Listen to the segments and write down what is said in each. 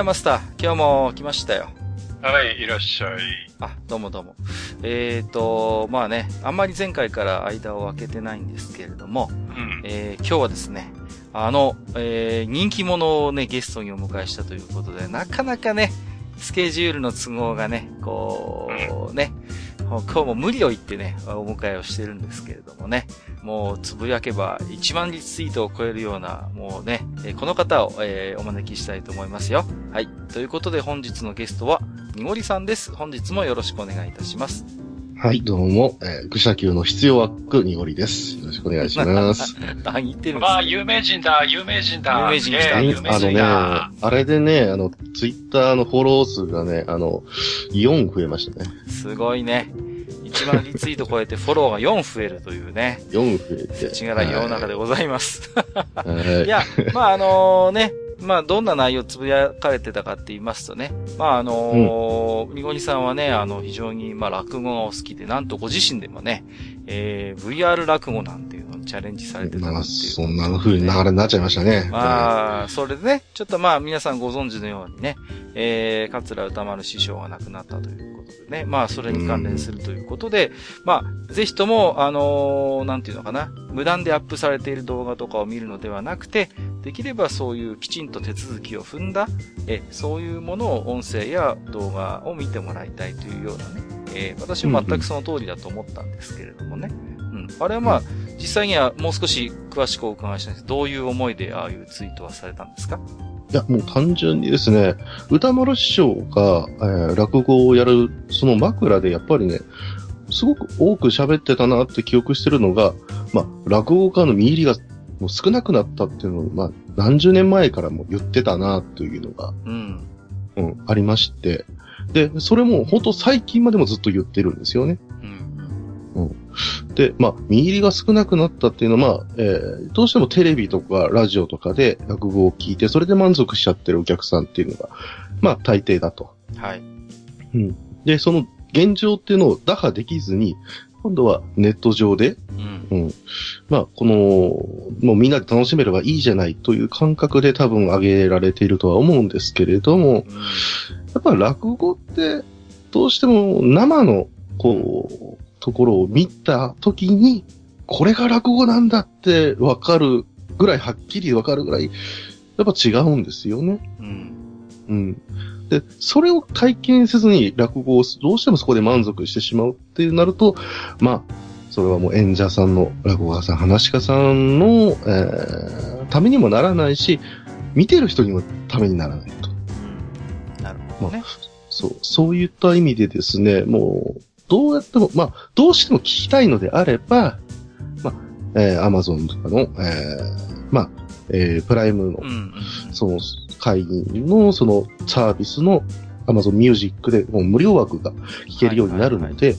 やマスター、今日も来ましたよ。はい、いらっしゃい。あ、どうもどうも。えーと、まあね、あんまり前回から間を空けてないんですけれども、うん。えー今日はですね、あの、えー人気者をね、ゲストにお迎えしたということで、なかなかね、スケジュールの都合がね、こう、ね、今日も無理を言ってね、お迎えをしてるんですけれどもね、もうつぶやけば1万リツイートを超えるような、もうね、この方を、えーお招きしたいと思いますよ。はい。ということで本日のゲストは、にごりさんです。本日もよろしくお願いいたします。はい、どうも、えー、愚者級の必要枠にごりです。よろしくお願いします。何言ってるんですまあ、か有名人だ、有名人だ。有名人来た有名人あのね、だ。あれでね、あの、ツイッターのフォロー数がね、あの、4増えましたね。すごいね。1万リツイート超えてフォローが4増えるというね、4増えて。違がい世の中でございます。はい。いや、まああのね、まあどんな内容つぶやかれてたかって言いますとね、まああのー、みごにさんはね、あの非常にまあ落語がお好きで、なんとご自身でもね、えー、VR 落語なんていうのにチャレンジされてたまあ、なんていう。そんな風に流れになっちゃいましたね。まあ、それでね、ちょっとまあ皆さんご存知のようにね、えー、桂歌丸師匠が亡くなったということでね、まあそれに関連するということで、まあ、ぜひとも、あのーなんていうのかな、無断でアップされている動画とかを見るのではなくて、できればそういうきちんと手続きを踏んだ、え、そういうものを音声や動画を見てもらいたいというようなね、えー私も全くその通りだと思ったんですけれどもね。うん。あれはまあ、実際にはもう少し詳しくお伺いしたいんです。どういう思いでああいうツイートはされたんですか？いや、もう単純にですね、歌丸師匠が、えー落語をやる、その枕でやっぱりね、すごく多く喋ってたなって記憶してるのが、まあ、落語家の見入りがもう少なくなったっていうのを、まあ、何十年前からも言ってたなというのが、うん。うん、ありまして、で、それも本当最近までもずっと言ってるんですよね。うん。で、まあ、見入りが少なくなったっていうのは、まあ、えーどうしてもテレビとかラジオとかで落語を聞いて、それで満足しちゃってるお客さんっていうのが、まあ、大抵だと。はい。うん。で、その現状っていうのを打破できずに、今度はネット上で、うん。うん。まあ、この、もうみんなで楽しめればいいじゃないという感覚で多分上げられているとは思うんですけれども、やっぱ落語って、どうしても生の、こう、ところを見たときに、これが落語なんだってわかるぐらい、はっきりわかるぐらい、やっぱ違うんですよね。うん。うん。で、それを体験せずに落語をどうしてもそこで満足してしまうっていうなると、まあ、それはもう演者さんの、落語家さん、話し家さんの、えー、ためにもならないし、見てる人にもためにならないと。うん。なるほどね。そう、そういった意味でですね、もう、どうやっても、まあ、どうしても聞きたいのであれば、まあ、えー、アマゾンとかの、えー、まあ、えー、プライムの。その会員のそのサービスの Amazon Music でもう無料枠が聞けるようになるので、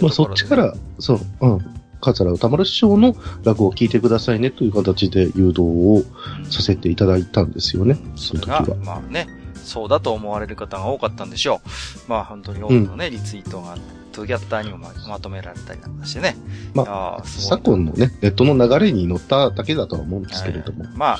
まあそっちから、そう、うん、桂歌丸師匠の落語を聞いてくださいねという形で誘導をうんさせていただいたんですよね、その時は。、まあね、そうだと思われる方が多かったんでしょう。まあ本当に多くのね、リツイートが、トゥギャッターにもままとめられたりなんかしてね。まあ、昨今のね、ネットの流れに乗っただけだとは思うんですけれども。まあ、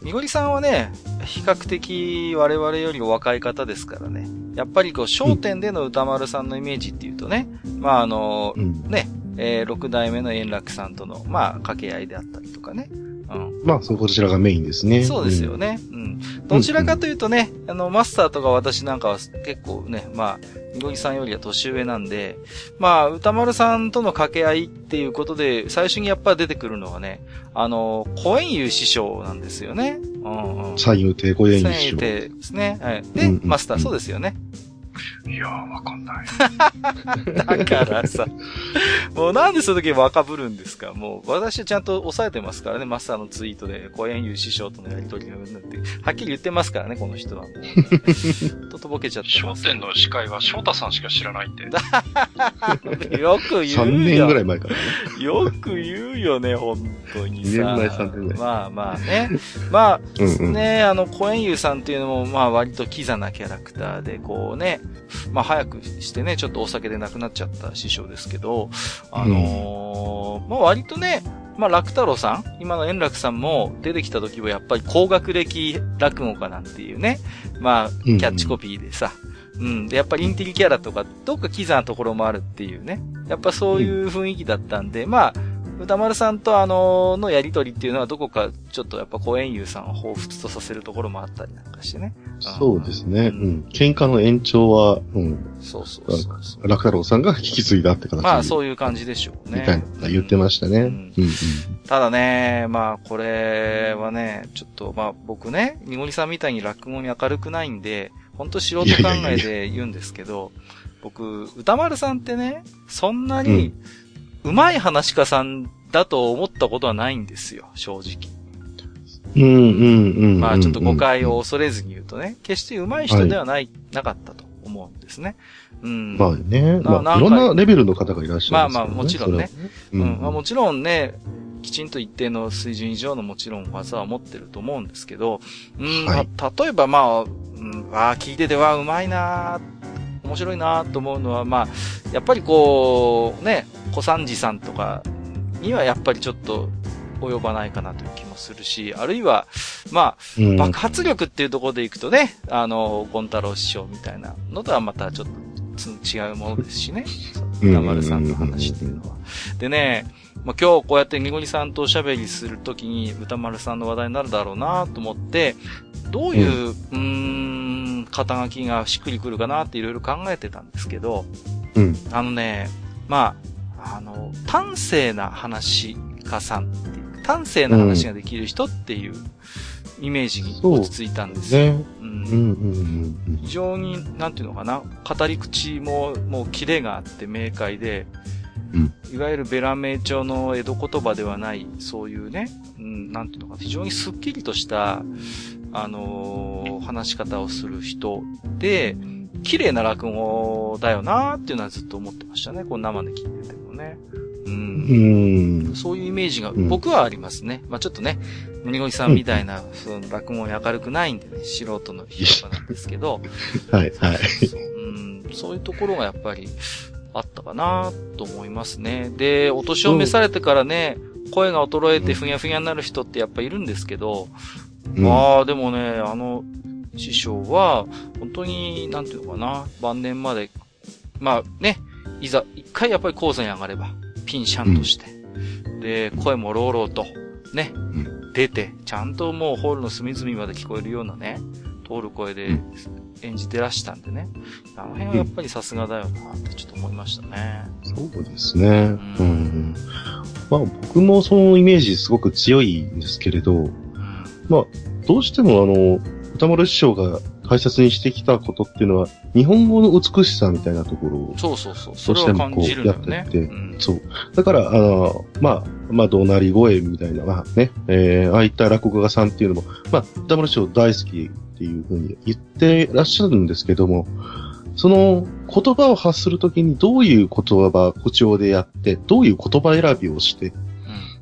みごりさんはね、比較的我々よりお若い方ですからね。やっぱりこう、焦点での歌丸さんのイメージっていうとね、まああの、うん。ね、えー、六代目の円楽さんとの、まあ、掛け合いであったりとかね。うん。まあ、そこちらがメインですね。そうですよね。うん。どちらかというとね、あの、マスターとか私なんかは結構ね、まあ、みごりさんよりは年上なんで、まあ、歌丸さんとの掛け合いっていうことで、最初にやっぱ出てくるのはね、あの、公園優師匠なんですよね。うんうん。三遊亭小演三師匠。遊亭ですね。はい。で、うんうんマスター、そうですよね。いやー、わかんない。だからさ、もうなんでその時若ぶるんですか？もう私はちゃんと抑えてますからね、マスターのツイートで、公園有師匠とのやりとりがうんぬんって、はっきり言ってますからね、この人はもう。ととぼけちゃってます。商店の司会は翔太さんしか知らないって。よく言うよ。3年ぐらい前からね。よく言うよね、本当にさ。二年前三年前まあまあね。まあ、うんうん。ね、あの、コエンユーさんっていうのも、まあ割とキザなキャラクターで、こうね、まあ早くしてね、ちょっとお酒で亡くなっちゃった師匠ですけど、あのーまあ割とね、まあ楽太郎さん、今の円楽さんも出てきた時はやっぱり高学歴落語家なんていうね、まあ、キうんャッチコピーでさ、うん。で、やっぱりインテリキャラとか、どっかキザなところもあるっていうね。やっぱそういう雰囲気だったんで、まあ、歌丸さんとあの、のやりとりっていうのはどこかちょっとやっぱ公園優さんを彷彿とさせるところもあったりなんかしてね。そうですね。うん。喧嘩の延長は、うん。そうそうそうそう。楽太郎さんが引き継いだって形まあそういう感じでしょうね。みたいな言ってましたね。ううんんうん。ただね、まあこれはね、ちょっとまあ僕ね、にごりさんみたいに落語に明るくないんで、ほんと素人考えで言うんですけど、僕、歌丸さんってね、そんなに、うまい話し家さんだと思ったことはないんですよ、正直。うんうんうん。まあちょっと誤解を。恐れずに言うとね、決して上手い人ではない、なかったと思うんですね。うん。まあね。まあ、いろんなレベルの方がいらっしゃるね。まあまあもちろんね。ううんん。まあ、もちろんね、きちんと一定の水準以上のもちろん技は持ってると思うんですけど、うん、はいまあ例えばまあ、うん、ああ、聞いててはうまいなー面白いなーと思うのは、まあ、やっぱりこう、ね、小三治さんとかにはやっぱりちょっと及ばないかなという気もするし、あるいは、まあ、うん爆発力っていうところでいくとね、あの、ゴン太郎師匠みたいなのとはまたちょっとつ違うものですしね。うん歌丸さんの話っていうのは。でね、まあ、今日こうやってニゴリさんとおしゃべりするときに歌丸さんの話題になるだろうなと思って、どういう、うーん、肩書きがしっくりくるかなっていろいろ考えてたんですけど、うん。あのね、まあ、あの、端正な話家さんっていう、端正な話ができる人っていうイメージに落ち着いたんですよ。非常に、なんていうのかな、語り口も、もうキレがあって明快で、うんいわゆるベラメイ調の江戸言葉ではない、そういうね、うん、なんていうのかな、非常にスッキリとした、あのー話し方をする人で、綺麗な落語だよなーっていうのはずっと思ってましたね、こう生で聞いててもね。う。うんん。そういうイメージがうん僕はありますね。まあちょっとね、森越さんみたいな、その落語に明るくないんでね、素人の人なんですけど、はい、はい。うん、そういうところがやっぱりあったかなと思いますね。で、お年を召されてからね、声が衰えてふにゃふにゃになる人ってやっぱいるんですけど、うん。まあでもね、あの、師匠は、本当に、なんていうのかな、晩年まで、まあね、いざ、一回やっぱり講座に上がれば、ピンシャンとして、で、声も朗々と、ね、ん。出て、ちゃんともうホールの隅々まで聞こえるようなね、通る声でうん演じてらしたんでね、あの辺はやっぱりさすがだよなってちょっと思いましたね。そうですね。んうん。まあ僕もそのイメージすごく強いんですけれど、うん。まあ、どうしてもあの、歌丸師匠が大切にしてきたことっていうのは、日本語の美しさみたいなところを、そうそうそう。それは感じるんだよね。どうしてもこうやっててうんそう。だから、あの、まあ、まあ、怒鳴り声みたいな、まあね、えー、ああいった落語家さんっていうのも、まあ、歌丸師匠大好きっていうふうに言ってらっしゃるんですけども、その言葉を発するときにどういう言葉、口調でやって、どういう言葉選びをして、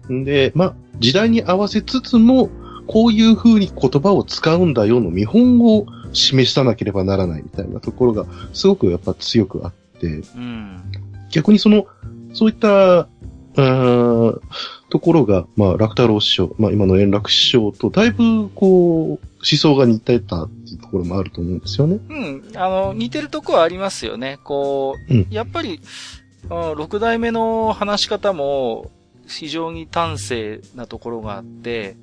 うんんで、まあ、時代に合わせつつも、こういう風に言葉を使うんだよの見本を示さなければならないみたいなところが、すごくやっぱ強くあって、うん。逆にその、そういった、ところが、まあ、楽太郎師匠、まあ、今の円楽師匠と、だいぶ、こう、思想が似てたっていうところもあると思うんですよね。うん。あの、似てるとこはありますよね。こう、うんやっぱり、うん六代目の話し方も、非常に端正なところがあって、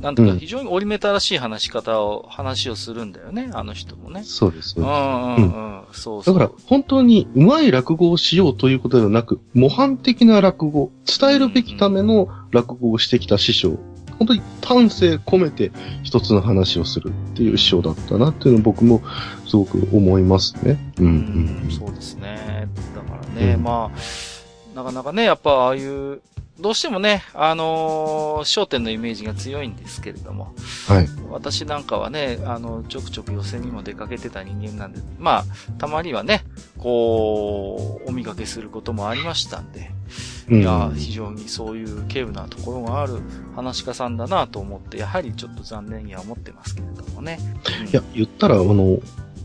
なんとかうん非常に折り目正しい話し方を、話をするんだよね、あの人もね。そうです、そううんう。んうん。そうそう。だから、本当に上手い落語をしようということではなく、模範的な落語、伝えるべきための落語をしてきた師匠本当に丹精込めて一つの話をするっていう師匠だったなっていうのを僕もすごく思いますね。うん、ううんん、そうですね。だからね、うんまあ、なかなかね、やっぱああいう、どうしてもね、あのー商店のイメージが強いんですけれども、はい。私なんかはね、あの、ちょくちょく寄せにも出かけてた人間なんで、まあ、たまにはね、こう、お見かけすることもありましたんで、うんいや、非常にそういう稀有なところがある話し家さんだなと思って、やはりちょっと残念には思ってますけれどもね。うんいや、言ったら、あの、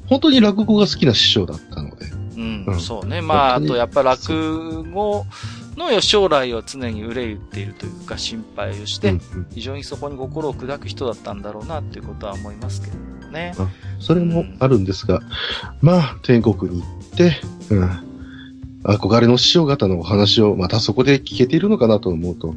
本当に落語が好きな師匠だったので。うん、うんそうね。まあ、あとやっぱ落語の将来を常に憂いているというか心配をして、うんうん非常にそこに心を砕く人だったんだろうなっていうことは思いますけれどもね。それもあるんですが、まあ、天国に行って、うん。憧れの師匠方のお話をまたそこで聞けているのかなと思うと、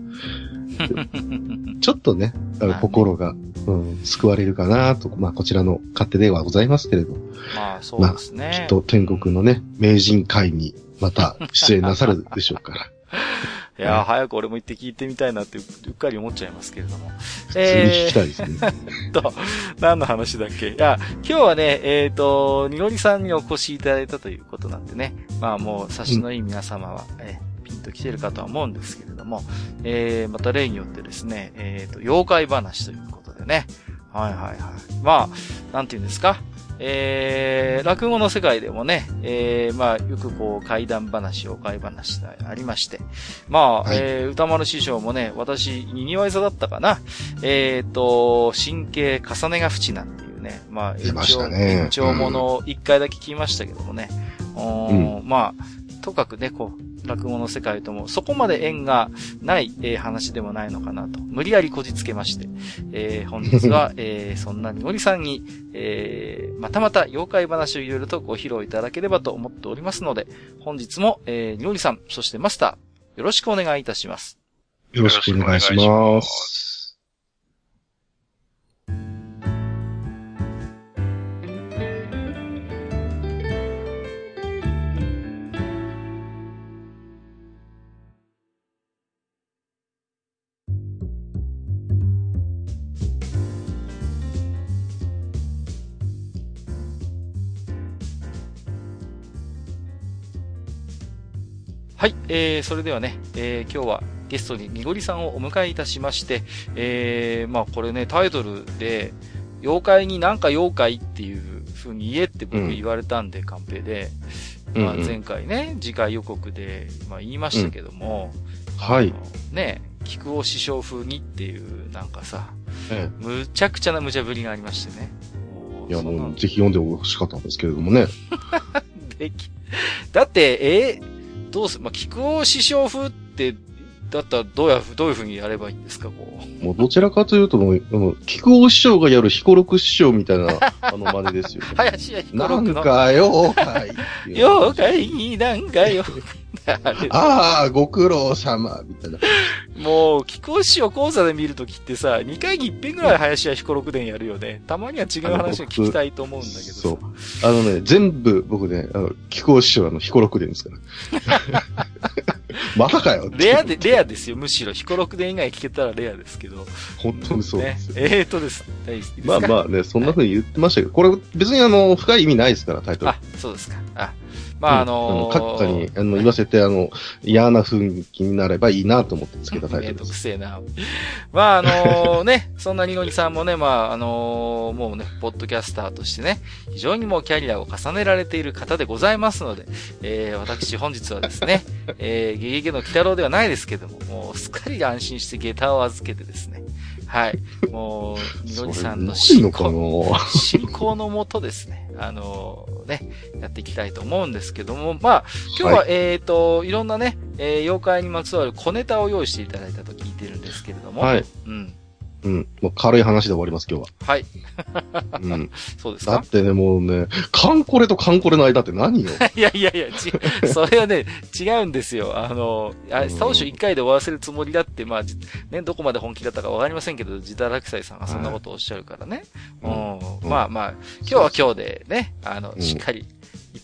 ちょっとね、心が、うん、救われるかなと、まあ、こちらの勝手ではございますけれど、まあ、そうですね。きっと天国のね、名人会にまた出演なさるでしょうから。いやー、早く俺も行って聞いてみたいなってううっかり思っちゃいますけれども。普通に聞きたいですね。えーっと、何の話だっけ？いや、今日はね、えーっと、にのりさんにお越しいただいたということなんでね。まあもう、差しのいい皆様は、えーピンと来てるかとは思うんですけれども、えー、また例によってですね、えーっと、妖怪話ということでね。はいはいはい。まあ、なんて言うんですか？えー、落語の世界でもね、えー、まあ、よくこう、怪談話、妖怪話がありまして、まあ、はいえー、歌丸師匠もね、私、ににわい座だったかな。えっ、と、神経重ねが縁なんていうね、まあ、出ましたね延長ものを一回だけ聞きましたけどもね。おーまあ、とかくね、こう、落語の世界ともそこまで縁がない、えー話でもないのかなと、無理やりこじつけまして、えー本日は、えーそんなにごりさんに、えーまたまた妖怪話をいろいろとご披露いただければと思っておりますので、本日も、えー、にごりさん、そしてマスター、よろしくお願いいたします。よろしくお願いし。ますはい、えー、それではね、えー、今日はゲストにみごりさんをお迎えいたしまして、えー、まあこれね、タイトルで、妖怪になんか妖怪っていう風に言えって僕言われたんで、カンペで、まあうんうん前回ね、次回予告で、まあ言いましたけども、はい。あのね、菊尾師匠風にっていう、なんかさ、えむちゃくちゃな無茶ぶりがありましてね。えいや、もう、ぜひ読んでほしかったんですけれどもね。でき、だって、えーどうす、まあ、菊尾師匠風って、だったらどうや、どういう風にやればいいんですか、こう。もう、どちらかというと、もう、あの、菊尾師匠がやる彦六師匠みたいな、あの真似ですよ。林家彦なん。か、妖怪っていう。妖怪になんかよ。ああ、ご苦労様、みたいな。もう、菊尾師匠講座で見るときってさ、2回に一遍ぐらい林家彦六伝やるよね。たまには違う話を聞きたいと思うんだけどさ。そう。あのね、全部、僕ね、あの、菊尾師匠はあの、彦六伝ですから。またかよレアで、レアですよ。むしろ、彦六伝以外聞けたらレアですけど。本当にそうですよ。ね、えーとです。大好きですか？まあまあね、そんな風に言ってましたけど、これ別にあの、深い意味ないですから、タイトル。あ、そうですか。あ、まあ、あのー、閣下にあの言わせて、あの、嫌な雰囲気になればいいなと思ってつけた タイトルです。くせえな。まあ、あのね、そんなにごりさんもね、まあ、あのもうね、ポッドキャスターとしてね、非常にもうキャリアを重ねられている方でございますので、えー、私本日はですね、えー、ゲゲゲの鬼太郎ではないですけども、もうすっかり安心して下駄を預けてですね、はい、もう、みのりさんのそれないのもとですね、あのね、やっていきたいと思うんですけども、まあ、今日は、はい。えっ、と、いろんなね、えー妖怪にまつわる小ネタを用意していただいたと聞いてるんですけれども、はい。うん。うん。もう軽い話で終わります、今日はい。は。うん。そうですか？だってね、もうね、カンコレとカンコレの間って何よ？いやいやいや、ち、それはね、違うんですよ。あの、あうん当初一回で終わらせるつもりだって、まあ、じね、どこまで本気だったかわかりませんけど、自堕落斎さんがそんなことをおっしゃるからね。ううんん。うんまあまあ、今日は今日でね、あの、うんしっかり、一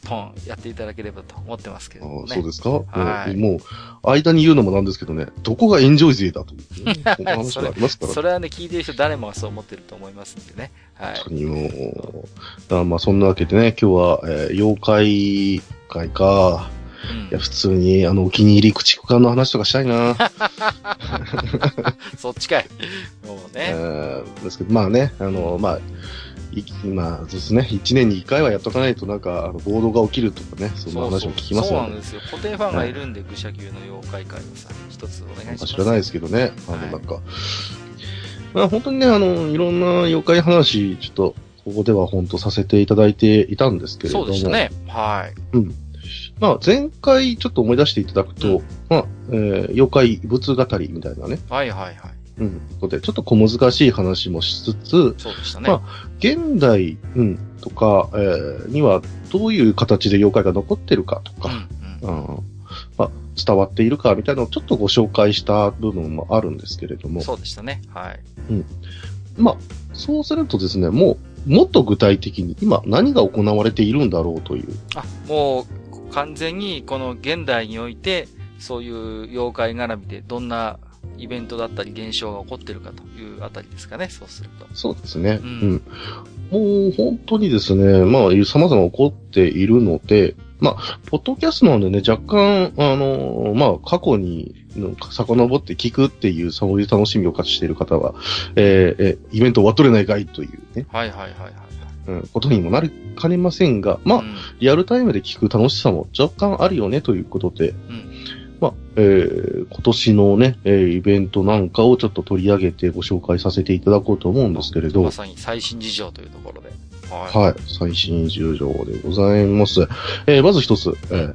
ポンやっていただければと思ってますけどもね。あそうですか、はいもう、間に言うのもなんですけどね、どこがエンジョイ勢だという、ね、話がありますからそれはね、聞いてる人誰もがそう思ってると思いますんでね。はい。本当にもう、あまあそんなわけでね、今日は、えー妖怪会か、うんいや、普通に、あの、お気に入り駆逐艦の話とかしたいな。そっちかい。もうえね。ーですけど、まあね、あの、まあ、いまあですね、一年に一回はやっとかないとなんか、あの、暴動が起きるとかね、そんな話も聞きますのでそうなん、ですよ。固定ファンがいるんで、愚者級の妖怪界をさ、一つお願いします。知らないですけどね、あの、はいなんか、まあ本当にね、あの、いろんな妖怪話、ちょっと、ここでは本当させていただいていたんですけれども、そうでしたね。はい。まあ前回ちょっと思い出していただくと、うんまあ、えー妖怪物語みたいなね、はいはいはい。うん、ことで、ちょっと小難しい話もしつつ、そうでしたね。ま現代、うん、とか、えーにはどういう形で妖怪が残ってるかとうんか、うんうんまあ、伝わっているかみたいなのをちょっとご紹介した部分もあるんですけれども、そうでしたね。はい。まあ、そうするとですね、もう、もっと具体的に今何が行われているんだろうという、あ、もう、完全にこの現代において、そういう妖怪絡みでどんなイベントだったり現象が起こってるかというあたりですかね、そうすると。そうですね。ううんん。もう本当にですね、まあ、様々起こっているので、まあ、ポッドキャストなんでね、若干、あの、まあ、過去に、の遡って聞くっていう、そういう楽しみを勝ちしている方は、えーえーイベント終わっとれないかいというね、はいはいはいはい。うん、ことにもなりかねませんが、まあ、うんリアルタイムで聞く楽しさも若干あるよねということで、うんまあ、えー今年のね、えーイベントなんかをちょっと取り上げてご紹介させていただこうと思うんですけれどま、さに最新事情というところで。はい。はい、最新重情でございます。えーまず一つ、えー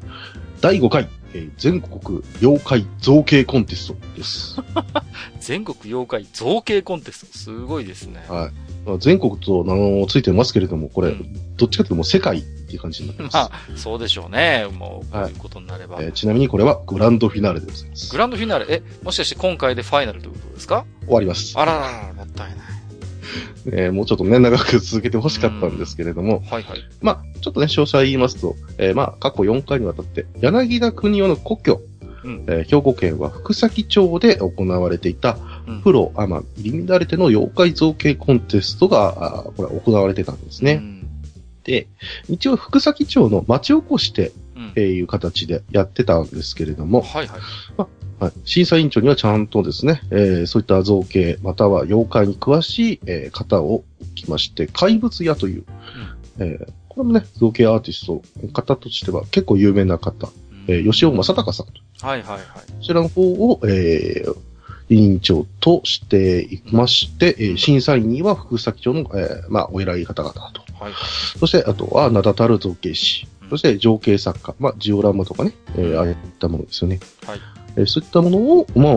第5回、えー全国妖怪造形コンテストです。全国妖怪造形コンテスト。すごいですね。はい。まあ全国と名のついてますけれども、これ、うんどっちかというともう世界っていう感じになってます。まあ、そうでしょうね。もう、こういうことになれば。えーちなみにこれはグランドフィナーレでございます。グランドフィナーレ、え、もしかして今回でファイナルということですか？終わります。あらららら、もったいない。えーもうちょっとね、長く続けてほしかったんですけれども、はいはい。まあ、ちょっとね、詳細言いますと、えーまあ、過去4回にわたって、柳田国夫の故郷、うんえー兵庫県は福崎町で行われていた、うんプロアマ入り乱れての妖怪造形コンテストが、あーこれは行われてたんですね。うん。で、一応福崎町の町おこしで、うんえーいう形でやってたんですけれども、はいはい。はい、審査委員長にはちゃんとですね、えーそういった造形、または妖怪に詳しい、えー方を置きまして、怪物屋という、えーこれもね、造形アーティストの方としては結構有名な方、えー吉尾正隆さんと、はいはいはい。こちらの方を、えー委員長としていまして、えー審査員には福崎町の、えーまあ、お偉い方々と。はい。そして、あとは名だたる造形師うん。そして、情景作家。まあ、ジオラマとかね、えーああいったものですよね。はい。えーそういったものを、ま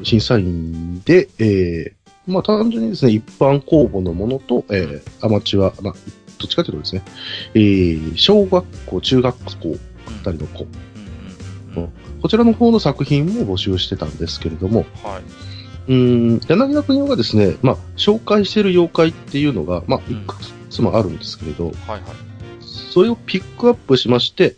あ、審査員で、えーまあ、単純にですね、一般公募のものと、えーアマチュア、まあ、どっちかというとですね、えー小学校、中学校あたりの子。こちらの方の作品も募集してたんですけれども、はい。うーん、柳田国夫がですね、まあ、紹介している妖怪っていうのが、まあ、うん。いくつもあるんですけれど、はいはい。それをピックアップしまして、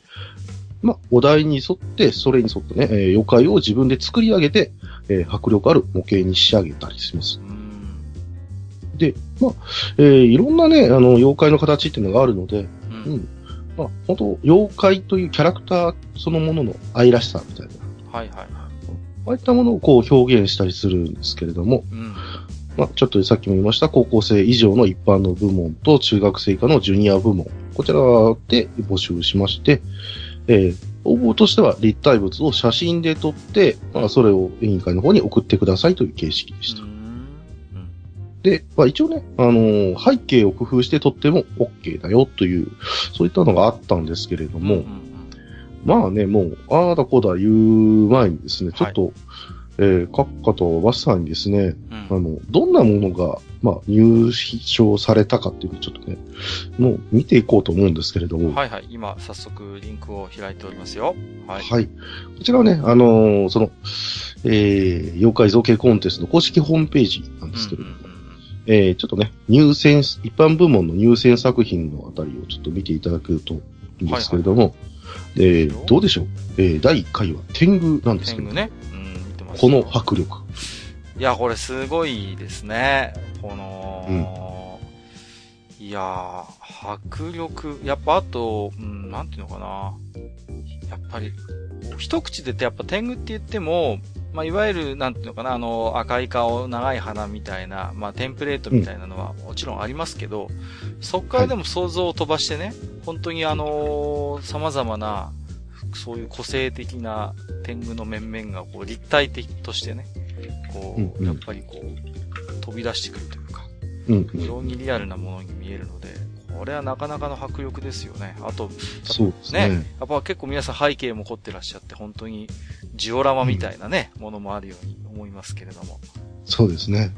まあ、お題に沿って、それに沿ってね、えー妖怪を自分で作り上げて、えー迫力ある模型に仕上げたりします。うん。で、まあ、えーいろんなね、あの、妖怪の形っていうのがあるので、う。うんん。まあ、本当妖怪というキャラクターそのものの愛らしさみたいな、はいはい。ああいったものをこう表現したりするんですけれども、うん。まあ、ちょっとさっきも言いました、高校生以上の一般の部門と中学生以下のジュニア部門、こちらで募集しまして、えー応募としては立体物を写真で撮って、まあ、それを委員会の方に送ってくださいという形式でした。うん。で、まあ、一応ね、あのー背景を工夫して撮っても OK だよという、そういったのがあったんですけれども、うんうんまあね、もう、ああだこうだ言う前にですね、ちょっと、えー、閣下とバスさんにですね、うん。あの、どんなものが、まあ、入賞されたかっていうのをちょっとね、もう見ていこうと思うんですけれども、はいはい。今、早速リンクを開いておりますよ。はい。はい。こちらはね、あのーその、えー、妖怪造形コンテストの公式ホームページなんですけれども、うんうんうんえー、ちょっとね、入選、一般部門の入選作品のあたりをちょっと見ていただけると、んですけれども、えーどうでしょう、えー第1回は天狗なんですけど、天狗ね。うん、見てますこの迫力。いや、これすごいですね。この、いやー、迫力。やっぱあと、うん、なんていうのかな。やっぱり、一口で言ってやっぱ天狗って言っても、まあ、いわゆる、なんていうのかな、あの、赤い顔、長い鼻みたいな、まあ、テンプレートみたいなのはもちろんありますけど、そっからでも想像を飛ばしてね、本当にあのー様々な、そういう個性的な天狗の面々がこう立体的としてね、こう、うんうんやっぱりこう、飛び出してくるというか、うん、うん非常にリアルなものに見えるので、これはなかなかの迫力ですよね。あと、そうですね。ね、やっぱ結構皆さん背景も凝ってらっしゃって、本当にジオラマみたいなね、ものもあるように思いますけれども。そうですね。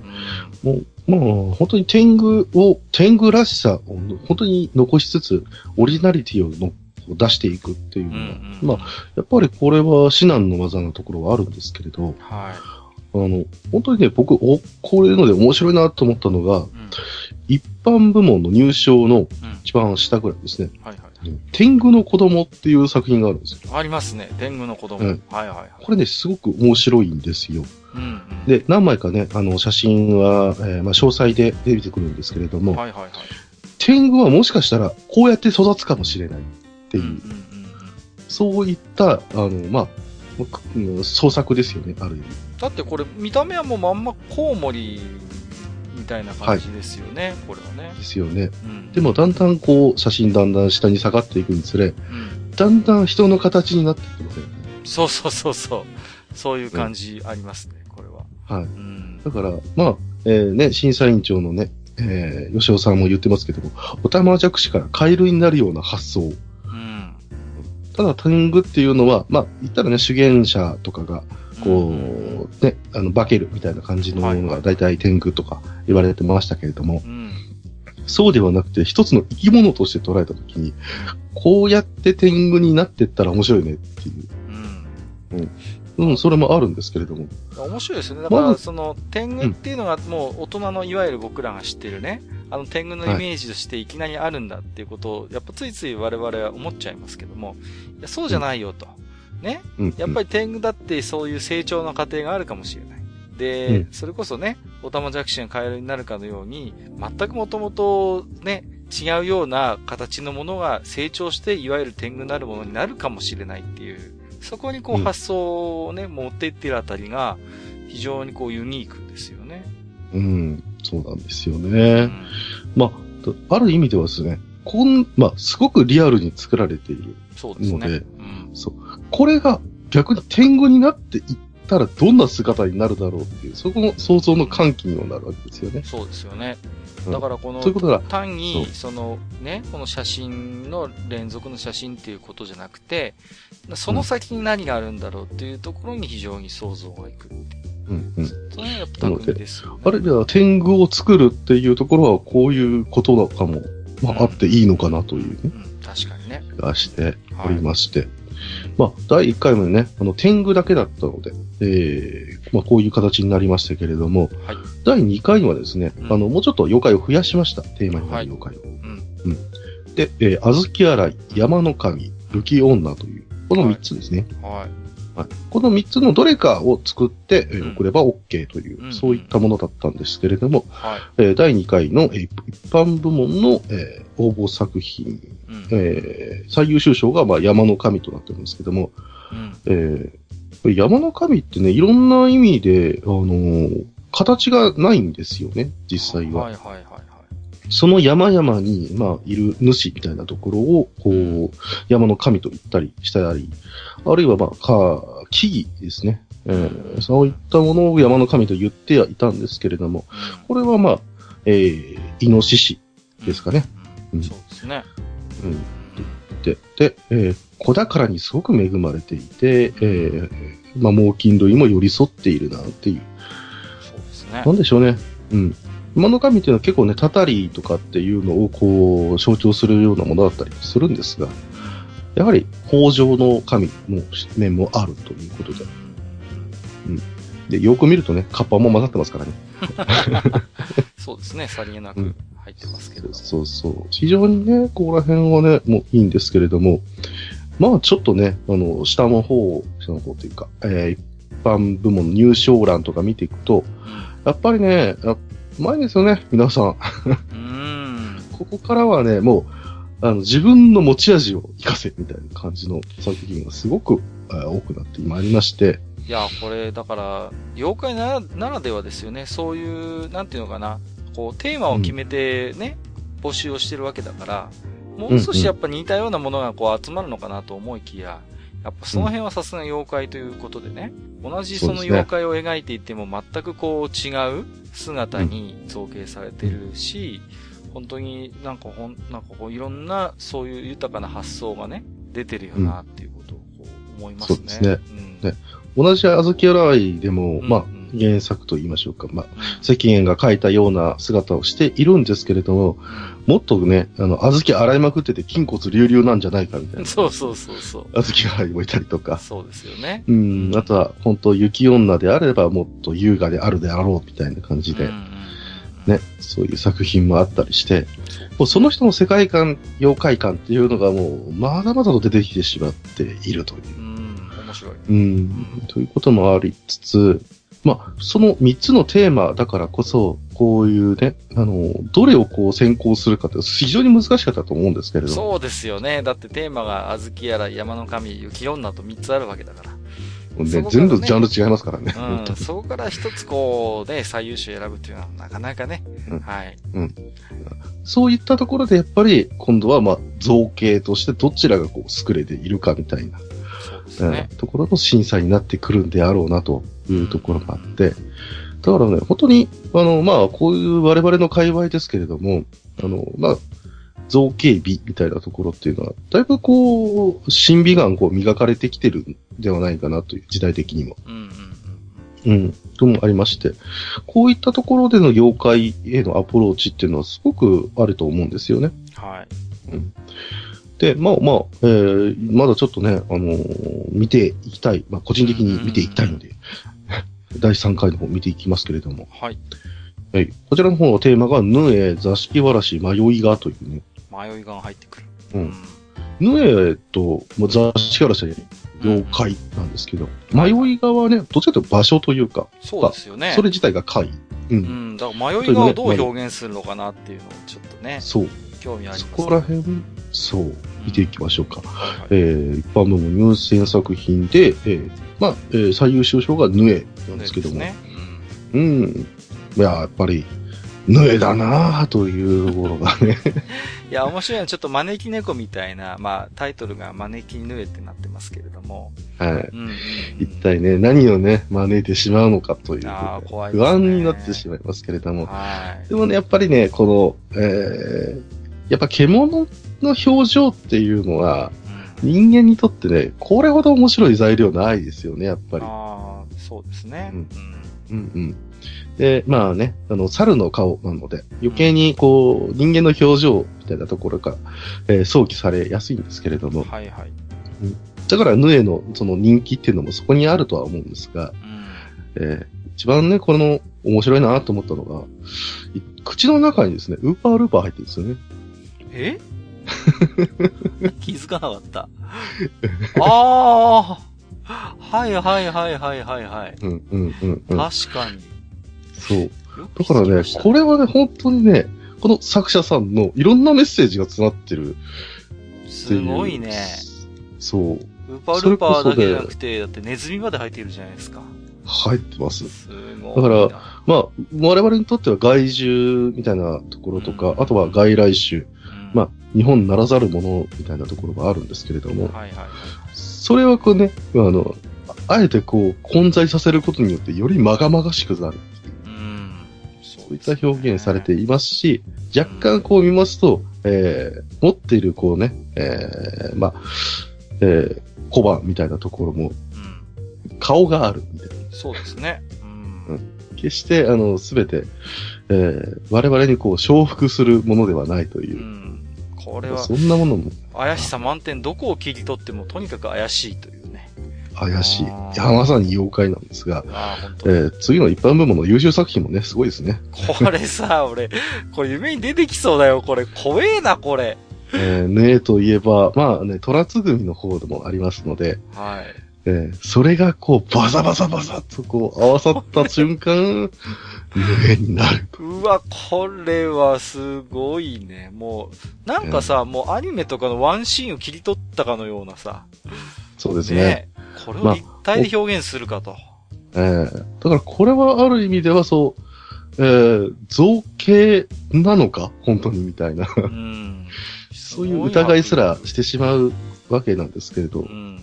うん。もう、まあ、本当に天狗を、天狗らしさを本当に残しつつ、オリジナリティをの出していくっていううんのは、うん。まあ、やっぱりこれは至難の技のところはあるんですけれど、はあの、本当にね、僕、お、こういうので面白いなと思ったのが、い。うん。一般部門の入賞のうん。一番下ぐらいですね。はいはい。天狗の子供っていう作品があるんですよ。ありますね。天狗の子供。うんはいはいはい。これね、すごく面白いんですよ。うんうん。で、何枚かね、あの、写真は、えーまあ、詳細で出てくるんですけれども、はいはいはい。天狗はもしかしたら、こうやって育つかもしれないっていう、うんうんうんうん。そういった、あの、まあ、うん創作ですよね、ある意味。だってこれ、見た目はもうまんまコウモリみたいな感じですよね、これはね。ですよね。うん。でも、だんだんこう、写真だんだん下に下がっていくにつれ、うん。だんだん人の形になっていってません。そうそうそうそう。そういう感じありますね、これは。はい。うん。だから、まあ、えーね、審査委員長のね、えー吉尾さんも言ってますけども、おたまじゃくしからカエルになるような発想。うん。ただ、天狗っていうのは、まあ、言ったらね、主言者とかが、こう、ね、あの、化けるみたいな感じのものが、大体天狗とか言われてましたけれども、うん。そうではなくて、一つの生き物として捉えたときに、こうやって天狗になってったら面白いねっていう。うん。うん、それもあるんですけれども。面白いですよね。だから、その、天狗っていうのがもう大人のいわゆる僕らが知ってるね、あの天狗のイメージとしていきなりあるんだっていうことを、やっぱついつい我々は思っちゃいますけども、いやそうじゃないよと。ね？うん。やっぱり、り天狗だってそういう成長の過程があるかもしれない。で、うんそれこそね、オタマジャクシがカエルになるかのように、全くもともとね、違うような形のものが成長して、いわゆる天狗なるものになるかもしれないっていう、そこにこううん発想をね、持っていってるあたりが、非常にこうユニークですよね。うん、そうなんですようね。んまあ、ある意味ではですね、こん、まあ、すごくリアルに作られている。そうですね。のでうんそう。これが逆に天狗になっていったらどんな姿になるだろうっていう、そこの想像の喚起にもなるわけですよね。そうですよね。うんだからこのう。単に、そそのね、この写真の連続の写真っていうことじゃなくて、その先に何があるんだろうっていうところに非常に想像がいくっていう。うんうん。それはやっぱですよね。あれでは天狗を作るっていうところはこういうことだかも、まうんあ、あっていいのかなというね、うん、確かにね。気がしておはいりまして。まあ、第1回目ね、あの、天狗だけだったので、えー、まあ、こういう形になりましたけれども、はい。第2回はですね、うんあの、もうちょっと妖怪を増やしました。テーマになる妖怪を。うん。で、えー、小豆洗い、山の神、武器女という、この3つですね。はい。はいこの3つのどれかを作って、送れば OK という、うんそういったものだったんですけれども、はい。えー第2回の、えー一般部門の、えー応募作品、うん。えー最優秀賞が、まあ、山の神となってるんですけども、うん。えーこれ山の神ってね、いろんな意味で、あのー形がないんですよね、実際は。はいはいはいはい。その山々に、まあ、いる主みたいなところを、こう、山の神と言ったりしたり、あるいは、まあ、か、木々ですね。えーそういったものを山の神と言ってはいたんですけれども、これはまあ、えー、イノシシですかね。うん。うんそうですね。うん。で、で、えー子宝にすごく恵まれていて、えー、まあ、猛禽類も寄り添っているなっていう。そうですねな。んでしょうね。うん。馬の神っていうのは結構ね、たたりとかっていうのをこう、象徴するようなものだったりするんですが、やはり、豊穣の神の面もあるということで。で、よく見るとね、カッパも混ざってますからね。そうですね、さりげなく。うん入ってますけれども。そうそう。非常にね、ここら辺はね、もういいんですけれども、まあちょっとね、あの、下の方、下の方というか、えー一般部門入賞欄とか見ていくと、やっぱりね、やうまいですよね、皆さん。うん。うーん。ここからはね、もう、あの、自分の持ち味を活かせ、みたいな感じの作品がすごくあ多くなって今ありまして、いや、これ、だから、妖怪ならならではですよね。そういう、なんていうのかな。こう、テーマを決めてね、募集をしてるわけだから、もう少しやっぱ似たようなものがこう集まるのかなと思いきや、やっぱその辺はさすがに妖怪ということでね、同じその妖怪を描いていても全くこう違う姿に造形されてるし、本当になんかほん、なんかこういろんなそういう豊かな発想がね、出てるよなっていうことをこう思いますね。そうですね。うん。ね。同じ小豆洗いでも、うん。まあうん、原作と言いましょうか、まあ、うん石燕が描いたような姿をしているんですけれども、もっとね、あの、小豆洗いまくってて筋骨隆々なんじゃないかみたいな。そうそうそうそう。小豆洗いもいたりとか。そうですよね。うん、あとは、本当雪女であればもっと優雅であるであろうみたいな感じで、ね、そういう作品もあったりして、もうその人の世界観、妖怪観っていうのがもう、まだまだと出てきてしまっているという。うん、面白い。うん、ということもありつつ、まあ、その3つのテーマだからこそ、こういうね、あの、どれをこう先行するかって非常に難しかったと思うんですけれども。そうですよね。だってテーマが、小豆やら山の神、雪女と3つあるわけだから。ねね全部ジャンル違いますからね。うん。そこから一つこう、ね、最優秀選ぶっていうのはなかなかね。うんはい。そういったところでやっぱり、今度はまあ、造形としてどちらがこう、優れているかみたいな、ね。うんところの審査になってくるんであろうなというところがあって、だからね、本当に、あの、まあ、こういう我々の界隈ですけれども、あの、まあ、造形美みたいなところっていうのは、だいぶこう、審美眼こう磨かれてきてるんではないかなという、時代的にも。うんうん。ともありまして、こういったところでの妖怪へのアプローチっていうのはすごくあると思うんですよね。うん。はい。で、まあまあ、えー、まだちょっとね、あのー見ていきたい、まあ個人的に見ていきたいので、第3回の方見ていきますけれども、はい。はい。こちらの方のテーマが、ぬえ、座敷わらし、迷いがというね、迷いが入ってくる。うんぬえと、もう座敷わらしは妖怪なんですけど、迷いがはね、どっちかというと場所というか、そうですよね。それ自体が怪。う。うんん。だから迷いがをどう表現するのかなっていうのをちょっとね、そう。興味あります、そこら辺、そう、見ていきましょうか。はえー、一般部門入選作品で、えー、まあ、えー、最優秀賞がヌエなんですけども、ね。うん。いや、やっぱり、ヌエだなぁというところがね。いや、面白いのはちょっと招き猫みたいな、まあ、タイトルが招き犬ってなってますけれども。はい。一体ね、何をね、招いてしまうのかというね不安になってしまいますけれども。はい。でもね、やっぱりね、この、えー、やっぱ獣の表情っていうのは、うん人間にとってね、これほど面白い材料ないですよね、やっぱり。ああ、そうですね。ううんん。うんうん。で、まあね、あの、猿の顔なので、余計にこう、人間の表情みたいなところから、えー想起されやすいんですけれども、はいはい。だからヌエのその人気っていうのもそこにあるとは思うんですが、うん。えー一番ね、この面白いなと思ったのが、い口の中にですね、ウーパールーパー入ってるんですよね。え？気づかなかった。ああはいはいはいはいはいはい。うん、うん、うん、うん。確かに。そう。だからねこれはね、本当にね、この作者さんのいろんなメッセージが詰まってるって。すごいね。そう。ウーパールーパーだけじゃなくて、だってネズミまで入っているじゃないですか。入ってます。すごいな。だからまあ、我々にとっては害獣みたいなところとか、うんあとは外来種、うん、まあ、日本ならざるものみたいなところがあるんですけれども、はいはいはい。それはこうね、あの、あえてこう、混在させることによってよりまがまがしくなる。うん。そういった表現されていますし、若干こう見ますと、えー、持っているこうね、えー、まあ、えー、小判みたいなところもうん。顔があるみたいな。そうですね。うん。決して、あの、すべて、えー、我々にこう、承服するものではないというう。ん。これはそんなものも、怪しさ満点、どこを切り取ってもとにかく怪しいというね。怪しい。いや、まさに妖怪なんですが、えー次の一般部門の優秀作品もね、すごいですね。これさ、俺、これ夢に出てきそうだよ、これ。怖えな、これ。えー、ねえといえば、まあね、虎つぐみの方でもありますので、はい。えーそれがこう、バサバサバサッとこう、合わさった瞬間、無限になる。うわ、これはすごいね。もう、なんかさ、もうアニメとかのワンシーンを切り取ったかのようなさ。そうですね。これを立体で表現するかと。えーだからこれはある意味ではそう、えー造形なのか本当にみたいな。うん。そういう疑いすらしてしまうわけなんですけれどう、ん。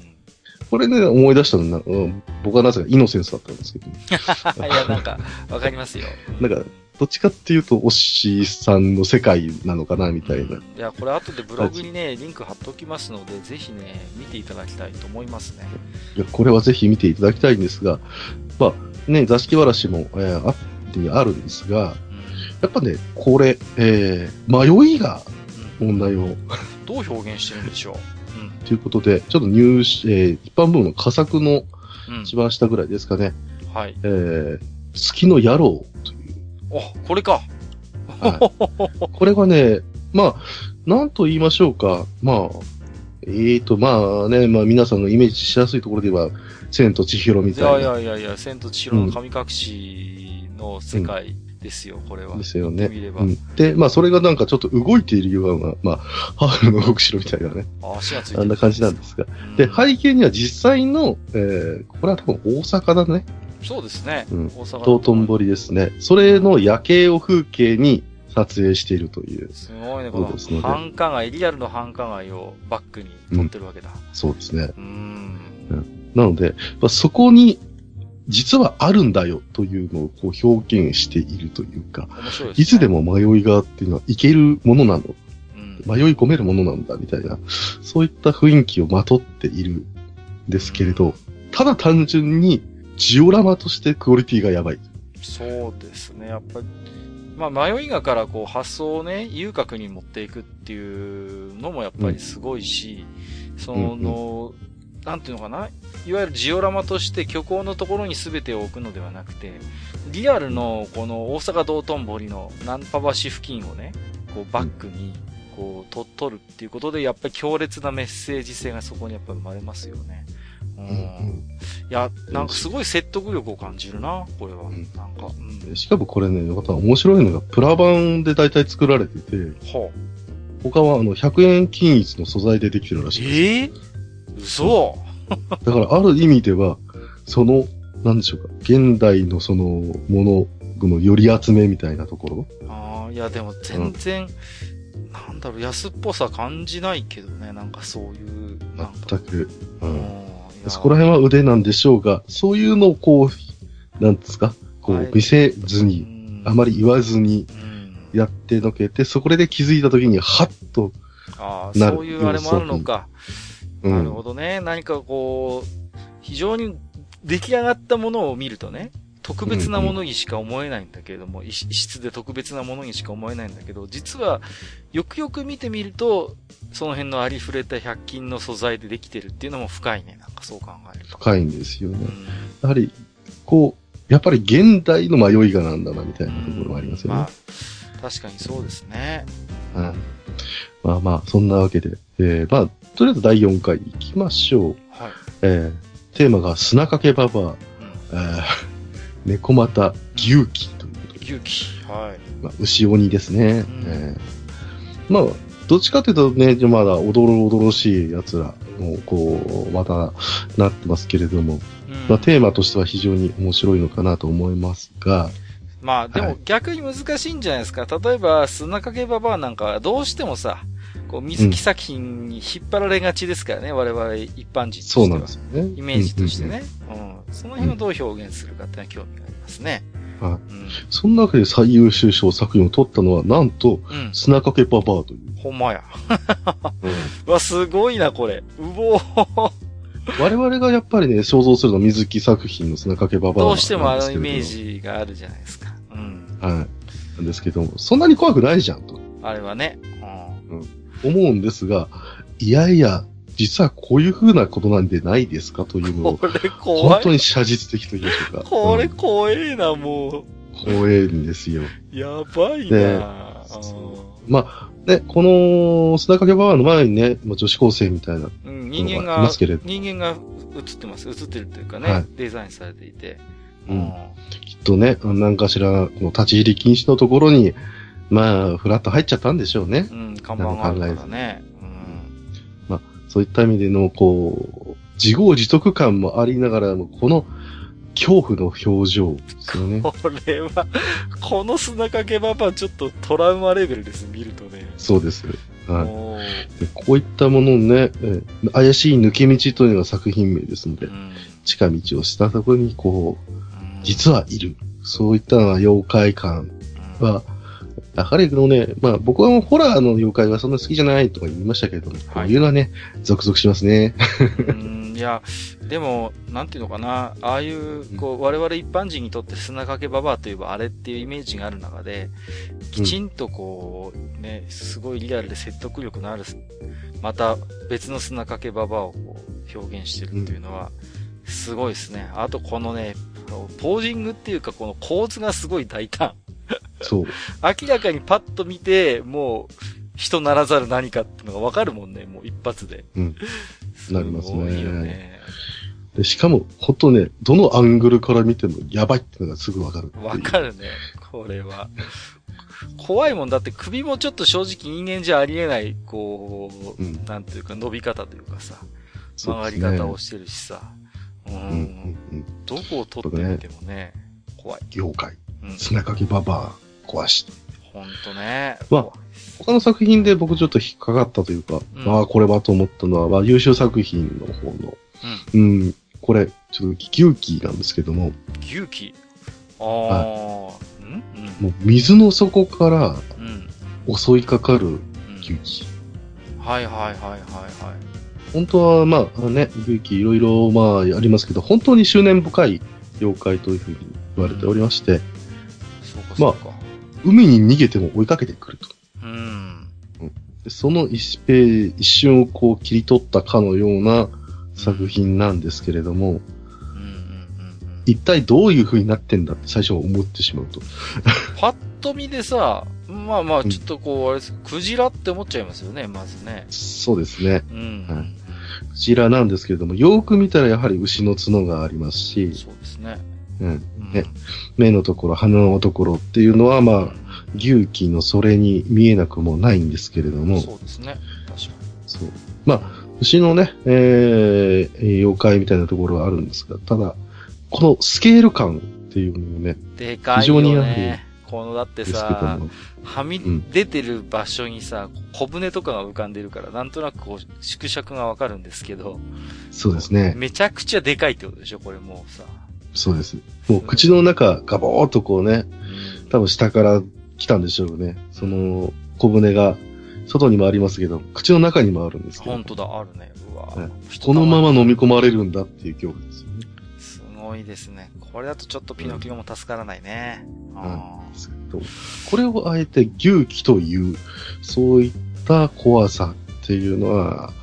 これね、思い出したのな、うん、僕はなぜかイノセンスだったんですけど、いや、なんか、わかりますよ。なんか、どっちかっていうと、おっしーさんの世界なのかな、みたいな。いや、これ後でブログにね、リンク貼っておきますので、ぜひね、見ていただきたいと思いますね。いや、これはぜひ見ていただきたいんですが、まあ、ね、座敷わらしも、えー、あってあるんですが、うん。やっぱね、これ、えー、迷いがうん問題を、どう表現してるんでしょということで、ちょっと入試、えー、一般部門の佳作のう。うん。一番下ぐらいですかね、はい。えー、月の野郎という。お、これか。はいこれがね、まあ、なんと言いましょうか。まあ、えーと、まあね、まあ皆さんのイメージしやすいところでは、千と千尋みいやいたいな。やいやいや、千と千尋の神隠しの世界ですよ、これは。ですよね。言ってみればうん、で、まあそれがなんかちょっと動いているような、まあ、ハーフの動く城みたいなね、あ足がついてる。あんな感じなんですが。うんで、背景には実際の、えー、これは多分大阪だね。そうですね。うん大阪道頓堀ですね。それの夜景を風景に撮影しているという。すごいね、この繁華街、リアルの繁華街をバックに撮ってるわけだ。そうですね。うん。なので、まあ、そこに、実はあるんだよというのをこう表現しているというか、いね。いつでも迷いがっていうのはいけるものなの、うん。迷い込めるものなんだみたいな、そういった雰囲気をまとっているんですけれど、ただ単純にジオラマとしてクオリティがやばい。そうですね。やっぱり、まあ、迷いがからこう発想をね、遊郭に持っていくっていうのもやっぱりすごいし、その、なんていうのかな、いわゆるジオラマとして虚構のところに全てを置くのではなくて、リアルのこの大阪道頓堀のナンパ橋付近をね、こうバックに、こう、と、取るっていうことで、やっぱり強烈なメッセージ性がそこにやっぱ生まれますよね。うん。うんいや、なんかすごい説得力を感じるな、これは。んなんか、うん。しかもこれね、また面白いのが、プラ版で大体作られてて、は他はあの、100円均一の素材でできてるらしいです。ええ嘘だから、ある意味では、その、なんでしょうか、現代のその、もののより集めみたいなところ。ああ、いやでも全然、なんだろう、安っぽさ感じないけどね、なんかそういう。全く、ううん。そこら辺は腕なんでしょうが、そういうのをこう、なんですか、こはい。う見せずうに、ん。あまり言わずにうん。やってのけて、そこで気づいた時に、はっと、ああ、なる。そういうあれもあるのか。うん。なるほどね。何かこう、非常に出来上がったものを見るとね、特別なものにしか思えないんだけれども、異質で特別なものにしか思えないんだけど、実は、よくよく見てみると、その辺のありふれた100均の素材でできてるっていうのも深いね。なんかそう考えると。深いんですよねう。んやはり、こう、やっぱり現代の迷いがなんだな、みたいなところもありますよね。まあ、確かにそうですね。はいまあまあ、そんなわけで、えー、まあ、とりあえず第4回行きましょう。はい。えー、テーマが砂かけばばあ、うん。えー、猫又牛気ということで、勇気。はい。まあ、牛鬼ですね。んえー、まあ、どっちかというとね、まだおどろおどろしい奴らも、こう、またなってますけれども、うんまあ、テーマとしては非常に面白いのかなと思いますが、まあ、でもはい逆に難しいんじゃないですか。例えば、砂かけばばあなんかはどうしてもさ、こう、水木作品に引っ張られがちですからね、我々一般人としては。そうなんですよね。イメージとしてね。うん。その辺をどう表現するかっていうのは興味がありますね。はいうん。そんなわけで最優秀賞作品を取ったのは、なんと、うん。砂かけばばあという。ほんまや。うわ、すごいな、これ。うぼー。我々がやっぱりね、想像するのは水木作品の砂かけばばあどうしてもあのイメージ。ジがあるじゃないですか。うん。はい。なんですけども、そんなに怖くないじゃんとあれはね。思うんですが、いやいや、実はこういう風なことなんでないですかというのを、これ怖い。本当に写実的と言いましょうか。これうん怖えな、も怖いんですよ。う。やばいな、まあ、ね、この、砂かけババアの前にね、まあ女子高生みたいな、ーうん、人間いがますけれど、人間が映ってます。映ってるというかね、はいデザインされていて。うんきっとね、なんかしら、立ち入り禁止のところに、まあ、フラッと入っちゃったんでしょうね。うん、看板があるからね。うん。そういった意味での、こう、自業自得感もありながらも、この恐怖の表情ですよね。これは、この砂かけババアちょっとトラウマレベルです、見るとね。そうです。はい。でこういったものをね、えー怪しい抜け道というのが作品名ですのでう、ん近道をしたところに、こう、うん実はいる。そういった妖怪感は、やはりのね、まあ僕はもうホラーの妖怪はそんな好きじゃないとか言いましたけれども、こういうのはね、ゾクゾクしますね。うんいや、でも、なんていうのかな、ああいう、こう、我々一般人にとって砂かけババアといえばあれっていうイメージがある中で、きちんとこう、ね、すごいリアルで説得力のある、また別の砂かけババアをこう表現してるっていうのは、すごいですね。あとこのね、ポージングっていうかこの構図がすごい大胆。そう。明らかにパッと見て、もう、人ならざる何かっていうのがわかるもんね、もう一発で。うん。なりますねごいよね。でしかも、ほんとね、どのアングルから見てもやばいっていうのがすぐわかる。わかるね、これは。怖いもんだって首もちょっと正直人間じゃありえない、こう、うんなんていうか伸び方というかさ、曲がり方をしてるしさ。うん。うんうんうん。どこを取ってみてもね、怖い。妖怪、うん。砂かけババア、壊し。ほんとね。まあ他の作品で僕ちょっと引っかかったというか、うんああ、これはと思ったのは、まあ、優秀作品の方の、うん、これ、ちょっと牛気なんですけども、牛気。ああ、うんもう水の底からうん。うん。襲いかかるうん牛気。はいはいはいはいはい。本当は、まあね、牛気いろいろ、まあ、ありますけど、本当に執念深い妖怪というふうに言われておりまして、まあ。海に逃げても追いかけてくると。うん。でその一平一瞬をこう切り取ったかのような作品なんですけれども、うんうんうんうん。一体どういう風になってんだって最初は思ってしまうと。パッと見でさ、まあまあ、ちょっとこう、あれです、クジラって思っちゃいますよね、まずね。そうですね。うん。はいクジラなんですけれども、よく見たらやはり牛の角がありますし、そうですね。うんうんね、目のところ、鼻のところっていうのは、まあ、牛気のそれに見えなくもないんですけれども、そうですね。確かそう。まあ、牛のね、えー、妖怪みたいなところはあるんですが、ただ、このスケール感っていうのもね、に。でかい非常によやは。このだってさ、も、はみん出てる場所にさ、小舟とかが浮かんでるから、なんとなくこう、縮尺がわかるんですけど、そうですね。めちゃくちゃでかいってことでしょ、これもうさ。そうです。もう口の中、ガボーっとこうね、うん多分下から来たんでしょうね。その、小舟が、外にもありますけど、口の中にもあるんですけど本、当だ、あるね。うわねこのまま飲み込まれるんだっていう恐怖ですよね。すごいですね。これだとちょっとピノキオも助からないね。あーですけどこれをあえて牛気という、そういった怖さっていうのは、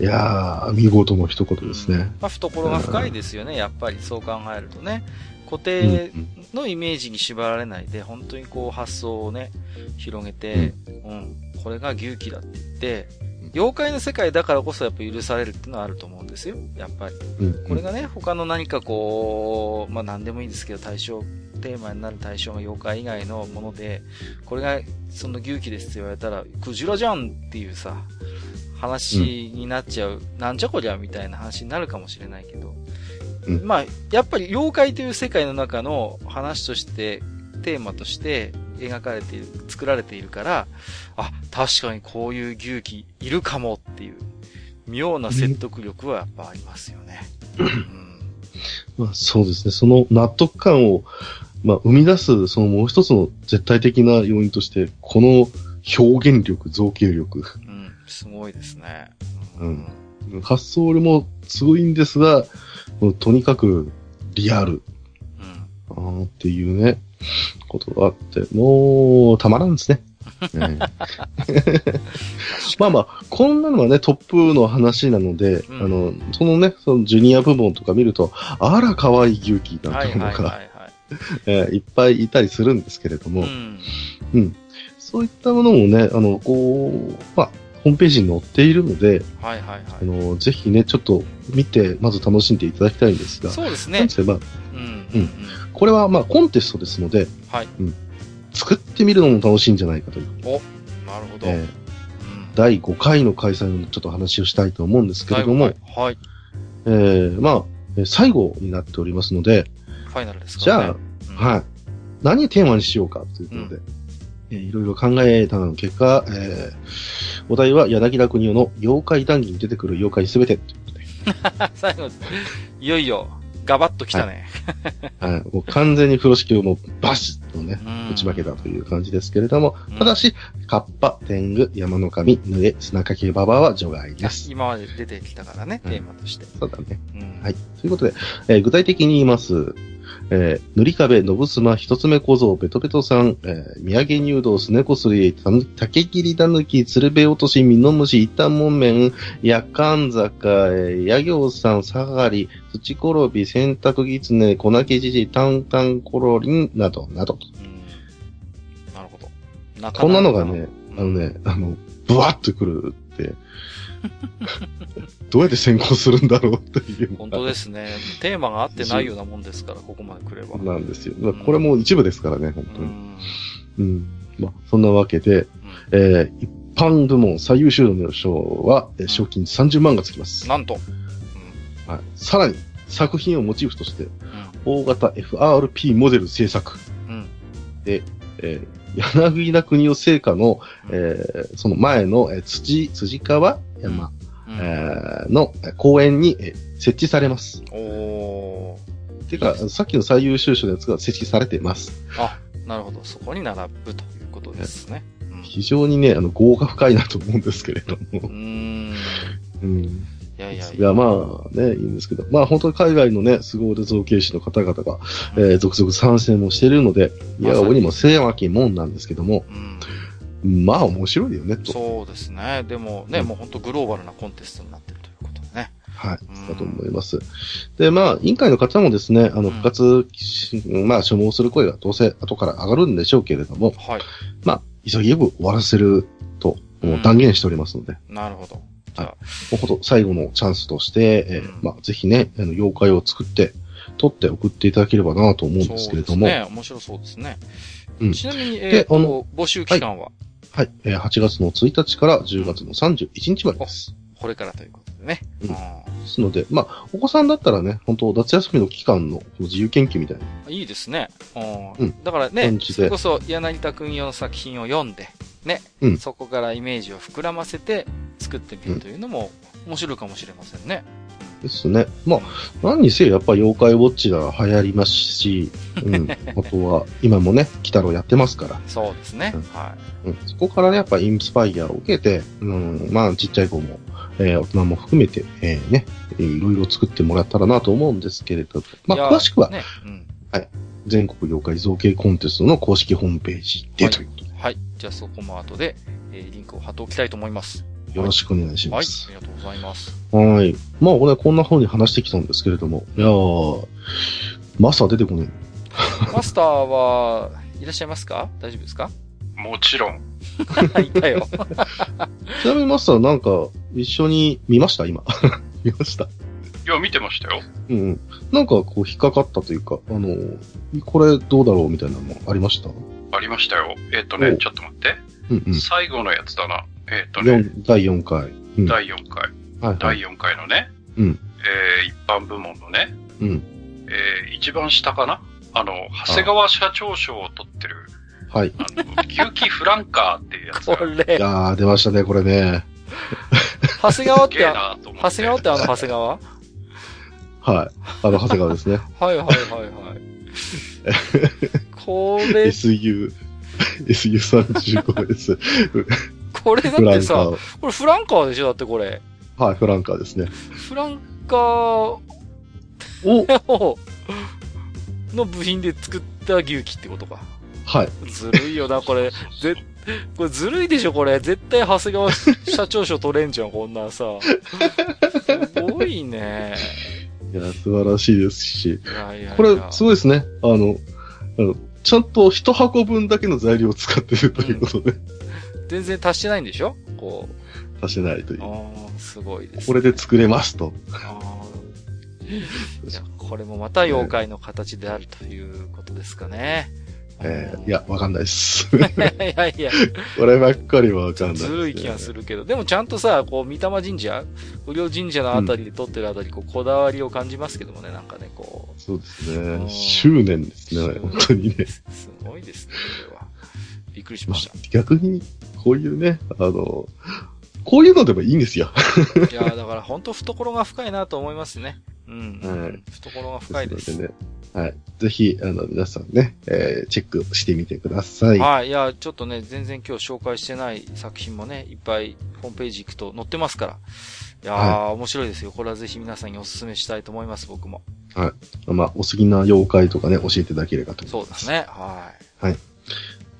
いやー、見事の一言ですね。まあ、懐が深いですよね、やっぱりそう考えるとね。固うん定のイメージに縛られないで、本当にこう発想をね、広げて、うん、これが牛気だって言って、妖怪の世界だからこそやっぱ許されるっていうのはあると思うんですよ、やっぱり。うんこれがね、他の何かこう、まあ何でもいいですけど、対象、テーマになる対象が妖怪以外のもので、これがその牛気ですって言われたら、クジラじゃんっていうさ、話になっちゃう、なんじゃこりゃみたいな話になるかもしれないけど、うんまあ、やっぱり妖怪という世界の中の話として、テーマとして描かれている、作られているから、あ、確かにこういう牛気いるかもっていう、妙な説得力はやっぱありますよね。うんまあ、そうですね。その納得感を、まあ、生み出す、そのもう一つの絶対的な要因として、この表現力、造形力。うん、すごいですね。うん発想もすごいんですが、とにかくリアルうん。あーっていうね、ことがあって、もうたまらんですね。まあまあ、こんなのはね、トップの話なので、うんあの、そのね、そのジュニア部門とか見ると、あら、可愛い牛気なんはいていうのが、は いっぱいいたりするんですけれども、うん。そういったものもね、あの、こう、まあ、ホームページに載っているので、はいはいあはい。の、ぜひね、ちょっと見て、まず楽しんでいただきたいんですが、そうですねなんうん。ううんん。これはまあ、コンテストですので、はい。作ってみるのも楽しいんじゃないかという、なるほど。えーうん第5回の開催のちょっと話をしたいと思うんですけれども、はい。えー、まあ、えー最後になっておりますので、ファイナルですじゃからね。あ、はい。何テーマにしようかということで、えーいろいろ考えたの結果、えー、お題は柳楽国夫の妖怪談義に出てくる妖怪すべてということで、い。最後、いよいよ、ガバッと来たね。はい、もう完全に風呂敷をもうバシッとね、うん打ち負けたという感じですけれども、うんただし、カッパ、天狗、山の神、ぬえ、砂かけババアは除外です。今まで出てきたからね、うんテーマとして。そうだね。うんはい。ということで、えー具体的に言います。えー、塗り壁、のぶすま、一つ目小僧、ベトベトさん、えー、宮城入道、すねこすり、たぬ竹切りだぬき、鶴瓶落とし、みのむし、一旦もんめん、やかん坂、えー、や行さん、さがり、土転び、洗濯ぎつね、粉けじじ、たんたんころりん、など、などなるほど。なかこんなのがかね、あのね、あの、ブワッとくるって、どうやって先行するんだろうっていう。本当ですね。テーマが合ってないようなもんですから、ここまで来れば。なんですよ。まあこれも一部ですからね、本当に。うん。うん。まあ、そんなわけで、えー、一般部門最優秀の賞は、えー賞金30万がつきます。なんと。はい。さらに、作品をモチーフとして、うん。大型 FRP モデル制作。うん。えー、柳田国夫製菓の、えー、その前の、えー、土、辻川山、うん。えーのえー公園に、えー設置されます。おー。てか、さっきの最優秀賞のやつが設置されています。あ、なるほど。そこに並ぶということですね。うん非常にね、あの、豪華深いなと思うんですけれどもう。ーん。うん。いやいやいや、まあね、いいんですけど、まあ本当に海外のね、凄腕造形師の方々が、えー続々参戦もしているので、いや、まさに俺にも狭きもんなんですけども、うん。まあ面白いよね、と。そうですね。でもね、うんもう本当グローバルなコンテストになってるということでね。はいうん。だと思います。で、まあ、委員会の方もですね、あの、うん復活し、まあ、所望する声がどうせ後から上がるんでしょうけれども、はい。まあ、急ぎよく終わらせると、もう断言しておりますので、なるほど。じゃあ、もうほんと最後のチャンスとして、えーうんまあ、ぜひね、あの、妖怪を作って、撮って送っていただければなと思うんですけれども、そうですね。面白そうですね。うんちなみに、えでーとあの募集期間は、はい、えー8月の1日から10月の31日までです。これからということでね。うんあですので、まあ、お子さんだったらね、本当夏休みの期間の自由研究みたいな。ーいいですね。うんうんだからねそれこそ柳田君用の作品を読んで、ね、うんそこからイメージを膨らませて作ってみるというのも面白いかもしれませんね。ですね。まあ、何にせよやっぱ妖怪ウォッチが流行りますし、うん。あとは、今もね、鬼太郎やってますから、そうですね。うんはうん。そこからね、やっぱインスパイアを受けて、うん、まあ、ちっちゃい子も、えー大人も含めて、えーね、いろいろ作ってもらったらなと思うんですけれど、い。まあ、詳しくは、ね。うん。全国妖怪造形コンテストの公式ホームページではいということで、はい。じゃあそこも後で、えーリンクを貼っておきたいと思います。よろしくお願いしはい。ますあ。りがとうございます。はい。まあ、これこんな風に話してきたんですけれども、いやー、マスター出てこね マスターは、いらっしゃいますか？大丈夫ですか？もちろん。いたよ。え。ちなみにマスターなんか、一緒に見ました？今。見ました？いや、見てましたよ。うんうん。なんかこう引っかかったというか、あの、これどうだろうみたいなのありました？ありましたよ。えっ、とおね、ちょっと待って。うんうん。最後のやつだな。えっ、とね、四第4回。うん。はい第4回。はい。第4回のね、うん。えー、一般部門のね、うん。えー、一番下かな？あの、長谷川社長賞を取ってる、はい。あの、牛気フランカーっていうやつこれい、やー、出ましたね、これね。長谷川って。長谷川ってあの長谷川？はい。あの、長谷川ですね。はいはいはいはい。これ、SU、SU35 です。これだってさ。これフランカーでしょ？だってこれ。はい、フランカーですね。フランカーおを、の部品で作った牛気ってことか。はい。ずるいよな、これ。ぜ、これずるいでしょ、これ。絶対長谷川社長賞取れんじゃん、こんなんさ。すごいね。いや、素晴らしいですし。いやいやいやこれ、すごいですね。あの、あのちゃんと一箱分だけの材料を使ってるということで、全然足してないんでしょ？こ足してないというう。。ああ、すごいです、これで作れますと。あこれもまた妖怪の形であるということですかね。えーいや、わかんないです。いやいや、こればっかりはわかんないです、ずるい気がするけど、でもちゃんとさ、こう、三玉神社、不良神社のあたりで撮ってるあたり、こう、こだわりを感じますけどもね、なんかね、こう。そうですうんね。執念ですね、本当にね。すごいですね、これは。びっくりしまし逆に、こういうね、あの、こういうのでもいいんですよ。た。いや、だから本当懐が深いなと思いますね。うん。はい懐が深いです。のでね。はい。ぜひ、あの、皆さんね、えーチェックしてみてください。はい。いや、ちょっとね、全然今日紹介してない作品もね、いっぱいホームページ行くと載ってますから。いやー、面白いですよ。これはぜひ皆さんにお勧めしたいと思います、僕も。まあ、お好きな妖怪とかね、教えていただければと思います。そうですね。は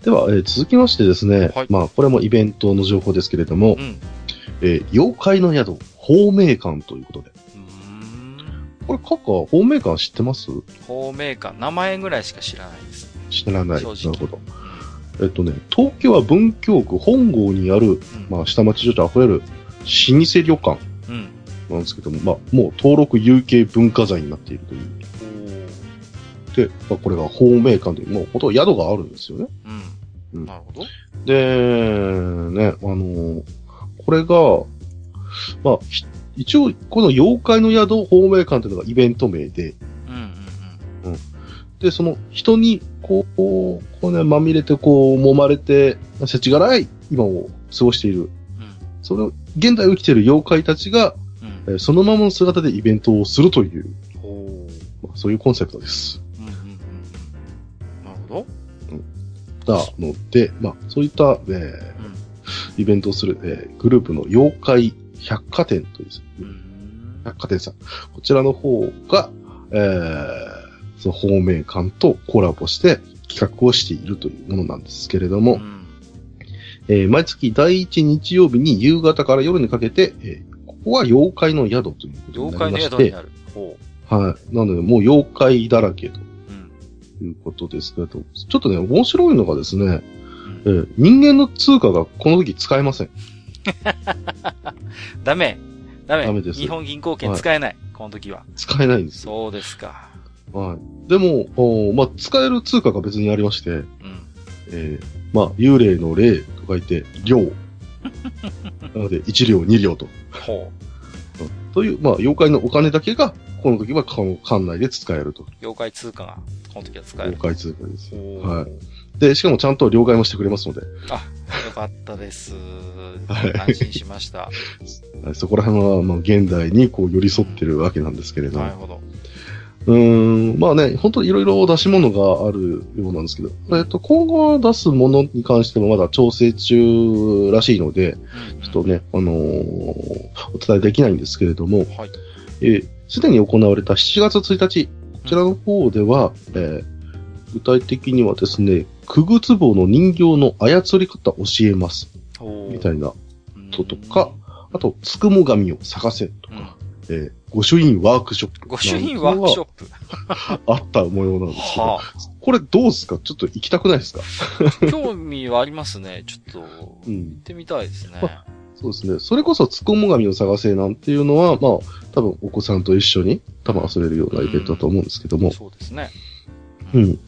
では、えー続きましてですね、はいまあ、これもイベントの情報ですけれども、い。うん。えー妖怪の宿、芳名館ということで。うーん。これ、カッカ、芳名館知ってます？透明感、名前ぐらいしか知らないです。知らない。なるほど。えっとね、東京は文京区本郷にある、うん。まあ、下町情緒溢れる老舗旅館うん。なんですけども、まあ、もう登録有形文化財になっているという。で、まあ、これが芳名館という、もうほとんど宿があるんですよね。うん。うんなるほど。で、ね、あのーこれが、まあ、ひ一応、この妖怪の宿芳名館というのがイベント名で、うんうんで、その人に、こう、こうね、まみれて、こう、揉まれて、せちがらい今を過ごしている。うん。その、現代を生きている妖怪たちが、うん。えーそのままの姿でイベントをするという、まあ、そういうコンセプトです。ど。なので、まあ、そういった、えーうん。イベントをする、えーグループの妖怪百貨店という、うん。百貨店さん。こちらの方が、えー、その方面館とコラボして企画をしているというものなんですけれども、うんえー毎月第一日曜日に夕方から夜にかけて、えーここは妖怪の宿ということに妖怪のなりまして、宿になる。ほはい。なので、もう妖怪だらけと。いうことですけれど、ちょっとね、面白いのがですね、うんえー人間の通貨がこの時使えません。ダメ。ダメ。ダメです日本銀行券使えない。この時は。使えないんですよ。そうですか。はい。でも、おーまあ、使える通貨が別にありまして、うん。えーまあ、幽霊の霊と書いて、量。なので、1両、2両と。ほう。という、まあ、妖怪のお金だけが、この時は館内で使えると。妖怪通貨が、この時は使える妖。怪通貨です。はい。で、しかもちゃんと両替もしてくれますので、あ、よかったです。はい安心しました。はいそこら辺は、まあ、現代にこう寄り添ってるわけなんですけれども。なるほど。うーん、まあね、本当にいろいろ出し物があるようなんですけど、えっと、今後出すものに関してもまだ調整中らしいので、うんちょっとね、あのーお伝えできないんですけれども、はい。えーすでに行われた7月1日、こちらの方では、えー具体的にはですね、くぐつぼの人形の操り方教えます、みたいな。うんととか、あと、つくも神を探せとうん。か、えー御朱印ワークショップ。御朱印ワークショップ。あった模様なんですけど、はこれどうですか？ちょっと行きたくないですか？あ。興味はありますね。ちょっと、行うんっ。てみたいですね。そうですね。それこそ、つくも神を探せなんていうのは、まあ、多分お子さんと一緒に多分遊べるようなイベントだと思うんですけども。そうですね。うん。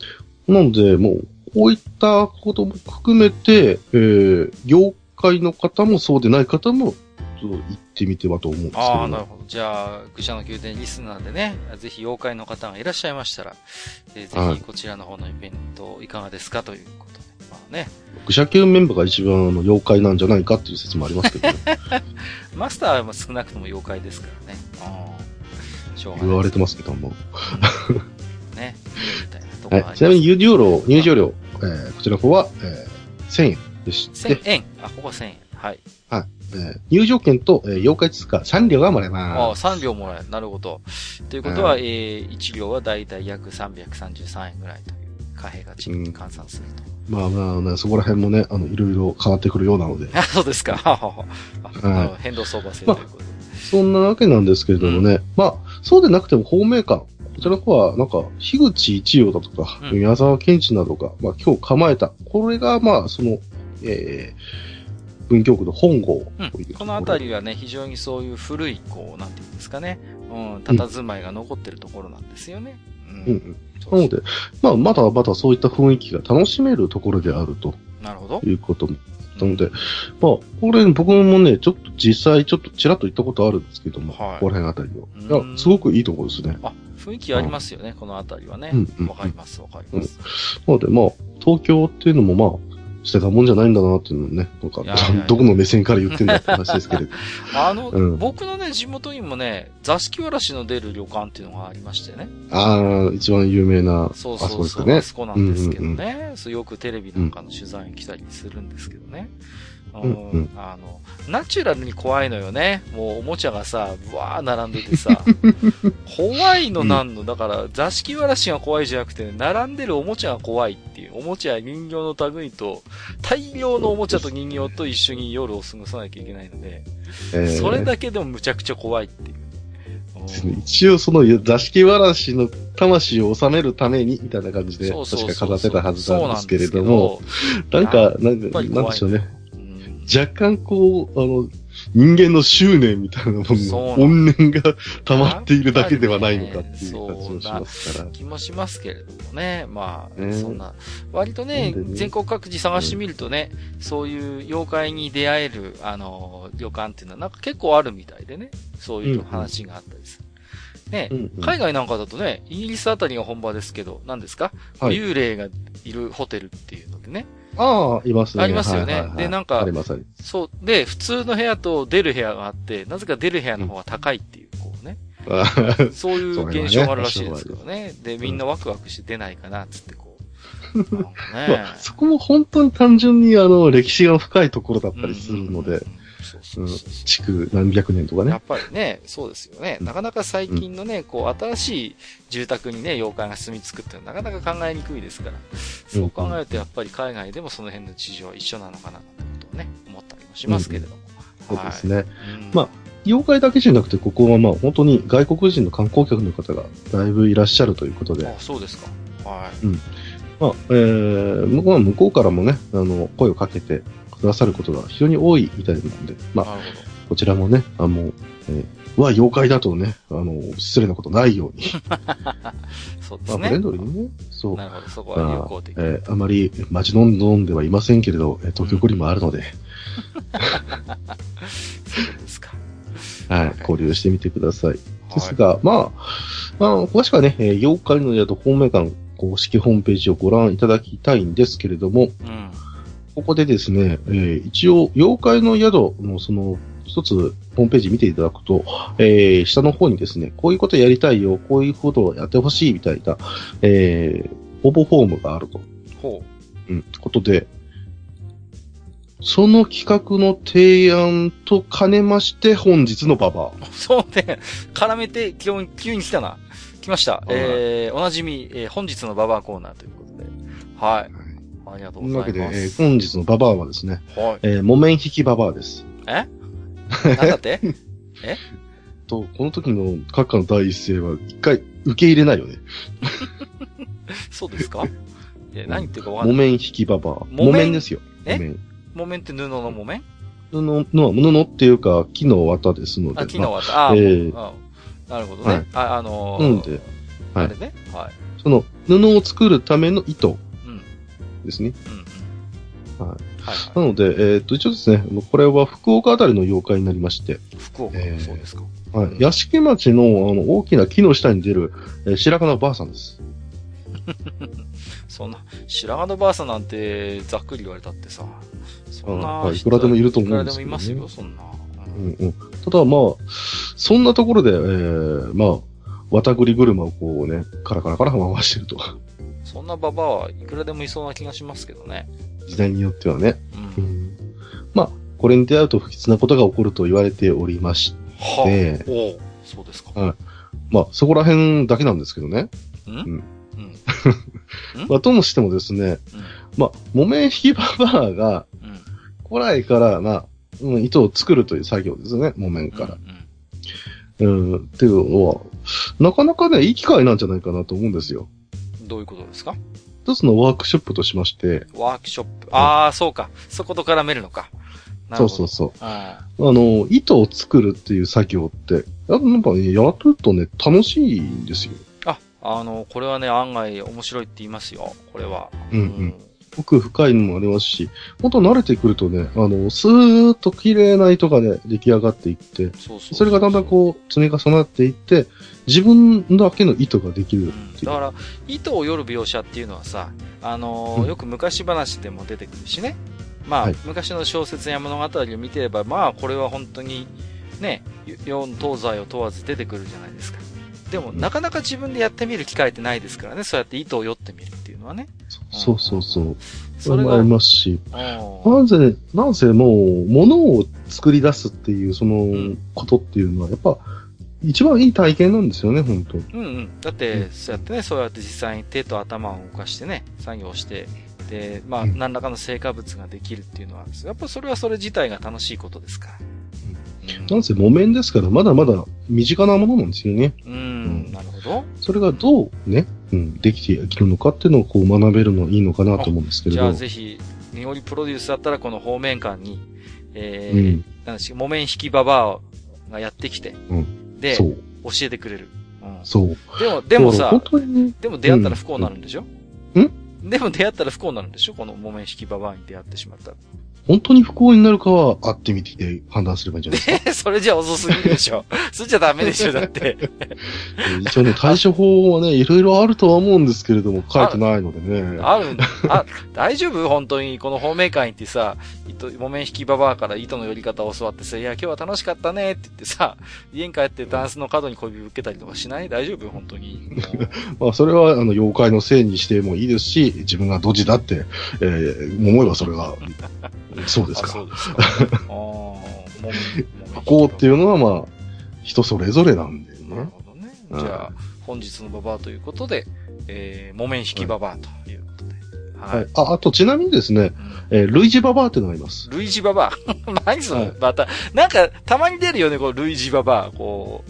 なので、もう、こういったことも含めて、えー、業界の方もそうでない方も、と行ってみてはと思うんですけどああ、なもるほど。じゃあ、愚者の宮殿リスナーでね、ぜひ妖怪の方がいらっしゃいましたら、えーはいぜひこちらの方のイベントいかがですかということで。まあね、愚者級メンバーが一番あの妖怪なんじゃないかっていう説もありますけど、ね、マスターは少なくとも妖怪ですからね。うん。しょうがない。言われてますけども。ね。みたいなとこはい。すちなみに入場料、入場料、えー、こちらの方は、えー、1000円でして、1000円。あ、ここ1000円。はい。えー入場券と、えー妖怪通貨3両がもらえああ、ます。3両もらえる。なるほど。ということは、はえー、1両はだいたい約333円ぐらいという貨幣が地に換算すると。まあまあね、そこら辺もね、あの、いろいろ変わってくるようなので。あ、そうですか。あの変動相場制ということで。そんなわけなんですけれどもね、まあ、そうでなくても方面館、こちらの方は、なんか、樋口一葉だとか、うん宮沢賢治などが、まあ今日構えた。これが、まあ、その、えー、文京区の本郷うんこの辺りはね、非常にそういう古い、こう、なんていうんですかね、うん、佇まいが残ってるところなんですよね。うん。うんうん。なので、まあ、まだまだそういった雰囲気が楽しめるところであるとなるほど。いうことも。なので、まあ、これ僕もね、ちょっと実際ちょっとちらっと行ったことあるんですけども、はいここら辺あたりを。うんいや、すごくいいところですね。あ、雰囲気ありますよね、この辺りはねうんうん。わかります、わかります。なので、まあ、東京っていうのもまあ、捨てたもんじゃないんだなっていうのをね、なんかいやいやいや、どこの目線から言ってんだって話ですけれど。あの、うん僕のね、地元にもね、座敷わらしの出る旅館っていうのがありましてね。ああ、一番有名な、そうあそそうそう。こですかねあ。そこなんですけどね。そうよくテレビなんかの取材に来たりするんですけどね。ううんうんあの、ナチュラルに怖いのよね。もうおもちゃがさ、ぶわー並んでてさ、怖いのなんの？だから、座敷わらしが怖いじゃなくて、並んでるおもちゃが怖いっていう。おもちゃや人形の類と、大量のおもちゃと人形と一緒に夜を過ごさなきゃいけないので、えーそれだけでもむちゃくちゃ怖いっていう。うん一応その座敷わらしの魂を収めるために、みたいな感じで、確か飾ってたはずなんですけれども、なんか、なんか、なんでしょうね。うん若干こう、あの、人間の執念みたいなもの怨念が溜まっているだけではないのかっていう感じもしますから。気もしますけれどもね。まあ、ねそんな、割とねね全国各地探してみるとね、そういう妖怪に出会える、あの、旅館っていうのはなんか結構あるみたいでね。そういう話があったりする。ね、うんうん海外なんかだとね、イギリスあたりが本場ですけど、何ですか、はい幽霊がいるホテルっていうのでね。ああ、いますね。ありますよねはいはいはいでなんかありますありまそう。で、普通の部屋と出る部屋があって、なぜか出る部屋の方が高いっていう、こうね。そういう現象があるらしいですけどね。で、みんなワクワクして出ないかな、つってこう。ね まあ、そこも本当に単純にあの、歴史が深いところだったりするのでうんうんうん、築何百年とかねやっ。ぱりね、そうですよね。なかなか最近のね、こう、新しい住宅にね、妖怪が住み着くっていうのはなかなか考えにくいですから、そう考えるとやっぱり海外でもその辺の事情は一緒なのかな、ってことをね、思ったりもしますけれども。そうですね。まあ妖怪だけじゃなくて、ここはまあ本当に外国人の観光客の方がだいぶいらっしゃるということで、あ、そうですか。はい。まあ、えー、向こうは向こうからもね、あの、声をかけてくださることが非常に多いみたいなので、まあ。こちらもね、あの、えー、は妖怪だとね、あの、失礼なことないように。まあ、そうですね。フレンドリーにね、そう。なるほど、そこは有効的。えーあまり待ち望んではいませんけれど、えー東京五輪もあるので、そうですか。はい、交流してみてください。ですはが、まあ、まあ、詳しくはね、えー妖怪の宿方面館公式ホームページをご覧いただきたいんですけれども、い。うん。ここでですね、えー一応、妖怪の宿のその、一つ、ホームページ見ていただくと、えー下の方にですね、こういうことやりたいよ、こういうことをやってほしいみたいな、えー、応募フォームがあると、ほうん、ことで、その企画の提案と兼ねまして、本日のババう。そうね。絡めて、急に、急に来たな。来ました。えー、おなじみ、えー、本日のババアコーナーということで。はい。ありがとうございいうわけで、えーます。本日のババアはですね、はい。えー、木綿引きババアです。え？なんだって？と、この時の閣下の第一声は、一回受け入れないよね。そうですか？え、何言ってるかわかんない。木綿引きババア。木綿？ですよ。え？木綿。木綿って布の木綿？布の、布っていうか、木の綿ですので。あ、木のま綿。あ、えーあなるほどはいね。あ、あのあー、なんで、はいあれね。はい。その、布を作るための糸うん。ですね。はい。はいなので、えっ、と、一応ですね、これは福岡あたりの妖怪になりまして、福岡えーそうですか。はい。屋敷町の、あの、大きな木の下に出る、えー白髪のばあさんです。そんな、白髪のばあさんなんて、ざっくり言われたってさ、そんなはいいくらでもいると思うんいくですけどねらでもいますよ、そんな。ううんんうん。ただまあ、そんなところで、えー、まあ、綿栗車をこうね、カラカラカラ回してると。そんなババアはいくらでもいそうな気がしますけどね。時代によってはね。う。うんん。まあ、これに出会うと不吉なことが起こると言われておりましはて、おうそうですか。まあ、そこら辺だけなんですけどね。うん？ん うん。まあ、ともしてもですね、まあ、木綿引きババアが、うん。うん。古来から、まあ、うん糸を作るという作業ですね、木綿から。うん、っていうのは、なかなかね、いい機会なんじゃないかなと思うんですよ。うん。どういうことですか？一つのワークショップとしまして、ワークショップ。ああ、そうか。そこと絡めるのか。そうそうそう。ああの、糸を作るっていう作業って、やなんかね、やるとね、楽しいんですよ。あ、あの、これはね、案外面白いって言いますよ。これは。うんうん奥深いのもありますし、本当慣れてくるとね、あの、スーッと綺麗な糸がね、出来上がっていって、そうそう。それがだんだんこう、積み重なっていって、自分だけの糸ができるうん。だから、糸を夜描写っていうのはさ、あのーうんよく昔話でも出てくるしね。まあ、はい昔の小説や物語を見てれば、まあ、これは本当に、ね、四東西を問わず出てくるじゃないですか。でも、うんなかなか自分でやってみる機会ってないですからね。そうやって糸を酔ってみるっていうのはね。そうそうそう。そそれもありますし、うんなぜ、なぜもう、物を作り出すっていう、そのん、ことっていうのは、やっぱ、一番いい体験なんですよね、本当うんうん。だって、うんそうやってね、そうやって実際に手と頭を動かしてね、作業して、で、まあ、うん何らかの成果物ができるっていうのは、やっぱそれはそれ自体が楽しいことですから。うんなんせ木綿ですから、まだまだ身近なものなんですよね。ううんん、なるほど。それがどうね、うん、できているのかっていうのをこう学べるのいいのかなと思うんですけれど。じゃあぜひ、ニオリプロデュースだったらこの方面館に、えーうん、なんでし木綿引きババアがやってきて、うで、教えてくれる。うん、そう。でも、でもさだから本、当にね、でも出会ったら不幸になるんでしょ？うんでも出会ったら不幸になるんでしょ？この木綿引きババアに出会ってしまったら。本当に不幸になるかは会ってみて判断すればいいんじゃないですか。え、それじゃ遅すぎるでしょ。それじゃダメでしょ、だって。え ー一応ね、対処法はね、いろいろあるとは思うんですけれども、書いてないのでね。あるんあ、大丈夫？本当に、この方面館行ってさ、糸、木綿引きババアから糸の寄り方を教わってさ、いや、今日は楽しかったねって言ってさ、家に帰ってタンスの角に小指受けたりとかしない？大丈夫？本当に。まあ、それは、あの、妖怪のせいにしてもいいですし、自分がドジだって、えー思えばそれが、そうですあ、か。そうですか。あーもう不幸っていうのは、まあ、人それぞれなんでなるね。ほどね。うんじゃあ、本日のババアということで、えー、木綿引きババアということで。は。はいい。あ、あと、ちなみにですね、うんえー、ルイジババアっていうのがいます。ルイージババア。何その、はいまた、なんか、たまに出るよね、こう、ルイージババア。こ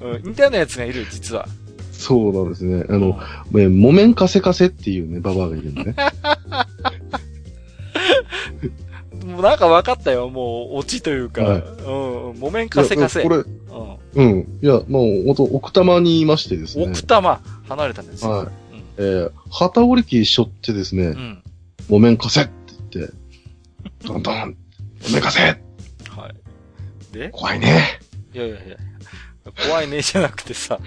う、うん、似たようなやつがいる、実は。そうなんですね。ああの、、えー、木綿カセカセっていうね、ババアがいるんでね。もうなんか分かったよ、もう、オチというか。はいうん、木綿カセカセ。いやこれ、うん。うん。いや、もう、ほんと、奥多摩にいましてですね。奥多摩、離れたんですよ。はいえー、旗織り機背負ってですねうん。う、ん。木綿カセって言って、ドンドン、木綿カセはい。で？怖いね。いやいやいや。怖いねじゃなくてさ、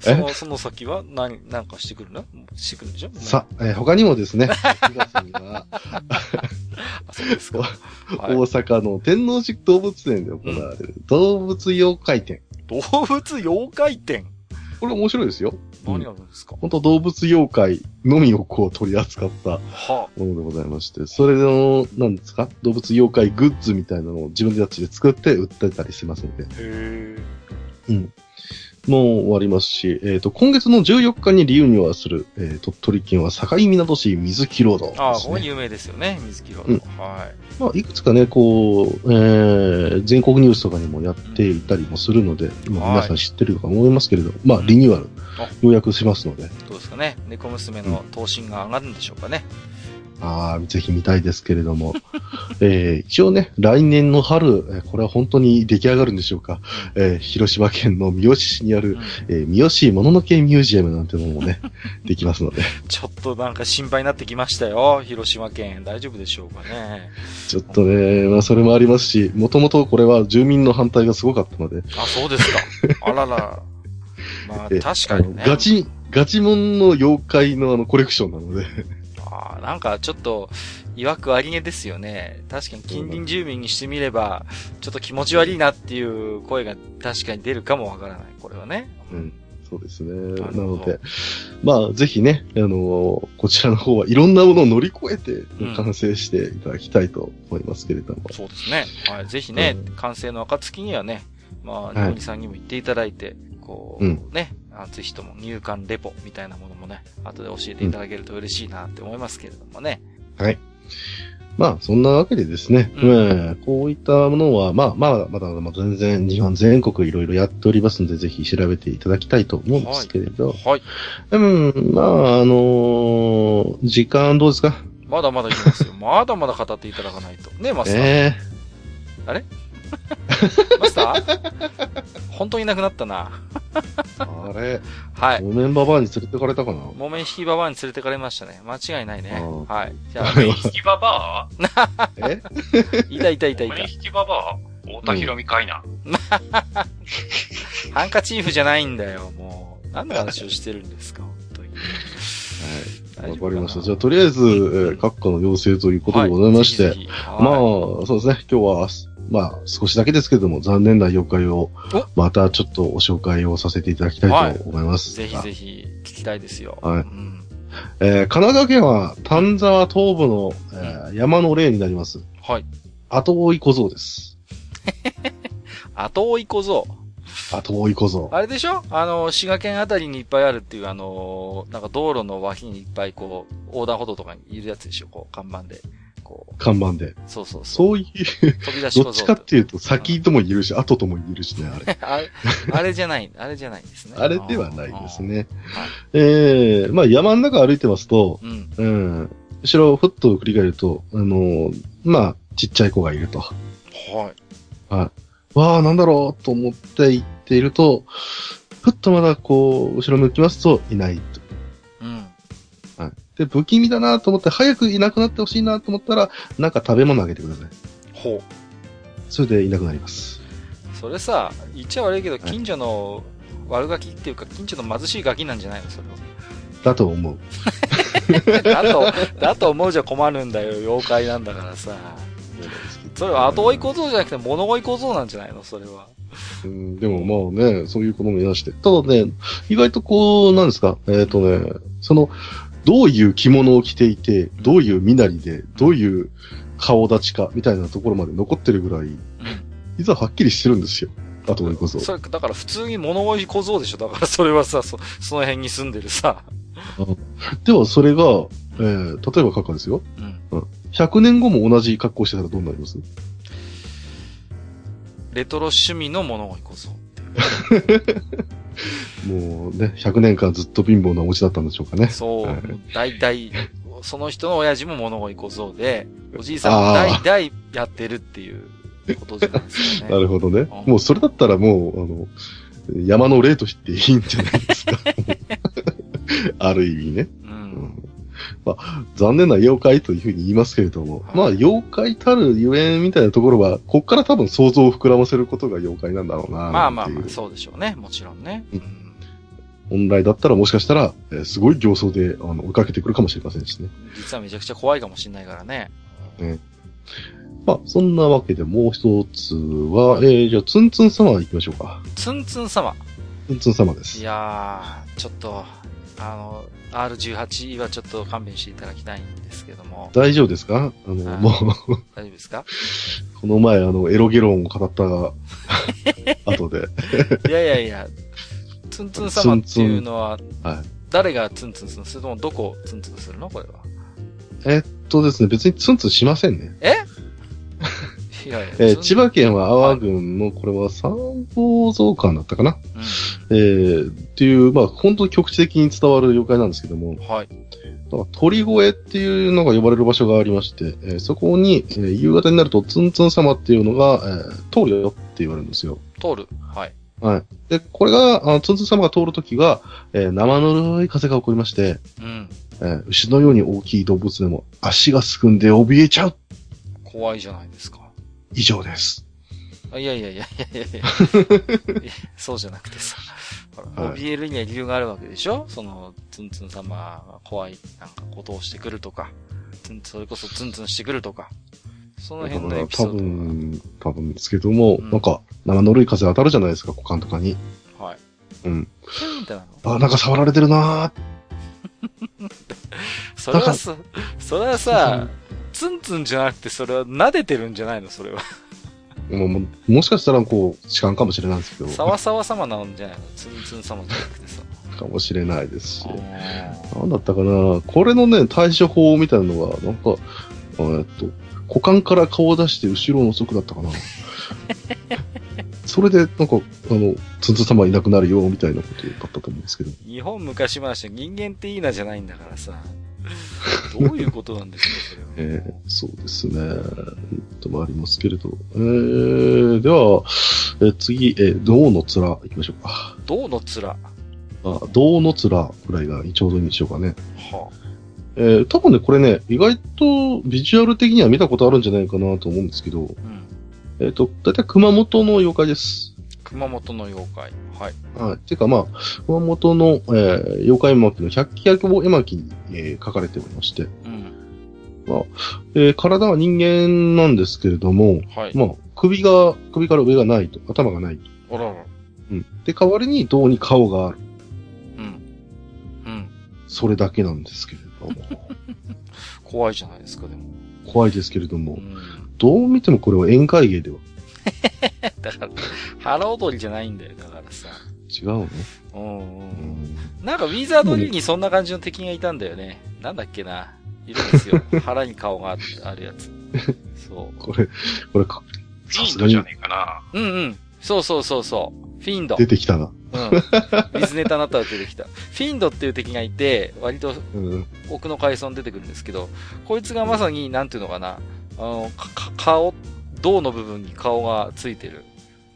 え その、その先は？何、なんかしてくるの？してくるんでしょ？さ、えー他にもですね、9月には、あ、そうですか。はい。大阪の天王寺動物園で行われる動物妖怪展。動物妖怪展？これ面白いですよ。何があるんですか、本当動物妖怪のみをこう取り扱ったはものでございまして、それの、何ですか？動物妖怪グッズみたいなのを自分たちで作って売ってたりしますので、あ。へうん。もう終わりますし、えっ、と、今月の14日にリユニュアする、えー鳥取県は境港市水木ロードね。ああ、ここ有名ですよね、水木ロード。うんはまあ、いくつかね、こう、えー、全国ニュースとかにもやっていたりもするので、まあ、はい皆さん知ってるとか思いますけれど、まあ、リニューアルあ、ようやくしますので、い。どうですかね猫娘の頭身が上がるんでしょうかね。ああ、ぜひ見たいですけれども、えー、一応ね、来年の春、えーこれは本当に出来上がるんでしょうか、えー、広島県の三好市にあるうん、えー、三好もののけミュージアムなんてのもね、できますので、ちょっとなんか心配になってきましたよ。広島県。大丈夫でしょうかね。ちょっとね、まあ、それもありますし、もともとこれは住民の反対がすごかったので、あ、そうですか。あらら。まあ、え確かにね。ガチ、ガチモンの妖怪のあのコレクションなので、あーなんかちょっと、曰くありげですよね。確かに近隣住民にしてみれば、ちょっと気持ち悪いなっていう声が確かに出るかもわからない。これはね。うんそうですね。なので、まあ、ぜひね、あのこちらの方はいろんなものを乗り越えてうん完成していただきたいと思いますけれども。そうですね。はい。ぜひね、うん完成の暁にはね、まあ、いニオリさんにも言っていただいて、こう、うんね、あぜひとも入館レポみたいなものももね、後で教えていただけると嬉しいなって思いますけれどもね。はい。まあ、そんなわけでですね、うんえーこういったものは、まあ、まあ、まだまだ全然日本全国いろいろやっておりますので、ぜひ調べていただきたいと思うんですけれど、はい。うん、まあ、あのー時間どうですか？まだまだいきますよ。まだまだ語っていただかないと。ね、マスター。えマスター？本当にいなくなったな。えあれ、はい。お面ババアに連れてかれたかな？木綿引きババアに連れてかれましたね。間違いないね。うんはい。じゃあ、目引きババアえいたいたいたいた目。引きババア太田博美かいな。ハンカチーフじゃないんだよ、もう。何の話をしてるんですか、本当に。はい。わかりました。じゃあ、とりあえず、えー閣下の要請ということでございまして、まあはい、そうですね。今日は、まあ、少しだけですけども、残念な妖怪をお、またちょっとご紹介をさせていただきたいと思います。ぜひぜひ聞きたいですよ。はいうんえー神奈川県は丹沢東部の、えー山の霊になります。はい。後追い小僧です。後追い小僧。後追い小僧。あれでしょ？あの、滋賀県あたりにいっぱいあるっていう、あの、なんか道路の脇にいっぱいこう、横断歩道とかにいるやつでしょ？こう、看板で。こう、看板で。そうそうそう。そういう、飛び出しどっちかっていうと、先とも言えるし、後とも言えるしね、あれ。あれ、あれじゃない、あれじゃないんですね。あれではないですね。はい。ええまあ山の中歩いてますと、うん。うん、後ろをふっと振り返ると、あのーまあ、ちっちゃい子がいると。はい。わあ、なんだろうと思って行っていると、ふっとまだこう、後ろ向きますと、いない。で、不気味だなと思って、早くいなくなってほしいなと思ったら、なんか食べ物あげてください。ほう。それでいなくなります。それさ、言っちゃ悪いけど、い近所の悪ガキっていうか、近所の貧しいガキなんじゃないの？それだと思う。は。だと、だと思うじゃ困るんだよ、妖怪なんだからさ。それは後追い小僧じゃなくて物追い小僧なんじゃないの？それは。うん、でもまあね、そういうこともいらして。ただね、意外とこう、なんですか、えっ、とね、その、どういう着物を着ていて、どういう身なりで、どういう顔立ちか、みたいなところまで残ってるぐらい、うん。実ははっきりしてるんですよ。後追いこそ。それ、だから普通に物追い小僧でしょだからそれはさ、そ、その辺に住んでるさ。では、それが、えー、例えば閣下ですよ。うん。100年後も同じ格好してたらどうなります？レトロ趣味の物追い小僧。もうね、100年間ずっと貧乏なお家だったんでしょうかね。そうはい、大体、その人の親父も物追い小僧で、おじいさんも代々やってるっていうことじゃないですかね。なるほどね。うんもうそれだったらもう、あの、山の霊としていいんじゃないですか。ある意味ね。まあ、残念な妖怪というふうに言いますけれども、はいまあ、妖怪たるゆえんみたいなところは、こっから多分想像を膨らませることが妖怪なんだろうな。まあまあまあ、そうでしょうね。もちろんね。ううんん。本来だったらもしかしたら、えーすごい形相であの追いかけてくるかもしれませんしね。実はめちゃくちゃ怖いかもしれないからね。まあ、そんなわけでもう一つは、えー、じゃあ、ツンツン様行きましょうか。ツンツン様。ツンツン様ですい。やー、ちょっと、あの、R18 はちょっと勘弁していただきたいんですけども。大丈夫ですか？あの、はい。もう、大丈夫ですか？この前、あの、エロゲロンを語った 後で、いやいやいや、ツンツン様っていうのは、はい。誰がツンツンするの？それともどこをツンツンするの？これは。えっとですね、別にツンツンしませんね。え？えー千葉県は阿波郡の、これは三宝蔵館だったかなうえー、っていう、まあ、本当に局地的に伝わる妖怪なんですけども、ん。はい。鳥越っていうのが呼ばれる場所がありまして、えーそこに、えー夕方になるとツンツン様っていうのが、えー通るよって言われるんですよ。通る。はい。はい。で、これが、あのツンツン様が通るときは、えー生ぬるい風が起こりまして、うん。えー牛のように大きい動物でも足がすくんで怯えちゃう怖いじゃないですか。以上です。あいやいやいやいやいや そうじゃなくてさ。怯えるには理由があるわけでしょ？その、ツンツン様が怖い、なんかことをしてくるとか、ツンそれこそツンツンしてくるとか、そのだ辺のエピソード分、多分ですけども、うんなんか生ぬるい風当たるじゃないですか、股間とかに。は。はい。うん。あ、なんか触られてるなー それはさ、それはさ、ツンツンじゃなくてそれは撫でてるんじゃないのそれは。もうもうもしかしたらこう、痴漢かもしれないんですけど、さわさわ様なんじゃないの？ツンツン様じゃなくてさ。かもしれないですし。あなんだったかな？これのね、対処法みたいなのが、なんか、えっと、股間から顔を出して後ろを覗くだったかな それで、なんか、あの、ツンツン様いなくなるよ、みたいなことだったと思うんですけど。ー日本昔話、人間っていいなじゃないんだからさ。どういうことなんですか、それは。えーそうですね。ともありますけれど。えー、では、えー次、えー、銅の面行きましょうか。銅の面。はあ、銅の面ぐらいがちょうどいいんでしょうかね。あ、えー、多分ね、これね、意外とビジュアル的には見たことあるんじゃないかなと思うんですけど、うん。えっ、と、だいたい熊本の妖怪です。熊本の妖怪。はい。はい。ていうかまあ、熊本の、えー、妖怪絵巻の百鬼夜行絵巻に、えー書かれておりまして、うん。えー体は人間なんですけれども、はい。まあ、首が、首から上がないと、頭がないと。あらら。うん。で、代わりに銅に顔がある。うん。うん。それだけなんですけれども。怖いじゃないですか、でも。怖いですけれども、うん。どう見てもこれは宴会芸では だから、腹踊りじゃないんだよ、だからさ。違うの？うんうん。なんかウィザードリーにそんな感じの敵がいたんだよね。なんだっけな。いるんですよ。腹に顔がああるやつ。そこれ、これか、フィーンドじゃねえかな。う。うんうん。そうそうそうそう。フィンド。出てきたな。うん。水ネタになったら出てきた。フィンドっていう敵がいて、割とうん。奥の階層に出てくるんですけど、こいつがまさに、なんていうのかな。あの、かか顔、胴の部分に顔がついてる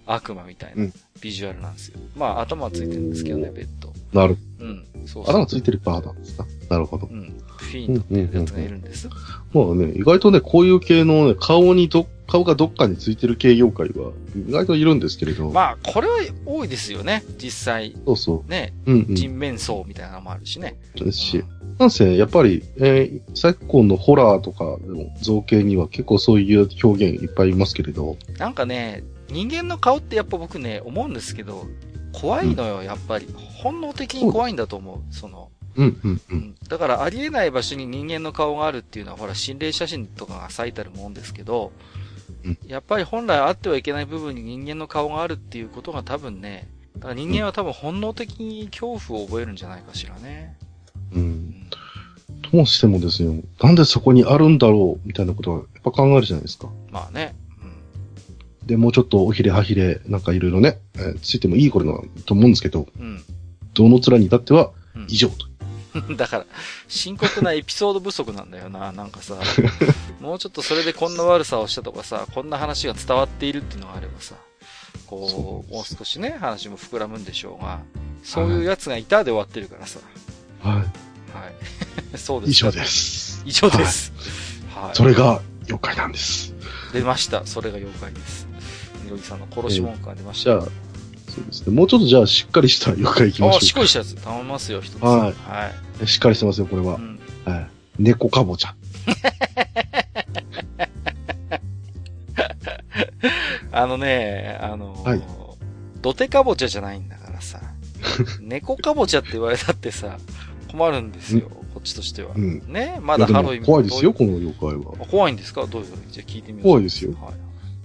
悪魔みたいなうんビジュアルなんですよ。まあ頭はついてるんですけどね、ベッド。なる。うん。そうそう。頭ついてるバーなんですか？なるほどう。ん。フィンドっていうやつがいるんです。まあね、意外とね、こういう系のね、顔にど、顔がどっかについてる系妖怪は、意外といるんですけれど。まあ、これは多いですよね。実際。そうそね。う。うんうん。人面相みたいなのもあるしね。ですし。なんせ、やっぱり、えー昨今のホラーとかでも造形には結構そういう表現いっぱいいますけれど。なんかね、人間の顔ってやっぱ僕ね、思うんですけど、怖いのよ、やっぱり。本能的に怖いんだと思う。その、うんうんう。うんん。だからありえない場所に人間の顔があるっていうのは、ほら、心霊写真とかが最たるもんですけどうん、やっぱり本来あってはいけない部分に人間の顔があるっていうことが多分ね、だから人間は多分本能的に恐怖を覚えるんじゃないかしらね。う。うんん。ともしてもですよ、なんでそこにあるんだろうみたいなことはやっぱ考えるじゃないですか。まあね。うん。で、もうちょっとおひれはひれ、なんかいろいろね、えーついてもいい頃だと思うんですけど、うん。どの面に至ってはうん以上と。だから、深刻なエピソード不足なんだよな、なんかさ。もうちょっとそれでこんな悪さをしたとかさ、こんな話が伝わっているっていうのがあればさ、こそうもう少しね、話も膨らむんでしょうが、そういうやつがいたで終わってるからさ。ははい。そうい。です。以上で。す。以上です。はい。それが妖怪なんです。出ました。それが妖怪です。みろりさんの殺し文句が出ました。じゃあ、そうですね。もうちょっとじゃあしっかりした妖怪いきまあ、しょしっかりしたやつ。頼みますよ、一つ。はいはい。う。しっかりしてますよ、これはう。ん。はい。猫かぼちゃ。あのね、あのーはい土手かぼちゃじゃないんだからさ、猫かぼちゃって言われたってさ、困るんですよ、こっちとしては。うん。ねまだハロウィン怖いですよ、この妖怪は。あ怖いんですか？どういうじゃあ聞いてみましょう。怖いですよは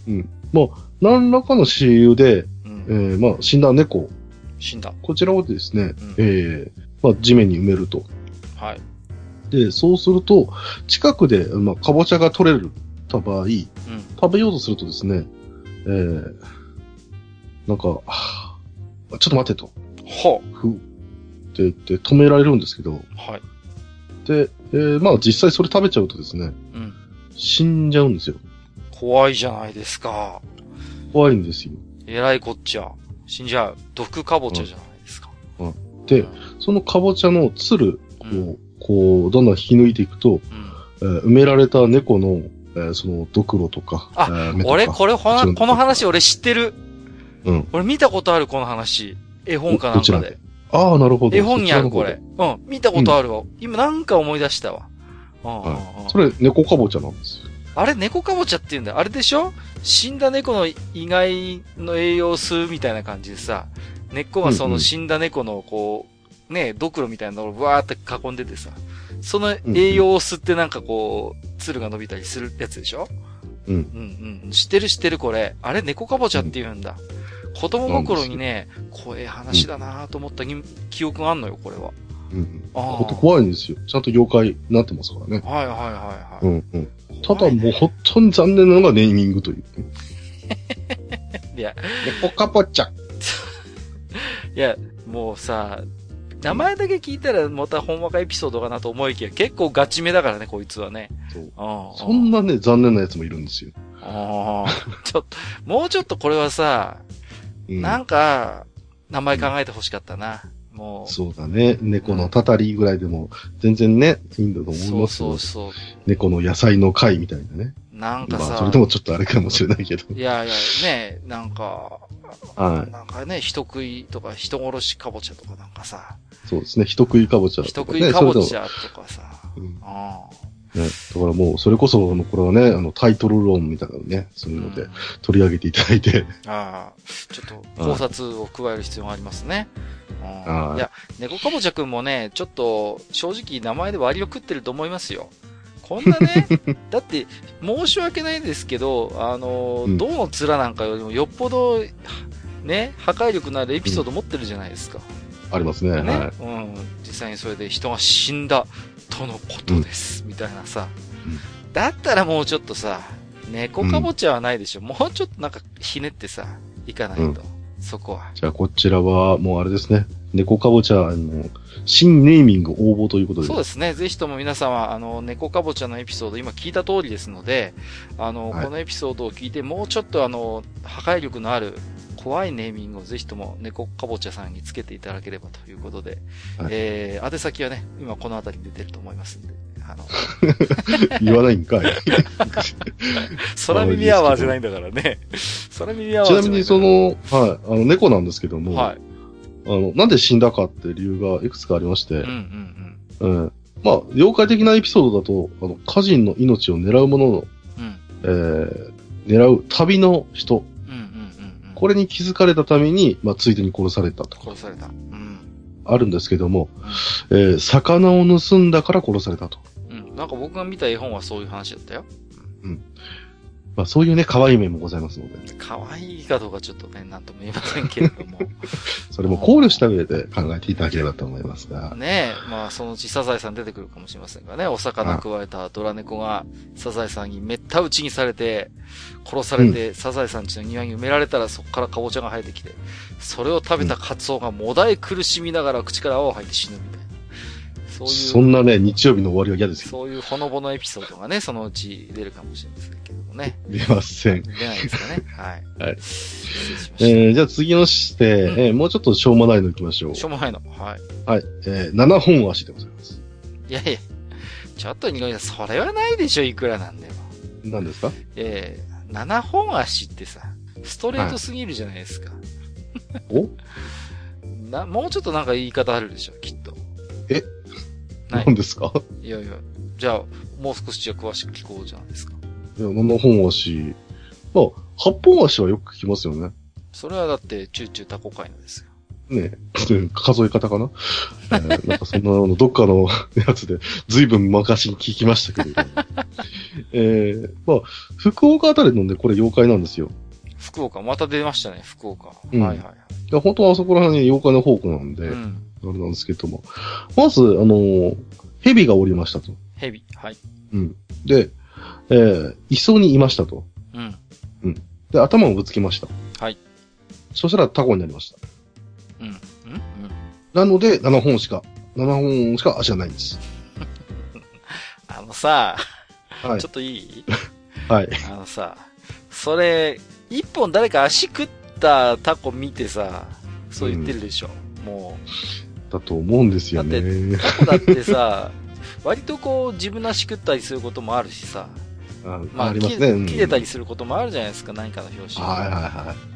い。うん。まあ、何らかの私由で、うえん。ー、まあ、死んだ猫、死んだ。こちらをですね、んえー、まあ、地面に埋めると。はい。で、そうすると、近くで、まあ、かぼちゃが取れるた場合、うん。食べようとするとですね、えー、なんか、はあちょっと待てと、はふうって言って止められるんですけど、はい。で、えー、まあ実際それ食べちゃうとですね、うん。死んじゃうんですよ。怖いじゃないですか。怖いんですよ。えらいこっちゃ。死んじゃう。毒かぼちゃじゃないですか。で、そのかぼちゃのつるうん。を、こう、どんどん引き抜いていくと、うん。えー埋められた猫の、えーその、ドクロとか、あえー俺、これ、ほな、この話俺知ってる。うん。俺見たことある、この話。絵本かなんかで。ああ、なるほど。絵本にある、これ。うん。見たことあるわ。今なんか思い出したわ。うんはい。それ、猫かぼちゃなんですよ。あれ、猫かぼちゃって言うんだよ。あれでしょ？死んだ猫の意外の栄養を吸うみたいな感じでさ、根っこがその死んだ猫のこう、ね、ドクロみたいなのをブワーって囲んでてさ、その栄養を吸ってなんかこう、鶴が伸びたりするやつでしょ？うん。うんうん。知ってる？知ってるこれ。あれ、猫かぼちゃって言うんだ。子供心にね、怖い話だなと思ったぎ記憶があんのよ、これは。うん。あーこと怖いんですよ。ちゃんと妖怪になってますからね。はいはいはいはい。うんうん。ただもう本当に残念なのがネーミングという。いや、猫かぼちゃ。いや、もうさ、名前だけ聞いたらまたほんわかエピソードかなと思いきや、結構ガチめだからね、こいつはね。そそんなね、残念なやつもいるんですよ。ああ、ちょっと、もうちょっとこれはさ、うん、なんか、名前考えて欲しかったな。もう。そうだね。猫のたたりぐらいでも、全然ね、いいんだと思いそうますよそうそう。猫の野菜の会みたいなね。なんかさ、まあ、それでもちょっとあれかもしれないけど。いやいや、ね、なんか、はいなんかね、人食いとか人殺しかぼちゃとかなんかさ、そうですね。人食いかぼちゃ、人食いかぼちゃ。ゃとかさ、うんあね、だからもう、それこそ、これはね、あの、タイトル論みたいなのね、そういうので取り上げていただいて、ああ、ちょっと考察を加える必要がありますね。うんいや、猫かぼちゃくんもね、ちょっと正直名前で割を食ってると思いますよ。こんなね、だって申し訳ないですけど、あの、うん銅の面なんかよりもよっぽど、ね、破壊力のあるエピソード持ってるじゃないですか。ありますね。ね、はうん。実際にそれで人が死んだとのことです、みたいなさ。うんだったらもうちょっとさ、猫かぼちゃはないでしょ。もうちょっとなんかひねってさ、いかないと。うんそこは。い。じゃあ、こちらは、もうあれですね。猫かぼちゃの、新ネーミング応募ということで。そうですね。ぜひとも皆様、あの、猫かぼちゃのエピソード、今聞いた通りですので、あの、はいこのエピソードを聞いて、もうちょっとあの、破壊力のある、怖いネーミングをぜひとも猫かぼちゃさんにつけていただければということで、はいえー、宛先はね、今この辺りに出てると思いますんで、あの、言わないんかい。空耳アワーじゃないんだからね。空耳アワーじゃないちなみにその、はい、あの、猫なんですけども、はい。あの、なんで死んだかって理由がいくつかありまして、うんうんうん。うん。まあ、妖怪的なエピソードだと、あの、家人の命を狙うものの、うん。えー、狙う旅の人、うんうんうんうん。これに気づかれたために、まあ、ついでに殺されたと。殺された。うん。あるんですけども、えー、魚を盗んだから殺されたと。うん。なんか僕が見た絵本はそういう話だったよ。まあ、そういうね、可愛い面もございますので、可愛いかどうかちょっとね、なんとも言えませんけれども。それも考慮した上で考えていただければと思いますが、ねえ、まあそのうちサザエさん出てくるかもしれませんがね、お魚加えたドラ猫がサザエさんにめった打ちにされて、殺されて、サザエさん家の庭に埋められたらそこからカボチャが生えてきて、それを食べたカツオがもだえ苦しみながら口から泡を吐いて死ぬみたいな。そういう、そんなね、日曜日の終わりは嫌ですよ。そういうほのぼのエピソードがね、そのうち出るかもしれませんけどもね。見ません。出ないですかね。はい。はい。えー、じゃあ次のして、うんえーもうちょっとしょうもないの行きましょう。しょうもないの。はい。はい。えー、7本足でございます。いやいや、ちょっと苦いそれはないでしょ、いくらなんでも。何ですか？ええ7本足ってさ、ストレートすぎるじゃないですか。お？な、もうちょっとなんか言い方あるでしょ、きっと。え？何ですか？いやいや、じゃあ、もう少しじゃあ詳しく聞こうじゃないですか。いや、7本足。まあ、8本足はよく聞きますよね。それはだって、チューチュータコ会のですよ。ね 数え方かな、えーなんかそんなの、どっかのやつで、ずいぶん昔に聞きましたけれども。えー、まあ、福岡あたりのね、これ妖怪なんですよ。福岡、また出ましたね、福岡。うんはいはいはい。いや、本当はあそこら辺に妖怪の宝庫なんで、うん。あれなんですけども。まず、あのー蛇がおりましたと。ヘビ。はい。うん。で、えー、磯にいましたと。うん。で、頭をぶつけました。はい。そしたらタコになりました。うん。うん。うん。なので、7本しか、7本しか足がないんです。あのさ、はいちょ。っといい？はい。あのさ、それ、一本誰か足食ったタコ見てさ、そう言ってるでしょ。もだと思うんですよね。う、タコだってさ、割とこう自分の足食ったりすることもあるしさ、あまあ、ありますね。うん切れたりすることもあるじゃないですか、何かの表紙。はいはいはい。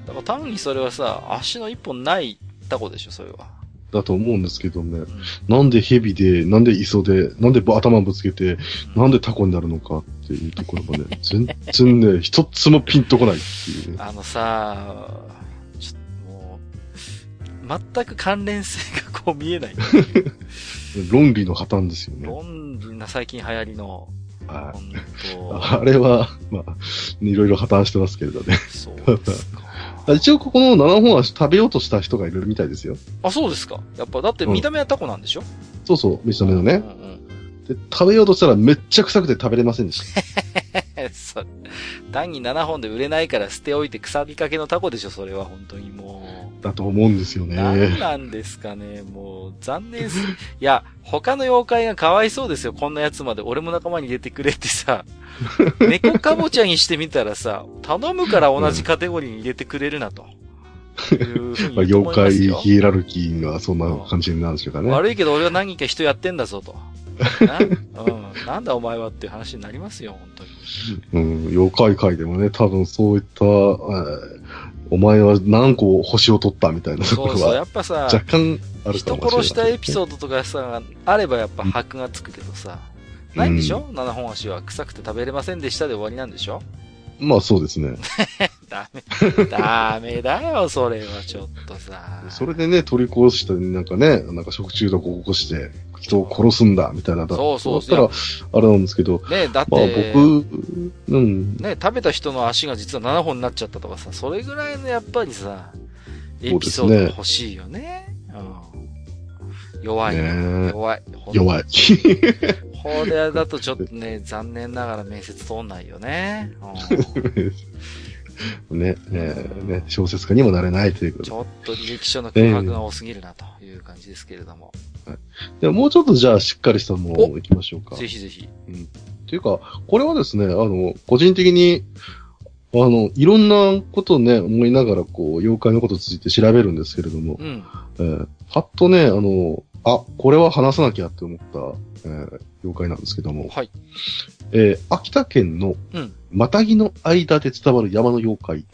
だから単にそれはさ、足の一本ないタコでしょ、それは。だと思うんですけどね。うんなんで蛇で、なんで磯で、なんで頭ぶつけて、なんでタコになるのかっていうところがね、全然ね、一つもピンとこないっていうね。あのさ、全く関連性がこう見えない。論理の破綻ですよね。論理な最近流行りの、は本い。当あれは、まあ、いろいろ破綻してますけれどね。そうですか。一応ここの7本足食べようとした人がいるみたいですよ。あ、そうですか。やっぱ、だって見た目はタコなんでしょ、そうそう、見た目のね。うんうんで、食べようとしたらめっちゃ臭くて食べれませんでした。そう単に7本で売れないから捨ておいて腐りかけのタコでしょ、それは本当にもだと思うんですよう。何ね。なんですかね、もう、残念すぎ。いや、他の妖怪がかわいそうですよ、こんなやつまで。俺も仲間に入れてくれってさ。猫かぼちゃにしてみたらさ、頼むから同じカテゴリーに入れてくれるなと。まあ、妖怪ヒエラルキーがそんな感じなんでしょうかね。悪いけど俺は何人か人やってんだぞと。なうん、なんだお前はっていう話になりますよ、本当に。うん、妖怪界でもね、多分そういった、えーお前は何個星を取ったみたいなところそうそう、やはっぱさ、若干あるか人もしれない。殺したエピソードとかさ、あればやっぱ箔がつくけどさ、ないんでしょ、七本足は臭くて食べれませんでしたで終わりなんでしょ？まあそうですね。ダメ、ダメだよ、それはちょっとさ。それでね、取り殺して、なんかね、なんか食中毒を起こして、人を殺すんだ、みたいな。だそうそうだったら、あれなんですけど、ねだって、まあ僕、うん、ね、食べた人の足が実は7本になっちゃったとかさ、それぐらいのやっぱりさ、エピソードが欲しいよね。うん。弱いよ、ね弱い。弱い。これだとちょっとね、残念ながら面接通んないよね。うん ね、ね、ね、小説家にもなれないということちょっと履歴書の空白が多すぎるなという感じですけれども。で。でもうちょっとじゃあしっかりしたものを行きましょうか。ぜひぜひ。っていうか、これはですね、あの、個人的に、あの、いろんなことをね、思いながら、こう、妖怪のことについて調べるんですけれども、うん。えー、パッとね、あの、あ、これは話さなきゃって思った、えー、妖怪なんですけども、はい。えー、秋田県の、うん。またぎの間で伝わる山の妖怪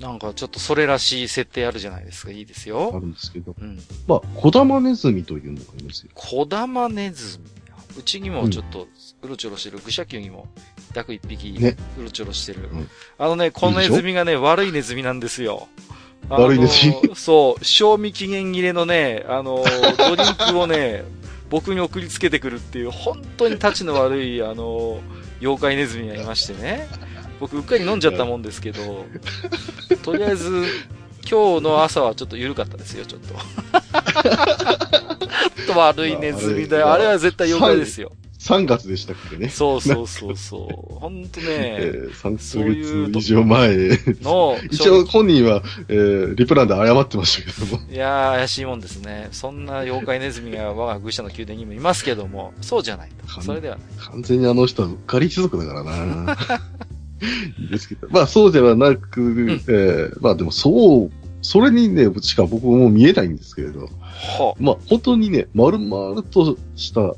なんかちょっとそれらしい設定あるじゃないですか。いいですあよ。るんですけど、うん。まあ、小玉ネズミというのがいますよ。小玉ネズミ。うちにもちょっとうろちょろしてる、愚者級にも、約一匹、ねうろちょろしてる。うんあのね、このネズミがね、悪いネズミなんですよ。悪いネズミそう、賞味期限切れのね、あの、ドリンクをね、僕に送りつけてくるっていう、本当に立ちの悪い、あの、妖怪ネズミがいましてね。僕、うっかり飲んじゃったもんですけど、とりあえず、今日の朝はちょっと緩かったですよ、ちょっと。と悪いネズミだよ。あれは絶対妖怪ですよ。3月でしたっけね。そうそうそうそう。ほんとえね、ー、3そういうヶ月以上前。の、一応本人は、えー、リプランで謝ってましたけども。いやー、怪しいもんですね。そんな妖怪ネズミが我が愚者の宮殿にもいますけども、そうじゃないと。それではない。完全にあの人はうっかり一族だからな。ですけど。まあそうではなく、んえーまあでもそう、それにね、しか僕も見えないんですけれど、はまあ本当にね、丸々とした、うん。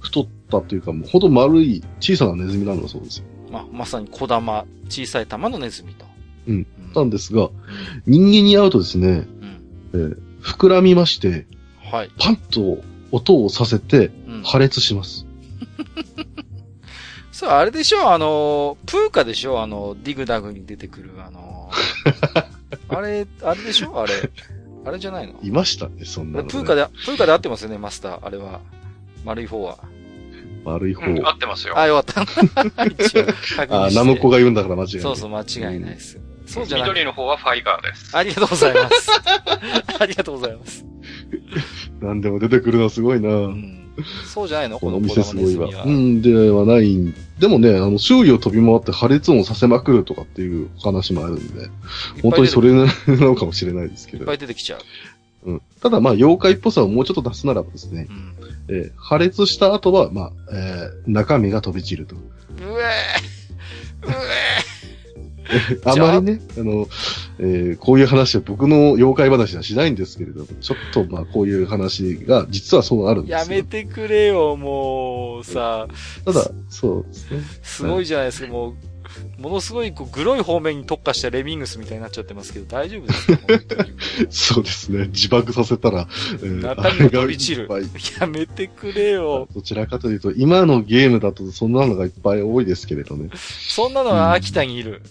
太ったというか、もうほんと丸い小さなネズミなんだそうですよ。まあ、まさに小玉、小さい玉のネズミと。うんう。なんんですが、人間に会うとですね、うん。えー膨らみまして、はい。パンと音をさせてうん。破裂します。そう、あれでしょあの、プーカでしょあの、ディグダグに出てくる、あの、あれ、あれでしょあれ。あれじゃないの？いましたね、そんあなの、ね。れプーカで、プーカで合ってますよね、マスター。あれは。丸い方は。悪い方。うん、合ってますよ。あ、よかった。あ、ナムコが言うんだから間違いない。そうそう、間違いないです。そうじゃなくて。緑の方はファイガーです。ありがとうございます。ありがとうございます。何でも出てくるのはすごいな、うん。そうじゃないの？この店すごいわ。うん、ではないん。でもね、あの、周囲を飛び回って破裂音をさせまくるとかっていう話もあるんで、本当にそれ。れなのかもしれないですけどいっぱ。い出てきちゃう。うん、ただまあ、妖怪っぽさをもうちょっと出すならばですねう、ん。えー破裂した後は、まあ、えー中身が飛び散ると。うえーうあまりね、あの、えーこういう話は僕の妖怪話はしないんですけれども、ちょっとまあ、こういう話が実はそうあるんえですよ。やめてくれよ、もう、さ、ただ、そうですね。すごいじゃないですか、もう、ものすごい、こう、グロい方面に特化したレミングスみたいになっちゃってますけど、大丈夫ですか？そうですね。自爆させたら、えー中身が飛び散る やめてくれよ。どちらかというと、今のゲームだとそんなのがいっぱい多いですけれどね。そんなのは秋田にいる。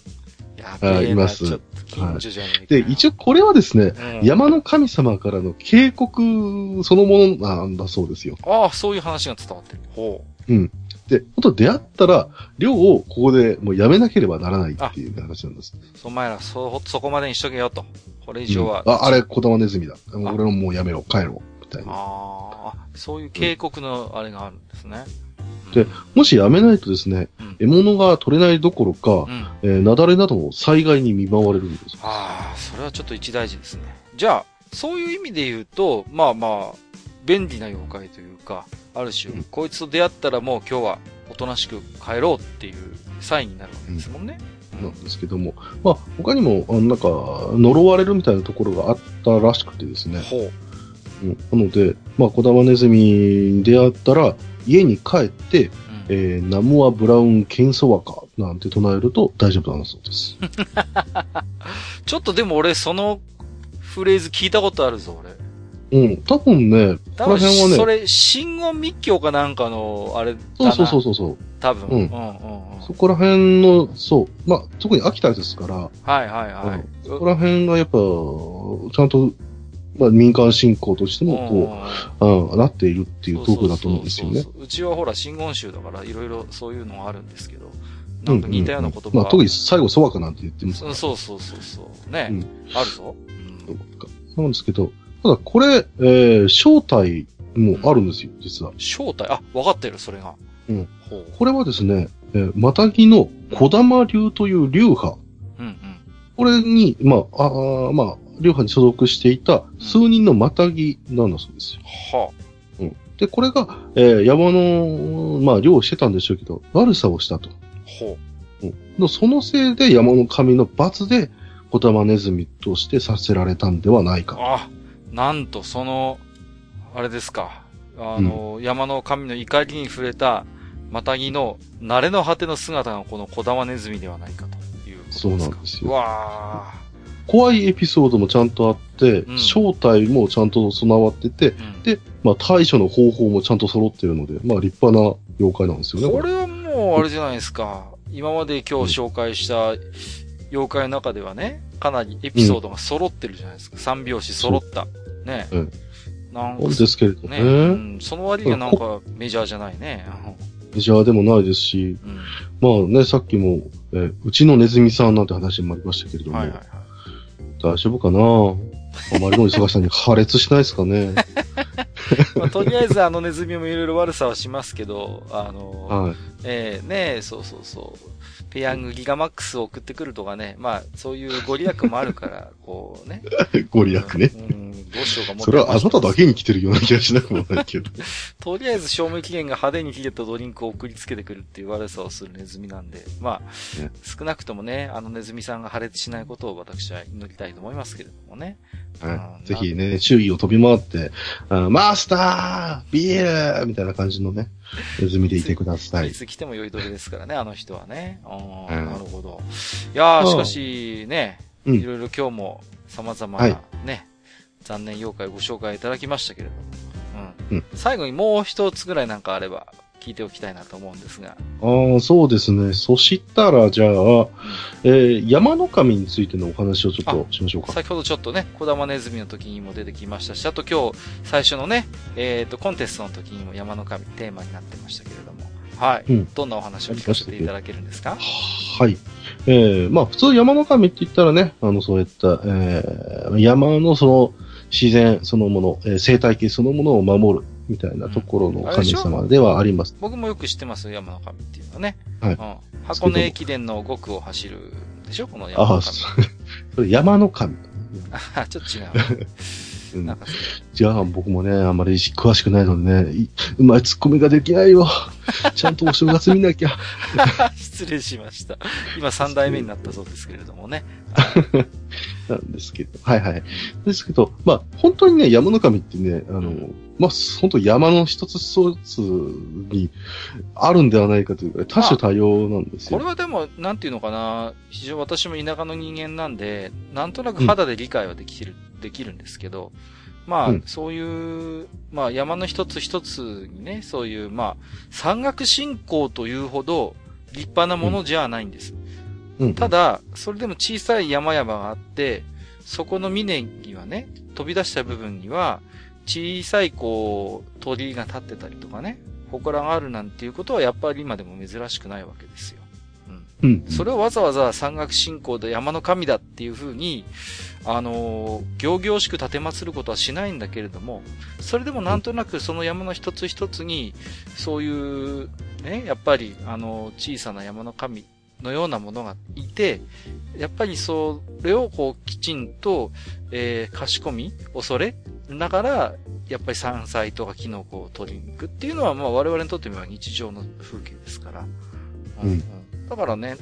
やべえいますちょっと近所じゃねえか。で、一応これはですね、うん山の神様からの警告そのものなんだそうですよ。ああ、そういう話が伝わってる。ほで、本当出会ったら、寮をここでもうやめなければならないっていう話なんです。お前ら、そ、そこまでにしとけよと。これ以上は。うんあ、あれ、小玉ネズミだ。俺ももうやめろ、帰ろう。みたいな。ああ、そういう警告のあれがあるんですね。でもしやめないとですね、うん獲物が取れないどころか、うん。えー、雪崩などの災害に見舞われるんです。ああ、それはちょっと一大事ですね。じゃあ、そういう意味で言うと、まあまあ、便利な妖怪というか、ある種、うんこいつと出会ったらもう今日はおとなしく帰ろうっていうサインになるわけですもんね。なんですけども、まあ、他にも、あのなんか、呪われるみたいなところがあったらしくてですね。ほう。うん、なので、まあ、小玉ネズミに出会ったら、家に帰って、うんえー、ナムア・ブラウン・ケンソワカなんて唱えると大丈夫なんだそうです。ちょっとでも俺そのフレーズ聞いたことあるぞ、俺。うん、多分ね、こ多分、こら辺はね、それ、真言密教かなんかの、あれ。そうそうそうそうそう。多分。ううんん、うん、うん。そこら辺の、そう、まあ、特に秋田ですから、はいはいはい。そこら辺がやっぱ、ちゃんと、まあ、民間信仰としても、こう、うん、なっているっていうトークだと思うんですよねそう。そうそううちはほら、真言宗だから、いろいろそういうのがあるんですけど、なんか似たような言葉が、まあ、特に最後、ソワカなんて言ってますから。そうそうそうそう。ね、うんあるぞ。うんそうなんですけど、ただこれ、えー、正体もあるんですよ、実は。正体、あ、分かってる、それが。うん。ほう。これはですね、えー、マタギの小玉流という流派。うんうん。これに、まあ、あーまあ、流派に所属していた数人のマタギなんだそうですよ。はで、これが、えー山の、まあ、漁をしてたんでしょうけど、悪さをしたと。あ、ほう。のそのせいで山の神の罰で、小玉ネズミとしてさせられたんではないか。あ、なんと、その、あれですか。あの、山の神の怒りに触れた、マタギの、慣れの果ての姿がこの小玉ネズミではないかということですか。そうなんですようわ怖いエピソードもちゃんとあって、うん正体もちゃんと備わってて、ーうんで、まあ対処の方法もちゃんと揃ってるので、まあ立派な妖怪なんですよね。これはもう、あれじゃないですか。今まで今日紹介した妖怪の中ではね、かなりエピソードが揃ってるじゃないですか。三拍子揃った。ね。うんなんかですけれどね。ね、うん。その割にはなんかメジャーじゃないね。メジャーでもないですし、うん。まあね、さっきも、えーうちのネズミさんなんて話もありましたけれども、はいはいはい。大丈夫かな？あまりの忙しさに破裂しないですかね。まあ、とりあえずあのネズミもいろいろ悪さはしますけど、あの、はい。ええねえ、そうそうそう。ペヤングギガマックスを送ってくるとかね、まあ、そういうご利益もあるから、こうね。ご利益ね。うん、どうしようか思ってそれはあなただけに来てるような気がしなくもないけど。とりあえず賞味期限が派手に切れたドリンクを送りつけてくるっていう悪さをするネズミなんで、まあ、ね少なくともね、あのネズミさんが破裂しないことを私は祈りたいと思いますけれどもね。はい、うんぜひね、周囲を飛び回って、あマスタービールみたいな感じのね、ネズミでいてくださいい。つ来ても酔いどれですからね、あの人はね。うんなるほど。いやー、しかしね、うんいろいろ今日も様々はいなね、残念妖怪をご紹介いただきましたけれども。うん。うん最後にもう一つぐらいなんかあれば聞いておきたいなと思うんですが。ああ、そうですね。そしたら、じゃあ、えー山の神についてのお話をちょっとしましょうか。先ほどちょっとね、小玉ネズミの時にも出てきましたし、あと今日最初のね、えっ、と、コンテストの時にも山の神テーマになってましたけれども。はい。うんどんなお話を聞かせていただけるんですか？はい。えー、まあ、普通山の神って言ったらね、あの、そういった、えー、山のその、自然そのもの、えー生態系そのものを守る、みたいなところの神様ではあります。僕もよく知ってますよ、山の神っていうのはね。はいうん。箱根駅伝の5区を走るでしょ？この山ああ、の神。そそれ山の神。あちょっと違う。じゃあ僕もね、あんまり詳しくないのでね、いうまいツッコミができないよ。ちゃんとお正月見なきゃ。失礼しました。今3代目になったそうですけれどもね。なんですけど。はいはい。ですけど、まあ、本当にね、山の神ってね、あの、まあ、本当山の一つ一つにあるんではないかというか、多種多様なんですよ。これはでも、なんていうのかな、非常私も田舎の人間なんで、なんとなく肌で理解はできる、できるんですけど、まあ、うんそういう、まあ山の一つ一つにね、そういう、まあ、山岳信仰というほど立派なものじゃないんです。うん、ただ、それでも小さい山々があって、そこの峰にはね、飛び出した部分には、小さいこう、鳥居が立ってたりとかね、祠があるなんていうことはやっぱり今でも珍しくないわけですよ。うん。それをわざわざ山岳信仰で山の神だっていうふうに、あのー、行々しく立て祀ることはしないんだけれども、それでもなんとなくその山の一つ一つに、そういう、ね、やっぱり、あのー、小さな山の神のようなものがいて、やっぱりそれをこう、きちんと、えー、かしこみ、恐れながら、やっぱり山菜とかキノコを取りに行くっていうのは、まあ我々にとってみれば日常の風景ですから。うんだからね、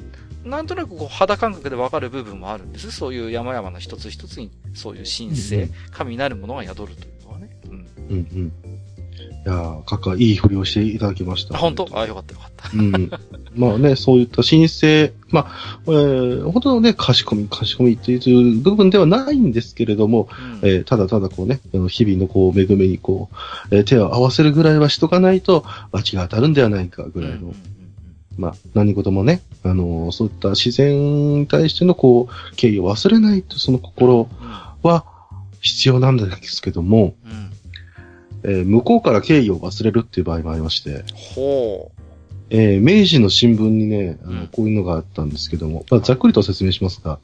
なんとなくこう肌感覚でわかる部分もあるんです。そういう山々の一つ一つに、そういう神聖、うん神なるものが宿るというのはね。うん。うんうん。いやー、かか、いい振りをしていただきました。あ、本当？あ、よかったよかった。うん。まあね、そういった申請、まあ、えー、本当のね、貸し込み、貸し込みっていう部分ではないんですけれども、うんえーただただこうね、あの日々のこう、恵みにこう、えー手を合わせるぐらいはしとかないと、罰が当たるんではないかぐらいの、うんまあ、何事もね、あのーそういった自然に対してのこう、敬意を忘れないと、その心は必要なんですけども、うん。うん。えー向こうから敬意を忘れるっていう場合もありまして、ほえー明治の新聞にね、あのうんこういうのがあったんですけども、まあ、ざっくりと説明しますが、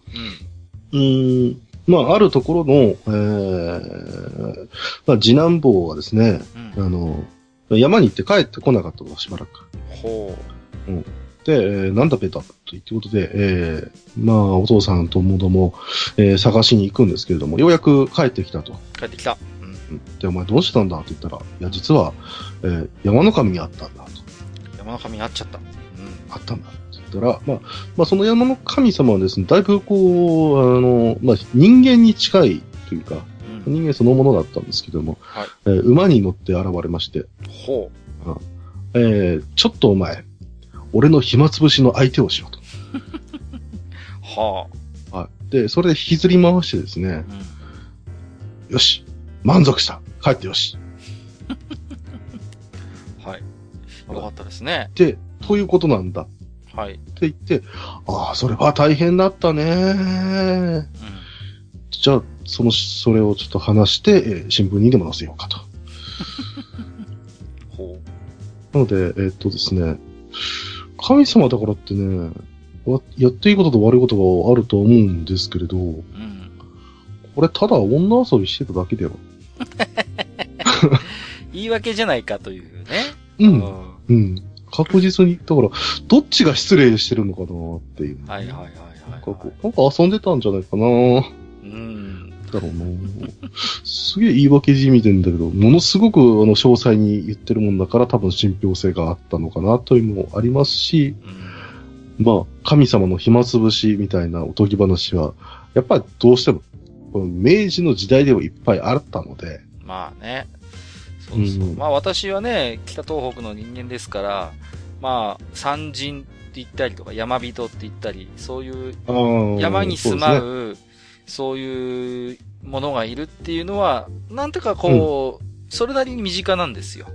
う。うん。うーん、まあ、あるところの、えーまあ、次男坊がですね、うん。あの、山に行って帰ってこなかったと、しばらく。ほで、えーなんだベタということで、えーまあ、お父さんともども、えー探しに行くんですけれども、ようやく帰ってきたと。う。帰ってきた。うん。うんで、お前どうしたんだって言ったら、いや、実は、えー山の神にあったんだと。山の神に会っちゃった。うん。あったんだって言ったら、まあ、まあ、その山の神様はですね、だいぶこう、あの、まあ、人間に近いというか、うん。人間そのものだったんですけども、はいえー馬に乗って現れまして、ほえーちょっとお前、俺の暇つぶしの相手をしろと。う。ははい。で、それで引きずり回してですねあ。、うん。よし、満足した、帰ってよし。はい。よかったですね。で、ということなんだっはい。て言って、ああ、それは大変だったね。うん。じゃあ、その、それをちょっと話して、えー新聞にでも載せようかと。ほなので、えーっとですね、神様だからってね、わやっていいことと悪いことがあると思うんですけれど、う。うん。これただ女遊びしてただけだよ。言い訳じゃないかというね。う。うんん。うん。確実に、だから、どっちが失礼してるのかなっていう。はいはいはいはい、なんかこう、なんか遊んでたんじゃないかなうん。だろうなすげえ言い訳じみてんだけど、ものすごくあの詳細に言ってるもんだから多分信憑性があったのかなというのもありますし、うん。まあ、神様の暇つぶしみたいなおとぎ話は、やっぱりどうしても、この明治の時代でもいっぱいあったので、まあね。そうそう。うんまあ私はね、北東北の人間ですから、まあ、山人って言ったりとか、山人って言ったり、そういう山に住まうう、そういうものがいるっていうのは、なんていうかこう、それなりに身近なんですよ。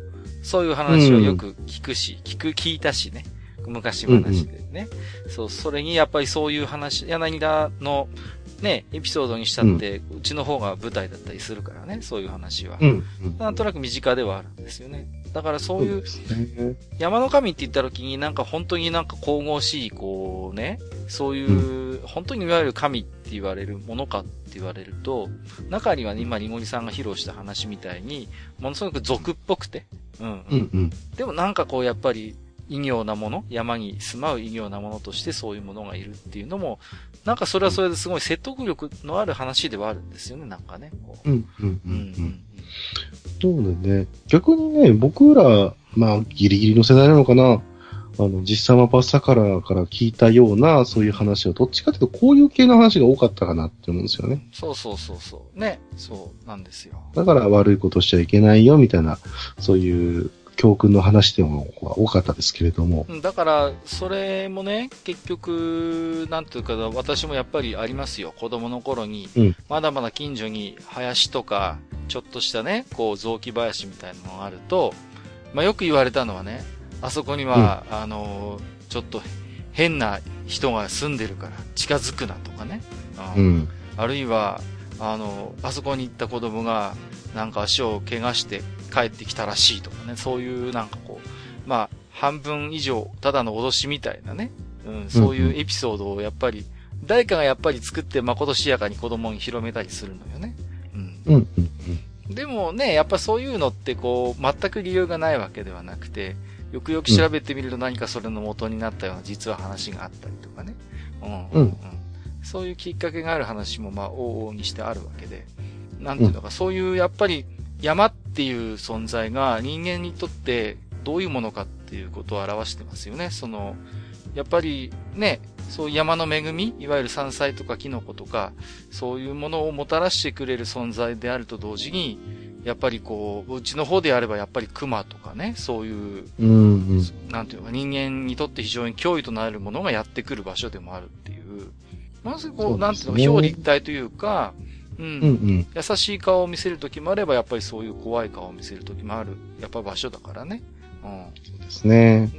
そういう話はよく聞くし、聞く、聞いたしね。昔話でね。そう、それにやっぱりそういう話、柳田のね、エピソードにしたって、うちの方が舞台だったりするからね、そういう話は。ん。うん。うんなんとなく身近ではあるんですよね。だからそういう。山の神って言った時になんか本当になんか神々しい、こうね、そういう、本当にいわゆる神って言われるものかって言われると、中にはね今、リモリさんが披露した話みたいに、ものすごく俗っぽくて、うん、うんうん。でもなんかこうやっぱり、異形なもの、山に住まう異形なものとしてそういうものがいるっていうのも、なんかそれはそれですごい説得力のある話ではあるんですよね、なんかね。こううんうんうん。そうだね。逆にね、僕ら、まあ、ギリギリの世代なのかな。あの、実際はパスタからから聞いたような、そういう話は、どっちかというと、こういう系の話が多かったかなって思うんですよね。そうそうそうそう。ね。そうなんですよ。だから悪いことしちゃいけないよ、みたいな、そういう教訓の話でも多かったですけれども。うんだから、それもね、結局、なんていうか、私もやっぱりありますよ。子供の頃に、うんまだまだ近所に林とか、ちょっとしたね、こう、雑木林みたいなのがあると、まあよく言われたのはね、あそこには、あの、ちょっと変な人が住んでるから近づくなとかね。うんうん。あるいは、あの、あそこに行った子供が、なんか足を怪我して帰ってきたらしいとかね、そういうなんかこう、まあ、半分以上、ただの脅しみたいなね、うん、そういうエピソードをやっぱり、誰かがやっぱり作ってまことしやかに子供に広めたりするのよね。うん。うん、うん。でもね、やっぱそういうのってこう、全く理由がないわけではなくて、よくよく調べてみると何かそれの元になったような実は話があったりとかね。うん。うん。そういうきっかけがある話もまあ往々にしてあるわけで。なんていうのか、そういうやっぱり山っていう存在が人間にとってどういうものかっていうことを表してますよね。その、やっぱりね、そういう山の恵み、いわゆる山菜とかキノコとか、そういうものをもたらしてくれる存在であると同時に、やっぱりこう、うちの方であればやっぱり熊とかね、そういう、うんうん、なんていうか人間にとって非常に脅威となるものがやってくる場所でもあるっていう、まずこう、うね、なんていうのか、表立体というか、うん、うんうん、優しい顔を見せるときもあれば、やっぱりそういう怖い顔を見せるときもある、やっぱ場所だからね。うん。そうですね。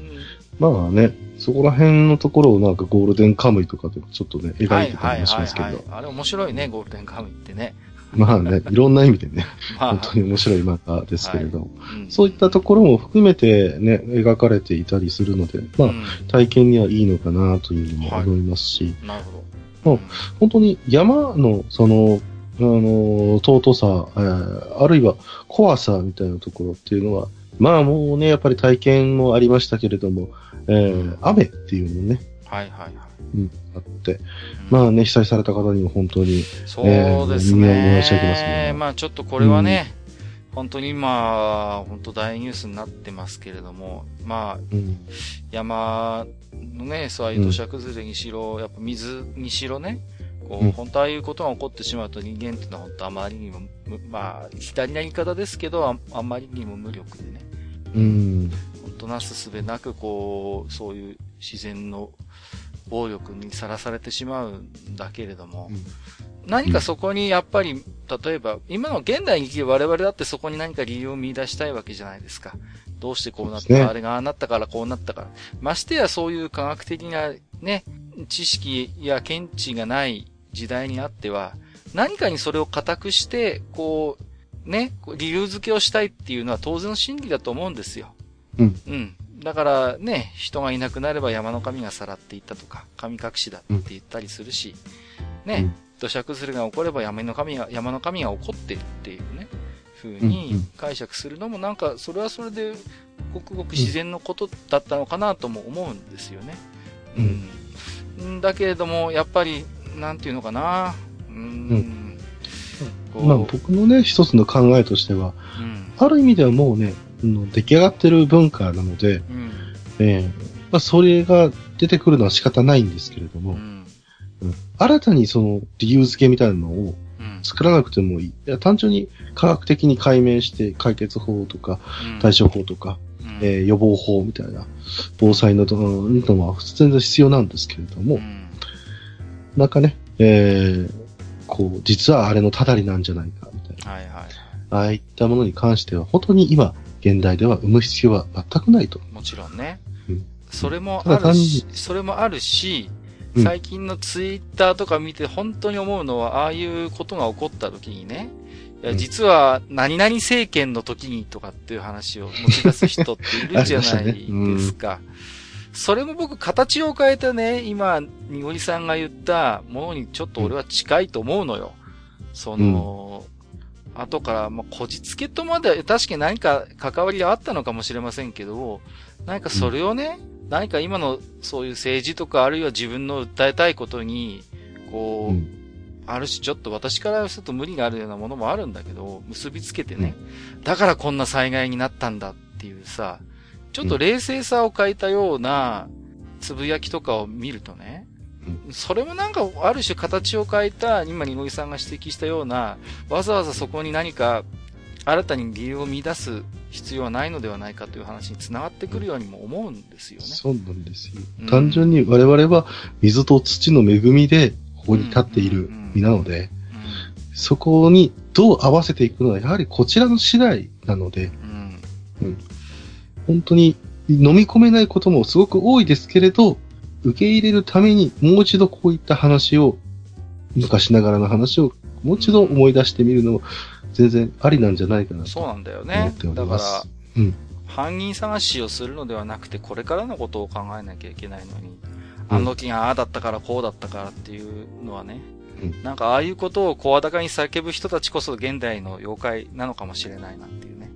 うん、まあね、そこら辺のところをなんかゴールデンカムイとかでもちょっとね、描いてたりもしますけど。はいはいはいはい、あれ面白いね、ゴールデンカムイってね。まあね、いろんな意味でね、まあ、本当に面白い漫画ですけれども、はい。うん、そういったところも含めてね、描かれていたりするので、まあ、うん、体験にはいいのかなというのも思いますし、はい、なるほど。まあ、本当に山の、その、あの、尊さ、えー、あるいは怖さみたいなところっていうのは、まあもうね、やっぱり体験もありましたけれども、えー、雨っていうのね。はいはいはい。うん、あって、うん、まあね、被災された方にも本当に、そうですね。えー、申し上げますね。まあちょっとこれはね、うん、本当に今、本当大ニュースになってますけれども、まあ、うん、山のね、そういう土砂崩れにしろ、やっぱ水にしろね、こう、本当ああいうことが起こってしまうと人間っていうのは本当あまりにも、まあ、左な言い方ですけど、ああまりにも無力でね。うん。本当なすすべなく、こう、そういう自然の暴力にさらされてしまうんだけれども、うん、何かそこにやっぱり、例えば、今の現代に生きる我々だってそこに何か理由を見出したいわけじゃないですか。どうしてこうなったか、ね、あれがああなったからこうなったから。ましてやそういう科学的なね、知識や見地がない時代にあっては、何かにそれを固くして、こう、ね、理由付けをしたいっていうのは当然の心理だと思うんですよ。うん。うん。だからね、人がいなくなれば山の神がさらっていったとか、神隠しだって言ったりするし、ね、うん、土砂崩れが起これば山の神が、山の神が起こってるっていうね、風に解釈するのもなんか、それはそれで、ごくごく自然のことだったのかなとも思うんですよね。うん。だけれども、やっぱり、なんていうのかな。うん。うん、まあ僕のね、一つの考えとしては、うん、ある意味ではもうね、出来上がってる文化なので、うん、えー、まあ、それが出てくるのは仕方ないんですけれども、うん、うん、新たにその理由付けみたいなのを作らなくてもいい。いや単純に科学的に解明して解決法とか、対処法とか、うん、えー、予防法みたいな、防災ののは全然必要なんですけれども、うん、なんかね、えー、こう、実はあれのただりなんじゃないか、みたいな。はいはい。ああいったものに関しては、本当に今、現代では生む必要は全くないと。もちろんね。うん、それもあるし、それもあるし、最近のツイッターとか見て本当に思うのは、ああいうことが起こった時にね、いや、実は、何々政権の時にとかっていう話を持ち出す人っているじゃないですか。それも僕、形を変えたね、今、にごりさんが言ったものにちょっと俺は近いと思うのよ。その、うん、後から、まあ、こじつけとまで、確かに何か関わりがあったのかもしれませんけど、何かそれをね、うん、何か今のそういう政治とか、あるいは自分の訴えたいことに、こう、うん、ある種ちょっと私からすると無理があるようなものもあるんだけど、結びつけてね、だからこんな災害になったんだっていうさ、ちょっと冷静さを欠いたようなつぶやきとかを見るとね、それもなんかある種形を変えた、今、にごぎさんが指摘したような、わざわざそこに何か新たに理由を見出す必要はないのではないかという話につながってくるようにも思うんですよね。そうなんですよ。うん、単純に我々は水と土の恵みでここに立っている身なので、そこにどう合わせていくのはやはりこちらの次第なので、うん、うん、本当に飲み込めないこともすごく多いですけれど、受け入れるためにもう一度こういった話を、昔ながらの話をもう一度思い出してみるのも全然ありなんじゃないかなと。そうなんだよ思ねってお。りだからます、うん犯人探しをするのではなくて、これからのことを考えなきゃいけないのに、あの時がああだったからこうだったからっていうのはね、うんなんかああいうことを声高に叫ぶ人たちこそ現代の妖怪なのかもしれないなっていうね。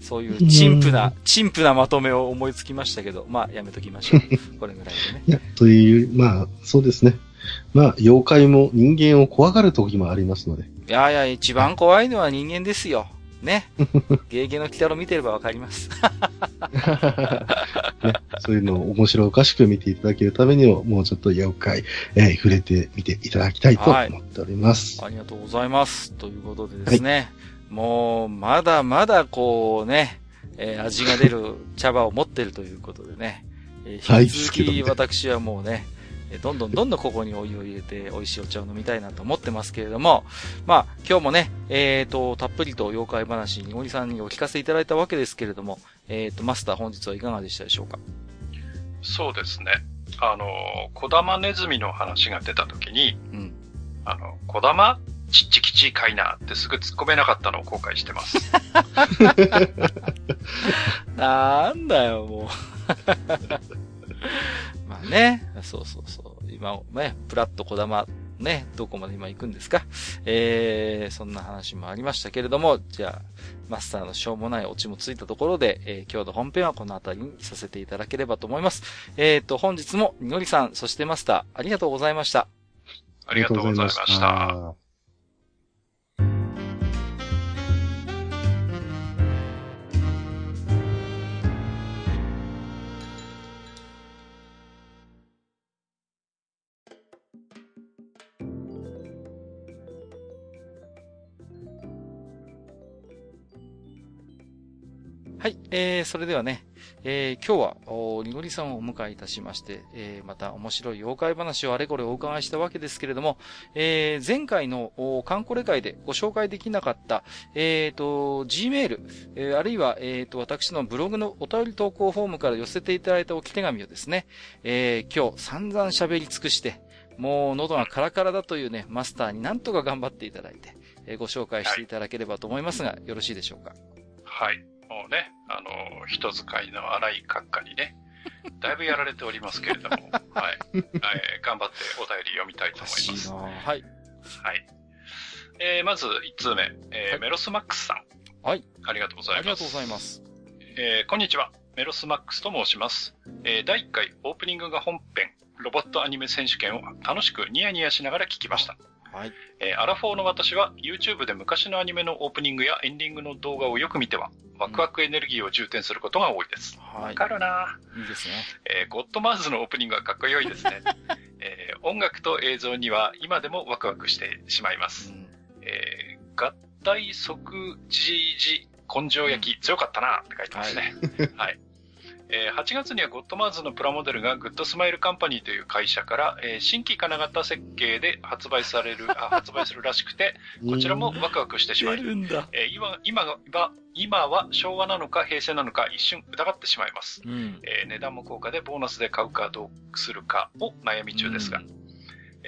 そういう陳腐な、陳腐なまとめを思いつきましたけど、まあやめときましょう。これぐらいでね。いや、という、まあ、そうですね。まあ、妖怪も人間を怖がる時もありますので。いやいや、一番怖いのは人間ですよ。ね。ゲーゲの鬼太郎見てればわかります。ね、そういうのを面白おかしく見ていただけるためにも、もうちょっと妖怪、えー触れてみていただきたいと思っております。ありがとうございます。ということでですね、もう、まだまだこうね、えー味が出る茶葉を持ってるということでね、えーはい引き続き私はもうね、えーどんどんどんどんここにお湯を入れて美味しいお茶を飲みたいなと思ってますけれども、まあ今日もね、えっ、と、たっぷりと妖怪話にごりさんにお聞かせいただいたわけですけれども、えっ、と、マスター本日はいかがでしたでしょうか？そうですね。あの、小玉ネズミの話が出た時に、うん。あの、小玉？ちっちきちかいなってすぐ突っ込めなかったのを後悔してます。なんだよ、もう。まあね、そうそうそう。今、ね、プラット小玉、ね、どこまで今行くんですか。えー、そんな話もありましたけれども、じゃあ、マスターのしょうもないオチもついたところで、えー今日の本編はこの辺りにさせていただければと思います。えーと、本日も、にのりさん、そしてマスター、ありがとうございました。ありがとうございました。はい、えー、それではね、えー、今日は、おにごりさんをお迎えいたしまして、えー、また面白い妖怪話をあれこれお伺いしたわけですけれども、えー、前回の、おカンコレ会でご紹介できなかった、えーと、Gmail、えー、あるいは、えーと、私のブログのお便り投稿フォームから寄せていただいた置き手紙をですね、えー、今日散々喋り尽くして、もう喉がカラカラだというね、マスターになんとか頑張っていただいて、えーご紹介していただければと思いますが、よろしいでしょうか？はい。もうね、あの、人使いの荒い閣下にね、だいぶやられておりますけれども、はい。えー頑張ってお便り読みたいとお思います。はい。はい。えーまず1通目、えーはいメロスマックスさん。はい。ありがとうございます。ありがとうございます。えーこんにちは。メロスマックスと申します。えー第1回オープニングが本編、ロボットアニメ選手権を楽しくニヤニヤしながら聞きました。はい。えーアラフォーの私は YouTube で昔のアニメのオープニングやエンディングの動画をよく見ては、ワクワクエネルギーを充填することが多いです。はわかるないいいですね。えーゴッドマーズのオープニングはかっこよいですね。えー音楽と映像には今でもワクワクしてしまいます。うんえー合体即時時根性焼き、強かったなって書いてますね。はい。え ー8月にはゴッドマーズのプラモデルがグッドスマイルカンパニーという会社から、えー新規金型設計で発売される、あ 発売するらしくて、こちらもワクワクしてしまい。えー今、今が、今今は昭和なのか平成なのか一瞬疑ってしまいます。うん。えー値段も高価でボーナスで買うかどうするかを悩み中ですが、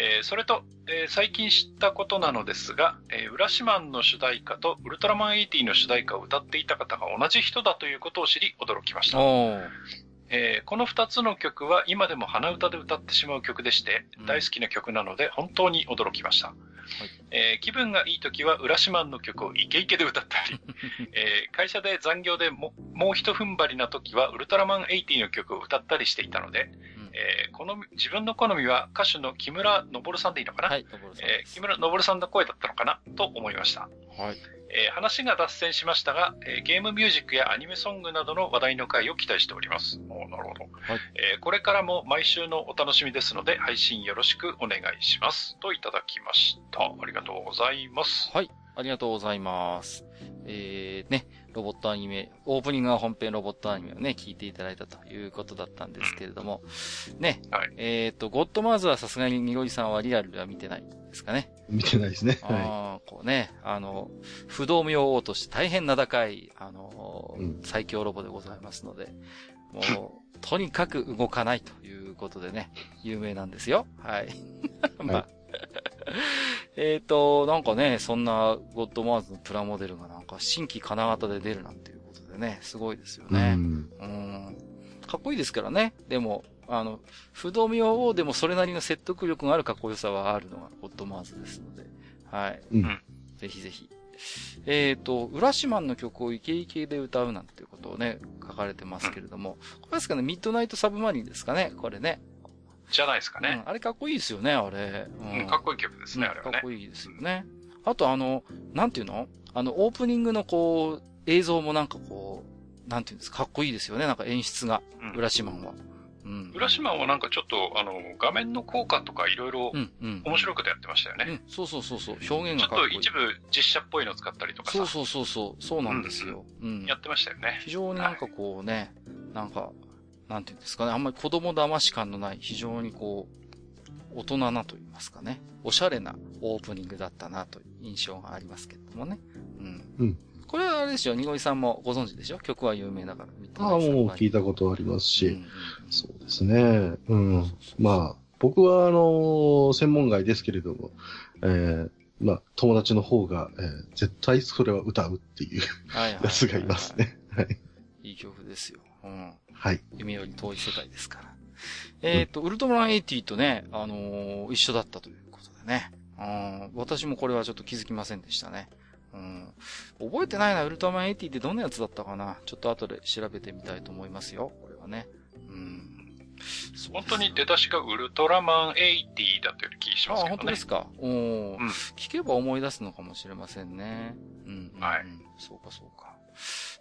えーそれと、えー最近知ったことなのですが、えー、浦島の主題歌とウルトラマン80の主題歌を歌っていた方が同じ人だということを知り驚きました。えーこの2つの曲は今でも鼻歌で歌ってしまう曲でしてうん、大好きな曲なので本当に驚きました。えー気分がいい時は浦島の曲をイケイケで歌ったり、えー会社で残業でももう一踏ん張りな時はウルトラマン80の曲を歌ったりしていたので、えーこの自分の好みは歌手の木村昇さんでいいのかな、はい、えー木村昇さんの声だったのかなと思いました。はい。えー話が脱線しましたが、えーゲームミュージックやアニメソングなどの話題の回を期待しております。なるほど、はいえーこれからも毎週のお楽しみですので、配信よろしくお願いします。といただきました。ありがとうございます。はい。ありがとうございます。えー、ね、ロボットアニメ、オープニングが本編ロボットアニメをね、聞いていただいたということだったんですけれども、ね、はいえっ、と、ゴッドマーズはさすがにニゴリさんはリアルでは見てないですかね。見てないですね。はああ、こうね、あの、不動明王として大変名高い、あの、うん最強ロボでございますので、もう、とにかく動かないということでね、有名なんですよ。はい。まあ、えっと、なんかね、そんなゴッドマーズのプラモデルがなんか新規金型で出るなんていうことでね、すごいですよね。うんうん。かっこいいですからね。でも、あの、不動明王でもそれなりの説得力があるかっこよさはあるのがゴッドマーズですので。はい。うんぜひぜひ。えっ、と、浦島の曲をイケイケで歌うなんていうことをね、書かれてますけれども、これですかね、ミッドナイトサブマリンですかね、これね。じゃないですかうんね。あれかっこいいですよね、あれ。うん、かっこいい曲ですね、うんあれはねかっこ。いいですよね。あとあの、なんていうの？あの、オープニングのこう、映像もなんかこう、なんていうんですか、かっこいいですよね、なんか演出が、うん浦島は。うん。浦島はなんかちょっと、あの、画面の効果とかいろいろうん、うん。面白いことやってましたよね。うん、そうそうそうそう、表現ちょっがかっこいい。と一部実写っぽいの使ったりとかさそう、そうそうそう、そうなんですよ。うん。やってましたよね。非常になんかこうね、なんか、なんていうんですかね、あんまり子供騙し感のない、非常にこう、大人なと言いますかね、おしゃれなオープニングだったなという印象がありますけれどもね。うん。うんこれはあれですよ、にごりさんもご存知でしょ？曲は有名だから。ああ、もう聞いたたことありますし、うんうんそうですね。うん。まあ、僕は、あの、専門外ですけれども、えー、まあ、友達の方が、えー絶対それは歌うっていうはいはいはいはいやつがいます。ね。はい。いい曲ですよ。うん。はい。夢より遠い世界ですから。えっ、と、ウルトラマン80とね、あのー一緒だったということでね。うん、私もこれはちょっと気づきませんでしたね。うん、覚えてないな、ウルトラマン80ってどんなやつだったかな。ちょっと後で調べてみたいと思いますよ。これはね。うん。本当に出だしがウルトラマン80だったような気がしああ、ますけどね本当です。か。うん聞けば思い出すのかもしれませんね。うん、うん。はいそうか、そうか。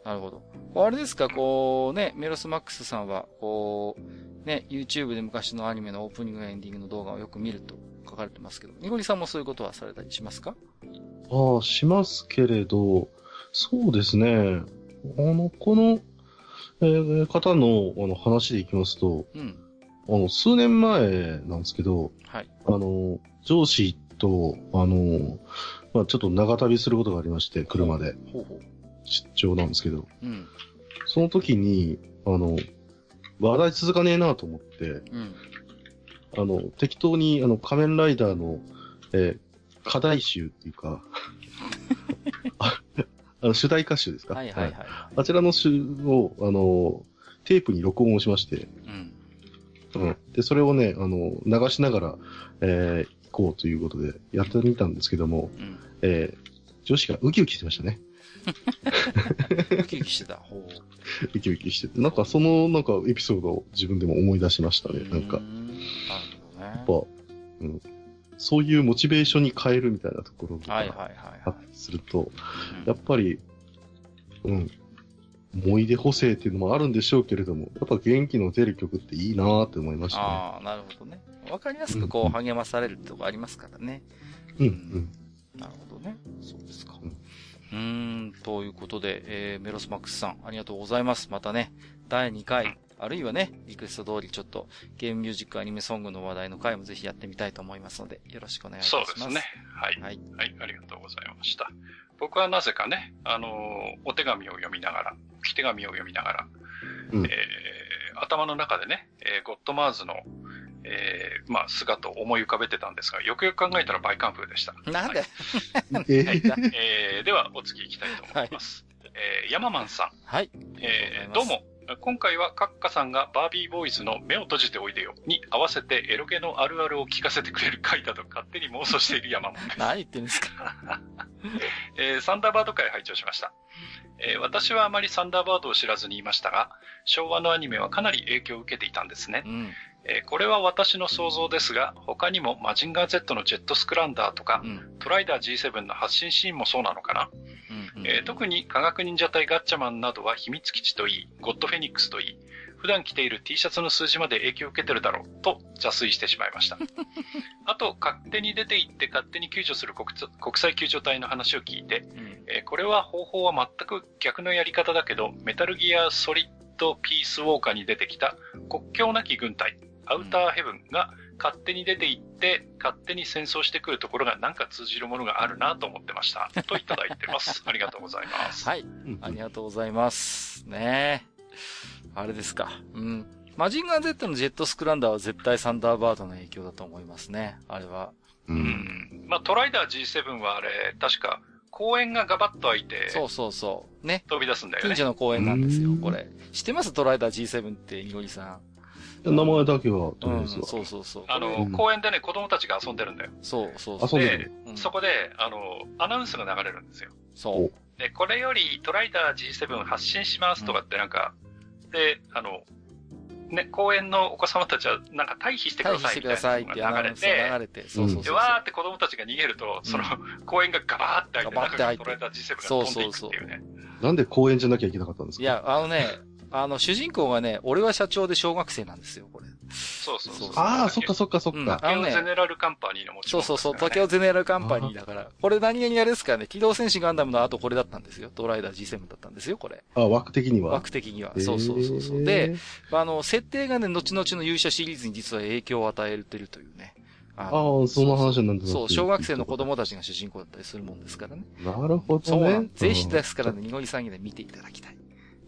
なるほど。あれですか、こうね、メロスマックスさんは、こう、ね、YouTube で昔のアニメのオープニングやエンディングの動画をよく見ると書かれてますけど、ニゴリさんもそういうことはされたりしますか？ああ、しますけれど、そうですね。あの、この、えー方のあの話でいきますと、うん。あの、数年前なんですけど、はい。あの、上司と、あの、まあちょっと長旅することがありまして、車で、ほうほう。出張なんですけど、うん。その時に、あの、話題続かねえなと思って、うん。あの、適当に、あの、仮面ライダーの、えー課題集っていうか、あ あの主題歌集ですか？はいはいはい。あちらの集を、あの、テープに録音をしまして、うん。うん。で、それをね、あの、流しながら、えー行こうということで、やってみたんですけども、うん。えー女子がウキウキしてましたね。ウキウキしてた。ほう。ウキウキしてて。なんか、その、なんか、エピソードを自分でも思い出しましたね。なんかう、んなるほどね。やっぱ、うん。そういうモチベーションに変えるみたいなところがはいはいはいはあったりすると、い。やっぱり、うん。思い出補正っていうのもあるんでしょうけれども、やっぱ元気の出る曲っていいなーって思いましたね。ああ、なるほどね。わかりやすくこう励まされるとこありますからね。うん、うん。なるほどね。そうですか。うんうーん、ということで、えー、メロスマックスさん、ありがとうございます。またね、第2回、あるいはね、リクエスト通りちょっとゲームミュージックアニメソングの話題の回もぜひやってみたいと思いますので、よろしくお願いいたします。そうですね。はい。はい。はい、ありがとうございました。僕はなぜかね、あのーお手紙を読みながら、置き手紙を読みながら、うんえー頭の中でね、えーゴッドマーズの、えーまあ、姿を思い浮かべてたんですが、よくよく考えたらバイカンフーでした。なんで、えはいー えーでは、お次行きたいと思います。えーヤママンさん、はい。えーどうも。今回はカッカさんがバービーボーイズの目を閉じておいでよに合わせてエロゲのあるあるを聞かせてくれる回だと勝手に妄想している山本です。何言ってんですか？えーサンダーバード会拝聴しました。えー私はあまりサンダーバードを知らずにいましたが、昭和のアニメはかなり影響を受けていたんですねう。ん。えーこれは私の想像ですが、他にもマジンガー Z のジェットスクランダーとかう、ん。トライダー G7 の発信シーンもそうなのかな、うん。えー特に科学忍者隊ガッチャマンなどは秘密基地といい、ゴッドフェニックスといい、普段着ている T シャツの数字まで影響を受けてるだろうと邪推してしまいました。あと、勝手に出て行って勝手に救助する国国際救助隊の話を聞いて、うん。えーこれは方法は全く逆のやり方だけど、メタルギアソリッドピースウォーカーに出てきた国境なき軍隊、アウターヘブンが勝手に出て行って、勝手に戦争してくるところがなんか通じるものがあるなと思ってました。といただいてます。ありがとうございます。はい。うんありがとうございます。ねえ。あれですか。うん。マジンガー Z のジェットスクランダーは絶対サンダーバードの影響だと思いますね。あれは。う。うんん。まあトライダー G7 はあれ、確か公園がガバッと開いて、そうそうそう。ね。飛び出すんだよね。近所の公園なんですよう、んこれ。知ってます？トライダー G7 って、みのりさ名前だけは、とりあえずは。そうそうそう。あの、うん公園でね、子供たちが遊んでるんだよ。そうそうそう。でそこで、あの、アナウンスが流れるんですよ。そう。で、これよりトライダー G7 発信しますとかってなんか、で、あの、ね、公園のお子様たちはなんか退避してくださいみたしてくださいいなのが流れって流れて。そうそうで、そう。わーって子供たちが逃げると、その、公園がガバーって開いて、中からトライダー G7 が飛んでいくっていうね。なんで公園じゃなきゃいけなかったんですか？いや、あのね、あの、主人公がね、俺は社長で小学生なんですよ、これ。そうそうそう。ああ、そっかそっかそっうんか。竹尾ゼネラルカンパニーの持ちそうそうそう、竹尾尾ゼネラルカンパニーだから。これ何々あれですからね、機動戦士ガンダムの後これだったんですよ。ドライダー G7 だったんですよ、これ。あ、枠的には。枠的には。そうそうそうそう。で、、あの、設定がね、後々の勇者シリーズに実は影響を与えてるというね。あああ、その話なんだなそう、小学生の子供たちが主人公だったりするもんですからね。なるほどねそうなん。ぜひうんですからね、ニゴリさんにで見ていただきたい。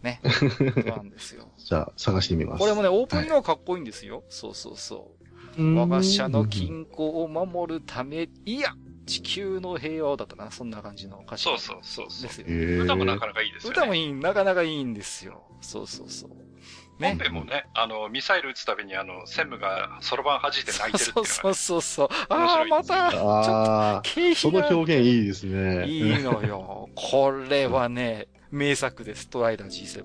ね。そうなんですよ。じゃあ、探してみます。これもね、オープニングはかっこいいんですよ。そうそうそう。うん我が社の均衡を守るため、いや、地球の平和をだったかな。そんな感じの歌詞。そうそうそうそうですよ。歌もなかなかいいですよね。歌もいい、なかなかいいんですよ。そうそうそう。本編もね、あの、ミサイル撃つたびにあの、専務がそろばん弾いて泣いてるっていうのがそうそうそうそう。あ面あ、また、ちょっと、、経その表現いいですね。いいのよ。これはね、名作です。トライダー G7。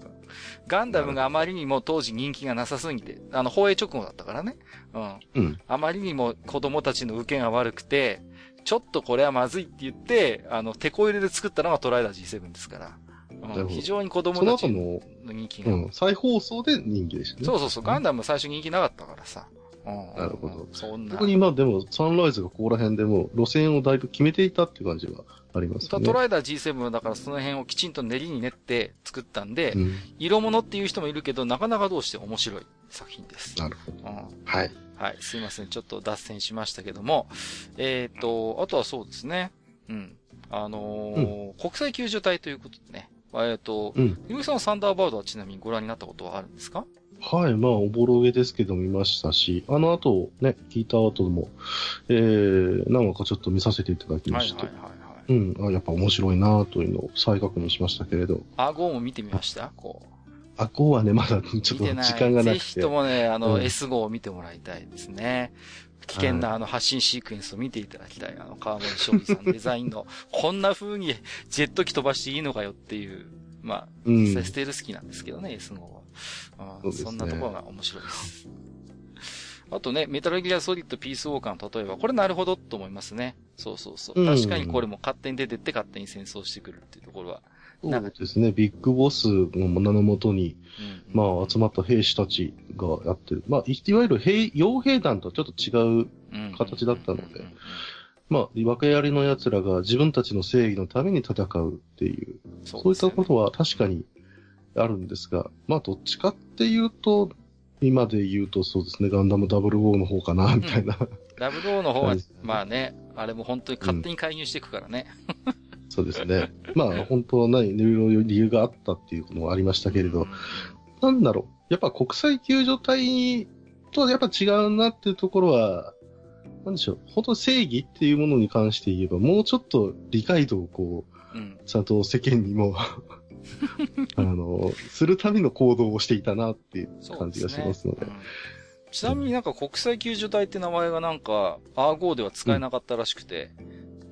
ガンダムがあまりにも当時人気がなさすぎて、あの、放映直後だったからね。うん。うん。あまりにも子供たちの受けが悪くて、ちょっとこれはまずいって言って、あの、手こ入れで作ったのがトライダー G7 ですから。うん、非常に子供たちの人気が。うん、再放送で人気でしたね。そうそうそう、ガンダム最初人気なかったからさ。うん、なるほどそんな。特にまあでも、サンライズがここら辺でも路線をだいぶ決めていたっていう感じはありますよね。トライダー G7 だからその辺をきちんと練りに練って作ったんで、うん。色物っていう人もいるけど、なかなかどうして面白い作品です。なるほど。うんはい。はい、すいません。ちょっと脱線しましたけども。えっ、と、あとはそうですね。うん。あのー国際救助隊ということでね。えっ、と、うん。ゆうさんはサンダーバードはちなみにご覧になったことはあるんですか？はい。まあ、おぼろげですけど見ましたし、あの後、ね、聞いた後も、えー、何話かちょっと見させていただきまして、はいはいはいはい。うん。あ、やっぱ面白いなというのを再確認しましたけれど、アゴーも見てみました？こう。あ、こうはね、まだちょっと。時間がなぜひくて。ともね、あの、うん S 号を見てもらいたいですね。危険なあの発信シークエンスを見ていただきたい。あの、川森勝利さんデザインの、こんな風にジェット機飛ばしていいのかよっていう、まあ、うん。ステル好きなんですけどね、S 号は。うんそそんなところが面白いです。あとね、メタルギアソリッドピースウォーカーの例えば、これなるほどと思いますね。そうそうそう。うん確かにこれも勝手に出てって勝手に戦争してくるっていうところは。そうですね。ビッグボスの名のもとに、うん、まあ、集まった兵士たちがやってる。まあ、いいわゆる兵、傭兵団とはちょっと違う、うん形だったのでうんうんうんまあ、訳ありの奴らが自分たちの正義のために戦うっていう、そういったことは確かにあるんですが、まあ、どっちかっていうと、今で言うとそうですね、ガンダム00の方かな、みたいな。ラブローの方ははい、まあね、あれも本当に勝手に介入していくからね。そうですね。まあ、本当は何、いろいろ理由があったっていうのもありましたけれど、なんだろう。やっぱ国際救助隊とはやっぱ違うなっていうところは、なんでしょう。本当正義っていうものに関して言えば、もうちょっと理解度をこう、うん。ちゃんと世間にも、あの、するための行動をしていたなっていう感じがしますので。うんちなみになんか国際救助隊って名前がなんか、アーゴーでは使えなかったらしくて。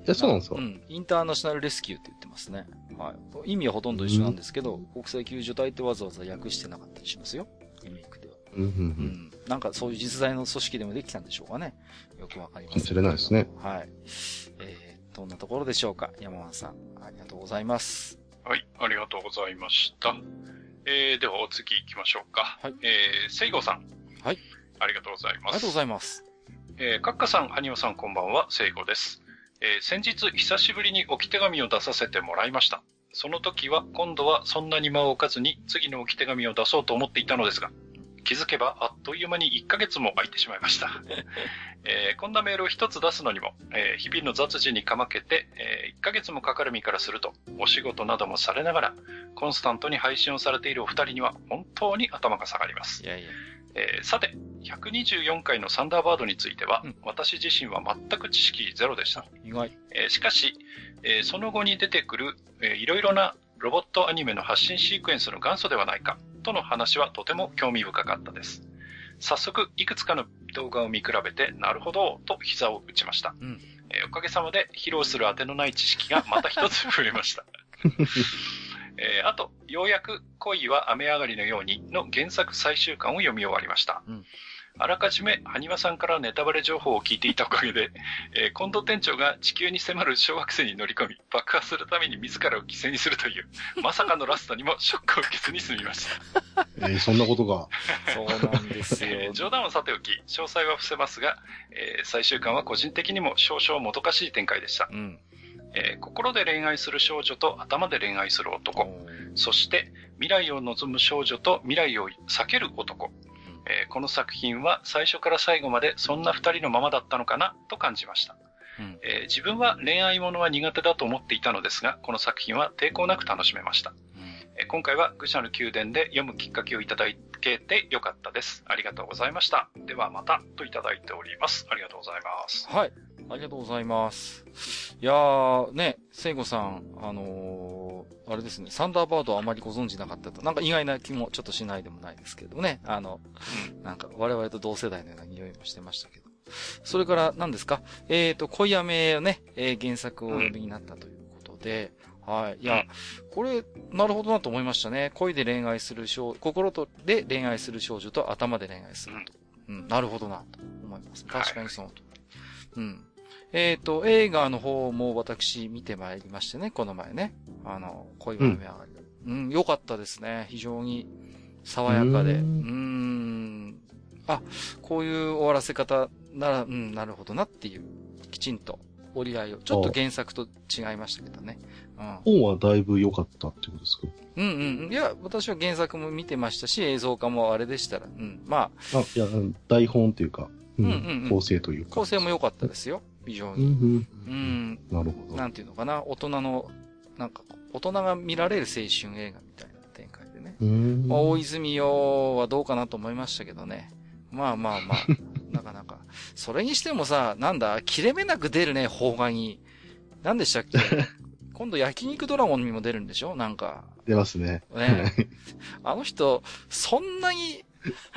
いや、そうなんですか、うん。インターナショナルレスキューって言ってますね。はい。意味はほとんど一緒なんですけど、国際救助隊ってわざわざ訳してなかったりしますよ。リメイクでは。うん、うん、う。うんん。なんかそういう実在の組織でもできたんでしょうかね。よくわかりません。かもしれないですね。はい。えー、どんなところでしょうか。山間さん、ありがとうございます。はい、ありがとうございました。えー、ではお次行きましょうか。はいえー、セイゴさん。はい。ありがとうございます。ありがとうございます。えー、カッカさん、ハニオさん、こんばんは、セイゴです。えー、先日、久しぶりに置き手紙を出させてもらいました。その時は、今度はそんなに間を置かずに、次の置き手紙を出そうと思っていたのですが、気づけば、あっという間に1ヶ月も空いてしまいました。えーこんなメールを一つ出すのにも、えー日々の雑事にかまけて、え1ヶ月もかかる身からすると、お仕事などもされながら、コンスタントに配信をされているお二人には、本当に頭が下がります。いやいや。えーさて、124回のサンダーバードについては、うん私自身は全く知識ゼロでした。意外。えーしかし、えーその後に出てくる、えーいろいろなロボットアニメの発信シークエンスの元祖ではないか、との話はとても興味深かったです。早速、いくつかの動画を見比べて、なるほど、と膝を打ちました。うんえーおかげさまで披露する当てのない知識がまた一つ増えました。えーあと、ようやく恋は雨上がりのようにの原作最終巻を読み終わりました。うんあらかじめ、ハニワさんからネタバレ情報を聞いていたおかげで、えー、近藤店長が地球に迫る小惑星に乗り込み、爆破するために自らを犠牲にするという、まさかのラストにもショックを受けずに済みました。えーそんなことが。そうなんですえーよ。冗談はさておき、詳細は伏せますが、えー最終巻は個人的にも少々もどかしい展開でした。うん。えー心で恋愛する少女と頭で恋愛する男。そして、未来を望む少女と未来を避ける男。えーこの作品は最初から最後までそんな二人のままだったのかなと感じました。うんえー自分は恋愛ものは苦手だと思っていたのですが、この作品は抵抗なく楽しめました。えー今回は愚者の宮殿で読むきっかけをいただけてよかったです。ありがとうございました。ではまたといただいております。ありがとうございます。はい。ありがとうございます。いやー、ね、聖子さん、あのあれですね、サンダーバードはあまりご存知なかったと。なんか意外な気もちょっとしないでもないですけどね。あの、なんか我々と同世代のような匂いもしてましたけど。それから何ですか？えっ、と、恋雨をね、えー原作をお読みになったということで、はい。いや、これ、なるほどなと思いましたね。恋で恋愛する少、心とで恋愛する少女と頭で恋愛すると。うん、なるほどなと思います。確かにその通り。うん。えっ、と、映画の方も私見てまいりましてね、この前ね。あの、恋は雨上がり。うん、良、かったですね。非常に爽やかで。ううーーんん。あ、こういう終わらせ方なら、うん、なるほどなっていう、きちんと折り合いを。ちょっと原作と違いましたけどね。うん。本はだいぶ良かったってことですか？うんうん。いや、私は原作も見てましたし、映像化もあれでしたら、うん。まあ、あ、いや、台本っていうか、うんうんうんうん構成というか。構成も良かったですよ。非常うんに。うんうん。なるほど。なんていうのかな、大人の、なんか、大人が見られる青春映画みたいな展開でね。うーんまあ、大泉洋はどうかなと思いましたけどね。まあまあまあ、なかなか。それにしてもさ、なんだ、切れ目なく出るね、邦画に。何でしたっけ？今度焼肉ドラゴンにも出るんでしょ？なんか。出ますね。ね。あの人、そんなに、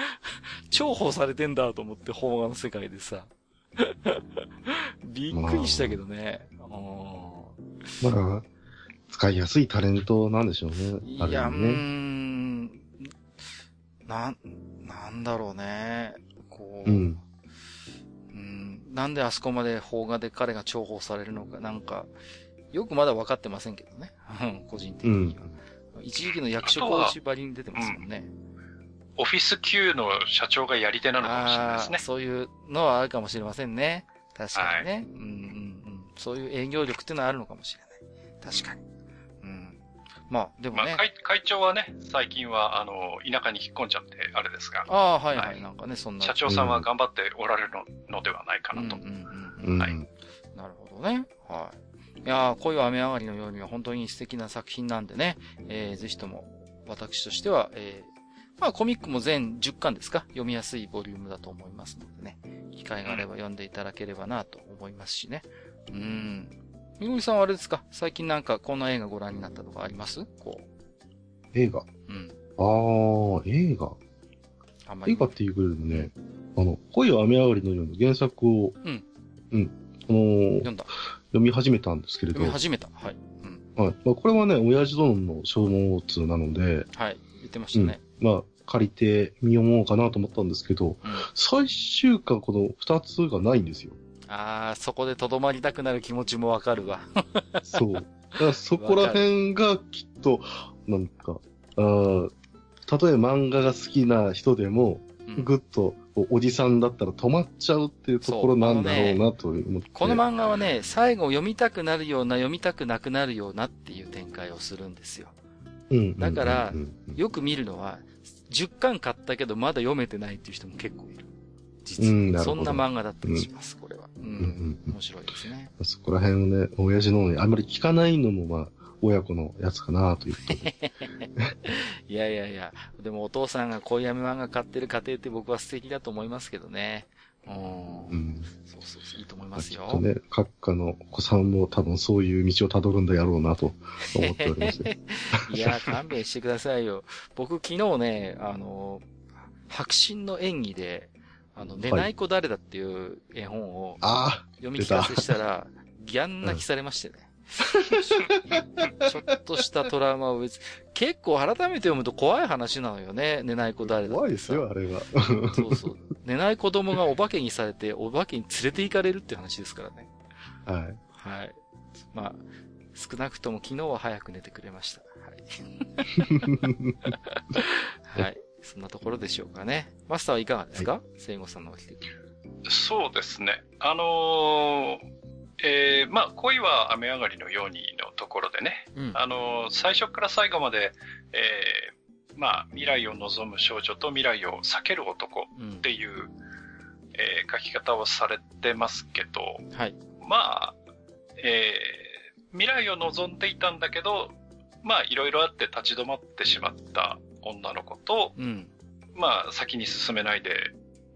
重宝されてんだと思って、邦画の世界でさ。びっくりしたけどね。うんまあ、使いやすいタレントなんでしょうね。いや、うー。ん。なん、なんだろうね。こう、うん。うんなんであそこまで邦画で彼が重宝されるのか、なんか、よくまだ分かってませんけどね。うん個人的には。一時期の役所コーチばりに出てますもんね。オフィス Q の社長がやり手なのかもしれないですね。そういうのはあるかもしれませんね。確かにね。うんうんうん。そういう営業力っていうのはあるのかもしれない。確かに。うん。まあ、でもね。まあ、会会長はね、最近は、あの、田舎に引っ込んじゃって、あれですが、ああ、はいは。はいいなんかね、そんな。社長さんは頑張っておられるののではないかなと。うんうんうん。はいなるほどね。はい。いやー恋は雨上がりのようには本当に素敵な作品なんでね、えー、ぜひとも、私としては、えー、まあコミックも全10巻ですか？読みやすいボリュームだと思いますのでね、機会があれば読んでいただければなと思いますしね。うん。みぐりさんはあれですか？最近なんかこんな映画ご覧になったとかあります？こ映画？う。うん。ああ、映画。あんまり。映画っていうぐらいでね、あの、恋は雨上がりのような原作を、うん。うん。あのー読んだ。読み始めたんですけれど、はい。読み始めた。はい。うん。まあ、これはね、親父殿の小物なので、はい。言ってましたね。まあ、借りて見読もうかなと思ったんですけど、うん。最終巻この二つがないんですよ。ああ、そこで留まりたくなる気持ちもわかるわ。そう。だからそこら辺がきっと、なんか、あー例えば漫画が好きな人でも、うんぐっとおおじさんだったら止まっちゃうっていうところなんだろうなと思って。この漫画はね、最後読みたくなるような、読みたくなくなるようなっていう展開をするんですよ。うんだからよく見るのは、10巻買ったけどまだ読めてないっていう人も結構いる。実うんなは。るほどそんな漫画だったりします、これは。うん。うんうん面白いですね。そこら辺をね、親父のね、あんまり聞かないのもまあ、親子のやつかなということで。いやいやいや、でもお父さんが恋闇漫画買ってる家庭って僕は素敵だと思いますけどね。そうそうそう、いいと思いますよ。きっとね、閣下のお子さんも多分そういう道を辿るんだやろうなと思っております。いや、勘弁してくださいよ。僕昨日ね、あの、白真の演技で、あの、寝ない子誰だっていう絵本をあ読み聞かせしたら、ギャン泣きされましてね。ちょっとしたトラウマを別、結構改めて読むと怖い話なのよね。寝ない子誰あ、だ怖いですよ、あれは。そうそう。寝ない子供がお化けにされて、お化けに連れて行かれるっていう話ですからね。はい。はい。まあ、少なくとも昨日は早く寝てくれました。はい。はい。そんなところでしょうかね。マスターはいかがですか？聖子さんのお一人。そうですね。あのーえーまあ、恋は雨上がりのようにのところでね、うん。あのー最初から最後まで、えーまあ、未来を望む少女と未来を避ける男うんっていう、えー書き方をされてますけど、はい。まあ、えー未来を望んでいたんだけど、まあ、いろいろあって立ち止まってしまった女の子と、うん。まあ、先に進めないで、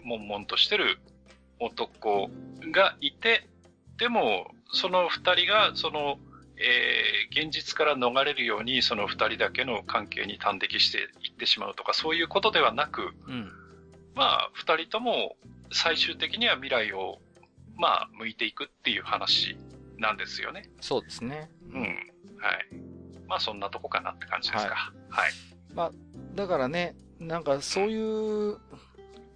悶々としてる男がいて、でも、その二人が、その、えー現実から逃れるように、その二人だけの関係に端的していってしまうとか、そういうことではなく、うん。まあ、二人とも最終的には未来を、まあ、向いていくっていう話なんですよね。そうですね。うん。はい。まあ、そんなとこかなって感じですか。はい。だからね、なんかそういう、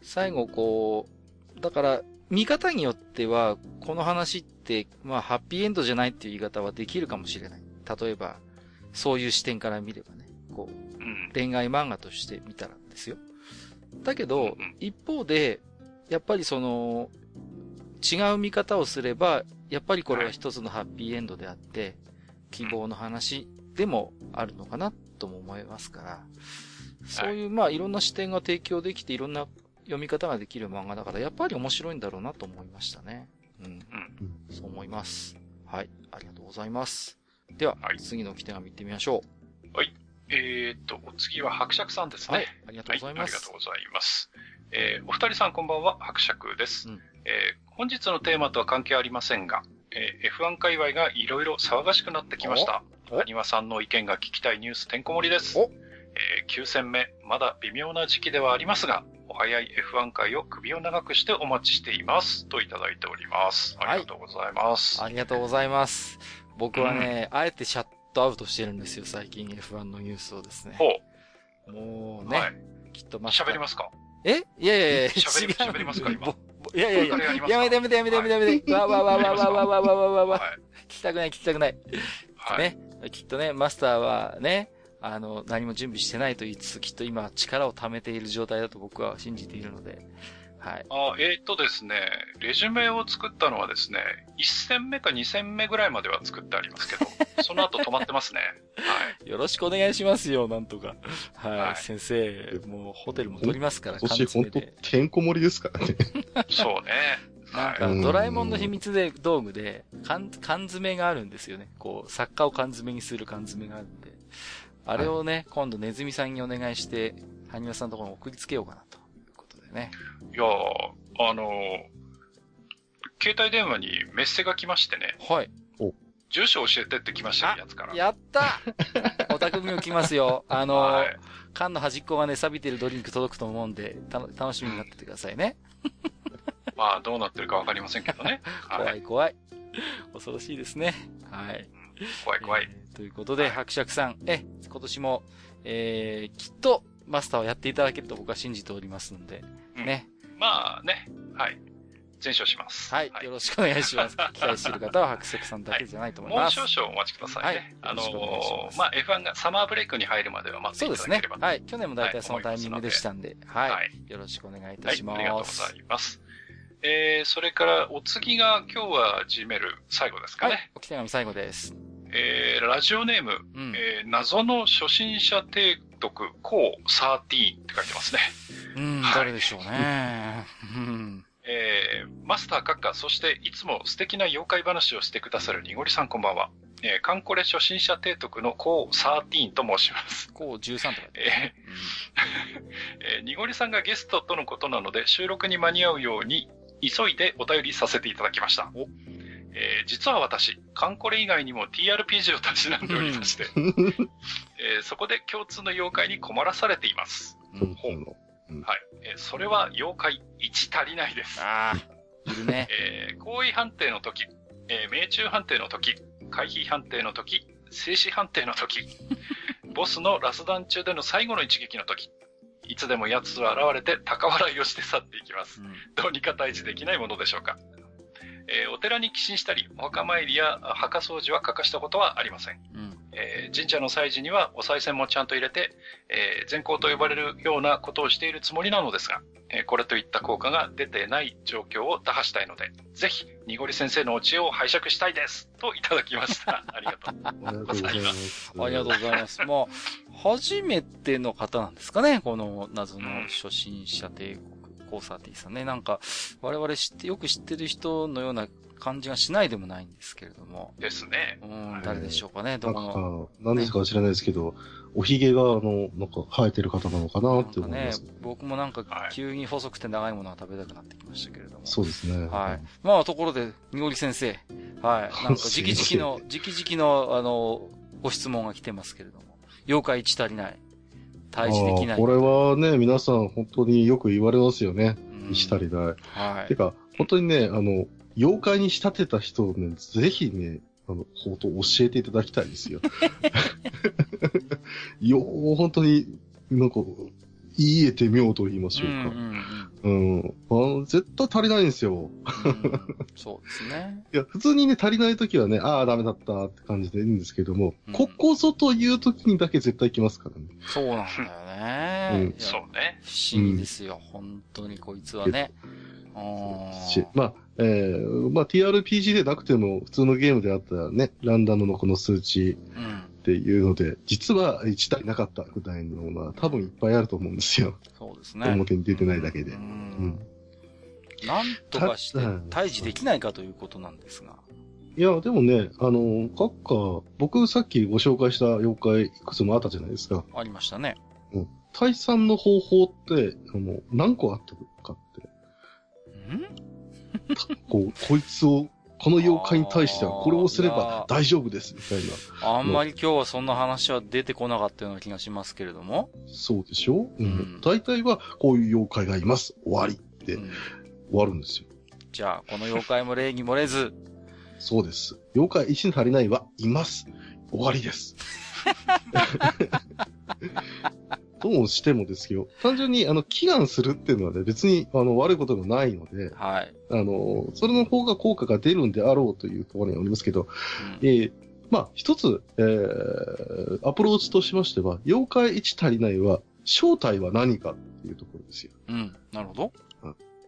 最後こう、だから、見方によっては、この話って、まあ、ハッピーエンドじゃないっていう言い方はできるかもしれない。例えば、そういう視点から見ればね、こう、うん。恋愛漫画として見たらですよ。だけどうん、一方で、やっぱりその、違う見方をすれば、やっぱりこれは一つのハッピーエンドであって、希望の話でもあるのかなとも思いますから、そういう、まあいろんな視点が提供できて、いろんな読み方ができる漫画だから、やっぱり面白いんだろうなと思いましたね。うん。うん。そう思います。はい。ありがとうございます。では、はい次の起点を見てみましょえーっと、お次は伯爵さんですう。ね。はい。ありがとうございます。ありがとうございます。えーお二人さんこんばんは、伯爵です。うんえー本日のテーマとは関係ありませんが、えー F1 界隈がいろいろ騒がしくなってきました。お？お？アニワさんの意見が聞きたいニュースてんこ盛りです。お？えー9戦目、まだ微妙な時期ではありますが、お早い F1 界を首を長くしてお待ちしています。といただいております。はいありがとうございます。ありがとうございます。僕はね、あえてシャットアウトしてるんですよ、最近 F1 のニュースをですね。ほもうう。ね、はい。きっとマスター喋りますか？え？いやいやいや、喋り喋りますか今？いやいやいや、やめてやめてやめてやめてやめて。わわわわわわわわわわわ。はい。聞きたくない聞きたくない。はい。ね。きっとね、マスターはね、あの、何も準備してないと言いつつ、きっと今力を貯めている状態だと僕は信じているので、はい。あえーっとですね、レジュメを作ったのはですね、1戦目か2戦目ぐらいまでは作ってありますけど、その後止まってますね。はい。よろしくお願いしますよ、なんとか。はい。はい先生、もうホテルも取りますから、今年本当で。てんこ盛りですからね。そうね。なんか、はいドラえもんの秘密で道具で、缶、缶詰があるんですよね。こう、作家を缶詰にする缶詰があるんで。あれをね、今度ネズミさんにお願いして、ハニワさんのところに送りつけようかな、ということでね。いやーあのー携帯電話にメッセが来ましてね、はい。住所教えてって来ましたよ、やつから。やった お宅にも来ますよ。あの、はい。缶の端っこがね、錆びてるドリンク届くと思うんで、たの楽しみになっててくださいね。まあ、どうなってるかわかりませんけどね。怖 はい。い怖い。恐ろしいですね。はい。怖い怖い。えーということで、伯爵さん、え、今年も、えー、きっと、マスターをやっていただけると僕は信じておりますので、うんね。まあね、はい。全勝します。はい、よろしくお願いします。期待している方は伯爵さんだけじゃないと思いもうます。少々お待ちくださいね。あのはいよろしくお願いしますーまあ F1 がサマーブレイクに入るまでは待ってそうですねいただければ。。はい。去年も大体そのタイミングでしたんで、はい。はいよろしくお願いいはい、たします。ありがとうございます。えー、それから、お次が今日は G メール最後ですかね。はい。おき手紙最後です。えー、ラジオネーム、うん。えー、謎の初心者提督、コー13って書いてますね。うん、はい誰でしょうね。うん。えー、マスター閣下、そしていつも素敵な妖怪話をしてくださるにごりさんこんばんは。えーカンコレ初心者提督のコー13と申します。こう13とかえーえー、にごりさんがゲストとのことなので、収録に間に合うように、急いでお便りさせていただきましたお。えー実は私、カンコレ以外にも TRPG をたしなんでおりまして、えーそこで共通の妖怪に困らされています。うん。うん。ほうはい。えーそれは妖怪1足りないです。ああ、いるね。えー行為判定の時、えー命中判定の時、回避判定の時、静止判定の時、ボスのラスダン中での最後の一撃の時、いつでも奴は現れて高笑いをして去っていきます。うん。どうにか退治できないものでしょうか。えーお寺に寄進したり、お墓参りや墓掃除は欠かしたことはありません。うん。えー神社の祭事にはお賽銭もちゃんと入れて、えー善行と呼ばれるようなことをしているつもりなのですが、えーこれといった効果が出てない状況を打破したいので、ぜひ、にごり先生のお知恵を拝借したいです。といただきました。ありがとう。ありがとうございます。ありがとうございます。まあ、初めての方なんですかね、この謎の初心者帝国、コーサーティさんね。なんか、我々知って、よく知ってる人のような感じがしないでもないんですけれども。ですね。うん、誰でしょうかね、どなんこの？か、何ですか知らないですけど、お髭が、あの、なんか生えてる方なのかなって思います。、僕もなんかはい急に細くて長いものが食べたくなってきましたけれども。そうですね。はい。まあ、ところで、にごり先生。はい。なんか、直すいません々の、直々の、あの、ご質問が来てますけれども。妖怪1足りない。退治できない。これはね、皆さん本当によく言われますよね。うん、石足りない。はいて。か、本当にね、あの、妖怪に仕立てた人をね、ぜひね、あの、本当教えていただきたいですよ。よ、本当に、なんか、言えて妙と言いましょうか。うんうんうんうん。あの絶対足りないんですよ。うんそうですね。いや、普通にね、足りない時はね、ああ、ダメだったって感じでいいんですけども、うんここぞという時にだけ絶対来ますからね。そうなんだよね。うんそうね。不思議ですよ。本当にこいつはね。うんし、まあ、えー、まあ TRPG でなくても普通のゲームであったらね、ランダムのこの数値うん。っていうので、実は1足りなかったぐらいのものは多分いっぱいあると思うんですよ。そうですね。表に出てないだけで。ううんん。なんとかしてた退治できないかということなんですが。いや、でもね、あの、閣下、僕さっきご紹介した妖怪いくつもあったじゃないですか。ありましたね。退散の方法って、あの、何個あったかって、ん？こう、こいつを、この妖怪に対してはこれをすれば大丈夫です、みたいな。あんまり今日はそんな話は出てこなかったような気がしますけれども。そうでしょ？ううんん。大体は、こういう妖怪がいます。終わりってうん終わるんですよ。じゃあ、この妖怪も礼に漏れず、そうです。妖怪一に足りないは、います。終わりです。ともしてもですよ。単純に、あの、祈願するっていうのはね、別に、あの、悪いことがないので、はい。あの、それの方が効果が出るんであろうというところにありますけど、うんえーまあ、一つ、えー、アプローチとしましては、妖怪一足りないは、正体は何かっていうところですよ。うん。なるほど。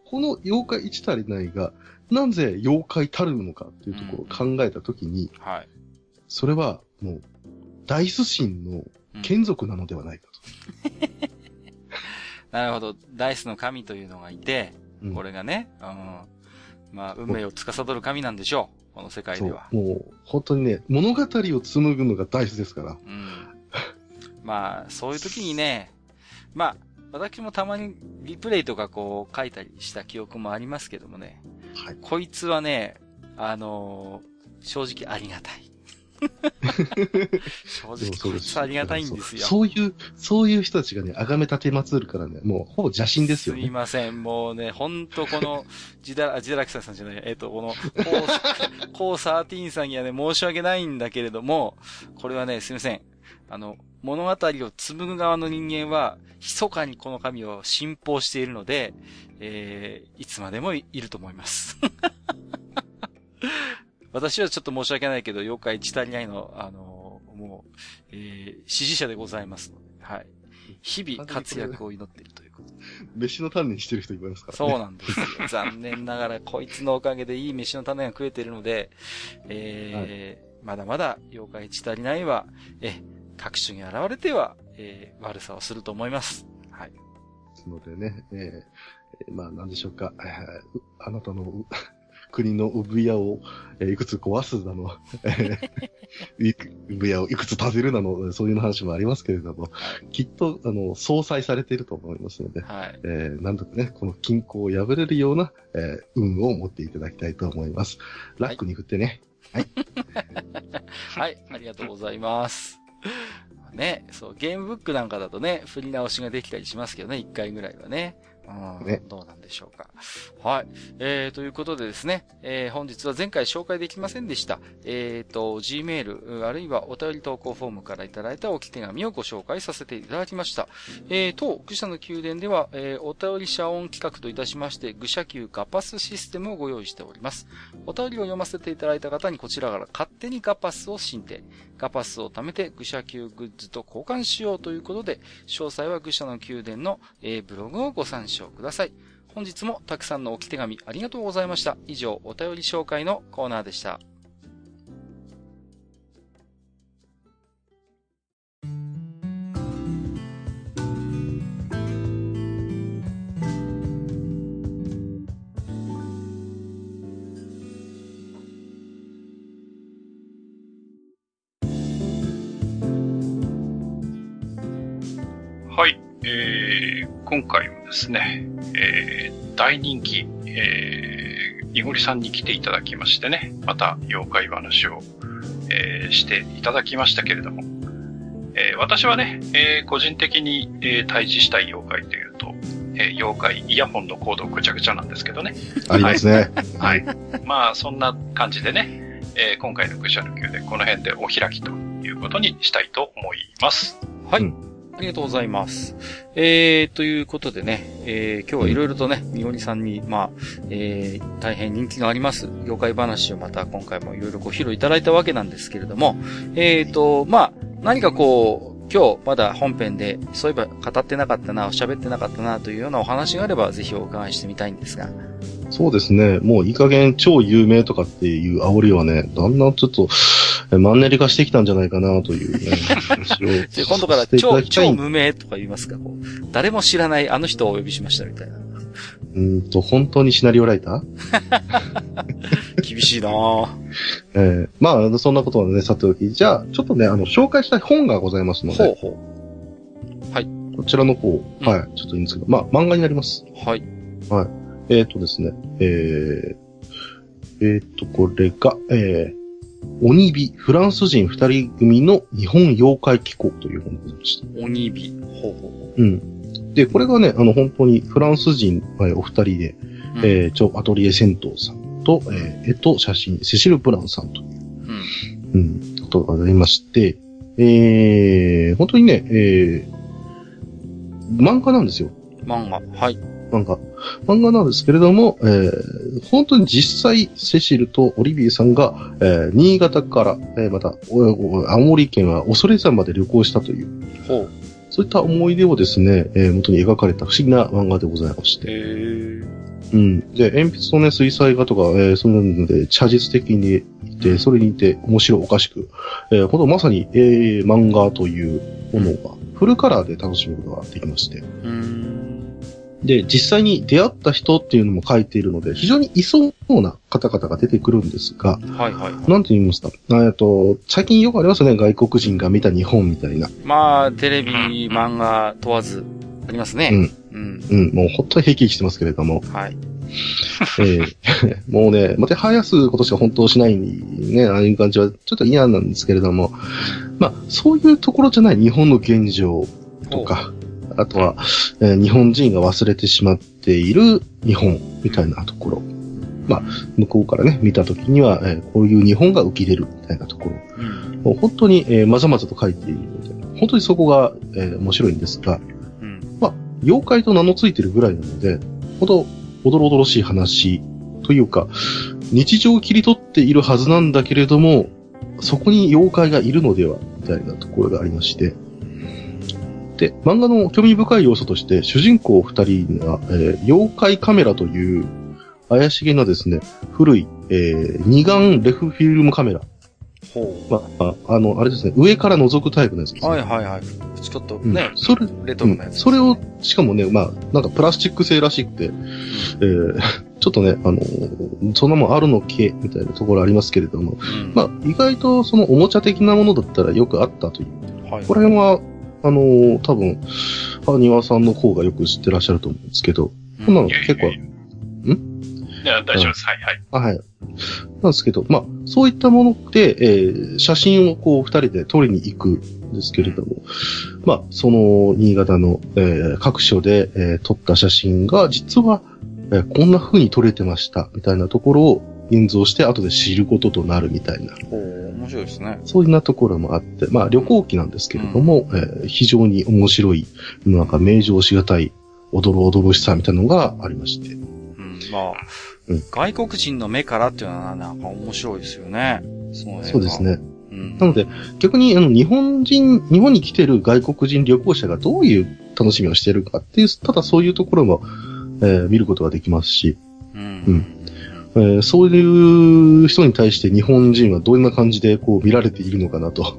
この妖怪一足りないが、なぜ妖怪たるのかっていうところを考えたときに、はい。それはもう、ダイス神の眷属なのではないか なるほど。ダイスの神というのがいて、と。うんこれがね、うん。まあ、運命を司る神なんでしょう。この世界では。。もう、本当にね、物語を紡ぐのがダイスですから。うん。まあ、そういう時にね、まあ、私もたまにリプレイとかこう書いたりした記憶もありますけどもね。はい。こいつはね、あのー正直ありがたい。正直こいつありがたいんですよ。そうそういう、そういう人たちがね、崇め立て祭るからね、もうほぼ邪神ですよすいね。ません。もうね、ほんとこの、ジダラ、ジダラキさんじゃない、えっ、と、この、コー、コー13さんにはね、申し訳ないんだけれども、これはね、すいません。あの、物語を紡ぐ側の人間は、密かにこの神を信奉しているので、えー、いつまでもいいると思います。私はちょっと申し訳ないけど、妖怪一足りないの、あのもう、えー、支持者でございますので、はい。日々活躍を祈っているということで飯の種にしてる人いますからね。そうなんですよ。残念ながら、こいつのおかげでいい飯の種が食えているので、えーまだまだ妖怪一足りないは、え、各種に現れては、えー悪さをすると思います。はい。ですのでね、えーえーまあ、なんでしょうか、あなたのう国の産屋を、えーいくつ壊すなの、産屋をいくつ建てるなの、そういう話もありますけれども、きっと、あの、相殺されていると思いますので、はい。えー、なんとかね、この均衡を破れるような、えー運を持っていただきたいと思います。ラックに振ってね。はい、ありがとうございます。ね、そう、ゲームブックなんかだとね、振り直しができたりしますけどね、一回ぐらいはね。うん、ねどうなんでしょうか。はい。えー、ということでですね、えー、本日は前回紹介できませんでした、えーと、Gmail、あるいはお便り投稿フォームからいただいた置き手紙をご紹介させていただきました。えー、当、愚者の宮殿では、えー、お便り謝恩企画といたしまして、愚者級ガパスシステムをご用意しております。お便りを読ませていただいた方にこちらから勝手にガパスを申請。ガパスを貯めて愚者級グッズと交換しようということで、詳細は愚者の宮殿の、えブログをご参照ください。本日もたくさんの置き手紙ありがとうございました。以上、お便り紹介のコーナーでした。はい。えー、今回はですね、えー、大人気、えー、いごりさんに来ていただきましてね、また妖怪話を、えー、していただきましたけれども、えー、私はね、えー、個人的に、えー、対峙したい妖怪というと、えー、妖怪イヤホンのコードぐちゃぐちゃなんですけどね。ありますね。はい。まあ、そんな感じでね、えー今回の愚者の宮でこの辺でお開きということにしたいと思います。はい。うんありがとうございます。えー、ということでね、えー、今日はいろいろとね、みおりさんに、まあ、えー、大変人気があります、妖怪話をまた今回もいろいろご披露いただいたわけなんですけれども、えーと、まあ、何かこう、今日まだ本編で、そういえば語ってなかったな、喋ってなかったな、というようなお話があれば、ぜひお伺いしてみたいんですが。そうですね。もういい加減超有名とかっていう煽りはね、だんだんちょっと、マンネリ化してきたんじゃないかなというね、話今度から超、超無名とか言いますか、こう、誰も知らないあの人をお呼びしましたみたいな。うーんと、本当にシナリオライター？厳しいなぁ。えーまあ、そんなことはね、さておき、じゃあ、ちょっとね、あの、紹介したい本がございますので、ほうほこちらの方、うんはい、ちょっといいんですけど、まあ、漫画になります。う。はい。えっ、とですね、えー、えっ、と、これが、えー、鬼火、フランス人二人組の日本妖怪機構という本でございました。鬼火。ほうほうん。で、これがね、あの、本当にフランス人、えーお二人で、う。えー、超アトリエ銭湯さんと、えー、絵と写真、セシル・ブランさんという、うん。うん、ことがございまして、えー、本当にね、えー、漫画なんですよ。漫画。はい。漫画。漫画なんですけれども、えー、本当に実際、セシルとオリビエさんが、えー、新潟から、えー、また、青森県は恐山まで旅行したという、ほう。そういった思い出をですね、えー、元に描かれた不思議な漫画でございまして。へー。うん。で、鉛筆のね、水彩画とか、えー、そういうので、写実的にいて、それにいて、面白おかしく、えー、ほんとまさに、えー、漫画というものが、フルカラーで楽しむことができまして。うーん。で、実際に出会った人っていうのも書いているので、非常にいそうな方々が出てくるんですが、はいはいはい。なんて言いますか、えっと、最近よくありますよね、外国人が見た日本みたいな。まあ、テレビ、漫画問わず、ありますね。うん。うん。うん、もう本当に平気してますけれども、はい。えー もうね、また生やすことしか本当しないね、ああいう感じはちょっと嫌なんですけれども、まあ、そういうところじゃない日本の現状とか、あとは、えー日本人が忘れてしまっている日本みたいなところ。まあ、向こうからね、見たときには、えーこういう日本が浮き出るみたいなところ。うん。もう本当に、えーまざまざと書いているので、本当にそこが、えー面白いんですが、うん。妖怪と名の付いてるぐらいなので、ほど、おどろおどろしい話というか、日常を切り取っているはずなんだけれども、そこに妖怪がいるのでは、みたいなところがありまして、で、漫画の興味深い要素として、主人公二人が、えー妖怪カメラという、怪しげなですね、古い、えー二眼レフフィルムカメラ。ほまあ、ああの、あれですね、上から覗くタイプのやつですう。ね。はいはいはい。ちょっとうんね、それ、レトうんロなやつ。それを、しかもね、まあ、なんかプラスチック製らしくて、えー ちょっとね、あの、そんなもんあるのけ、みたいなところありますけれども、うんまあ、意外とそのおもちゃ的なものだったらよくあったという。はいこの辺は、あの、多分、羽庭さんの方がよく知ってらっしゃると思うんですけど、こんなの結構いや、いや、大丈夫です。はい、はい。あ、はい。なんですけど、まあ、そういったもので、えー写真をこう二人で撮りに行くんですけれども、まあ、その新潟の、えー各所で、えー撮った写真が、実は、えーこんな風に撮れてました、みたいなところを現像して後で知ることとなるみたいな、おー面白いですね。そういうなところもあって、まあ、旅行記なんですけれども、えー非常に面白い、なんか名城しがたい、おどろおどろしさみたいなのがありまして、うん、まあ、うん外国人の目からっていうのはなんか面白いですよね。そそうです。ね。うん。なので、逆に、あの、日本人、日本に来てる外国人旅行者がどういう楽しみをしているかっていう、ただそういうところも、えー見ることができますし、うん。うんえーそういう人に対して日本人はどんな感じでこう見られているのかなと、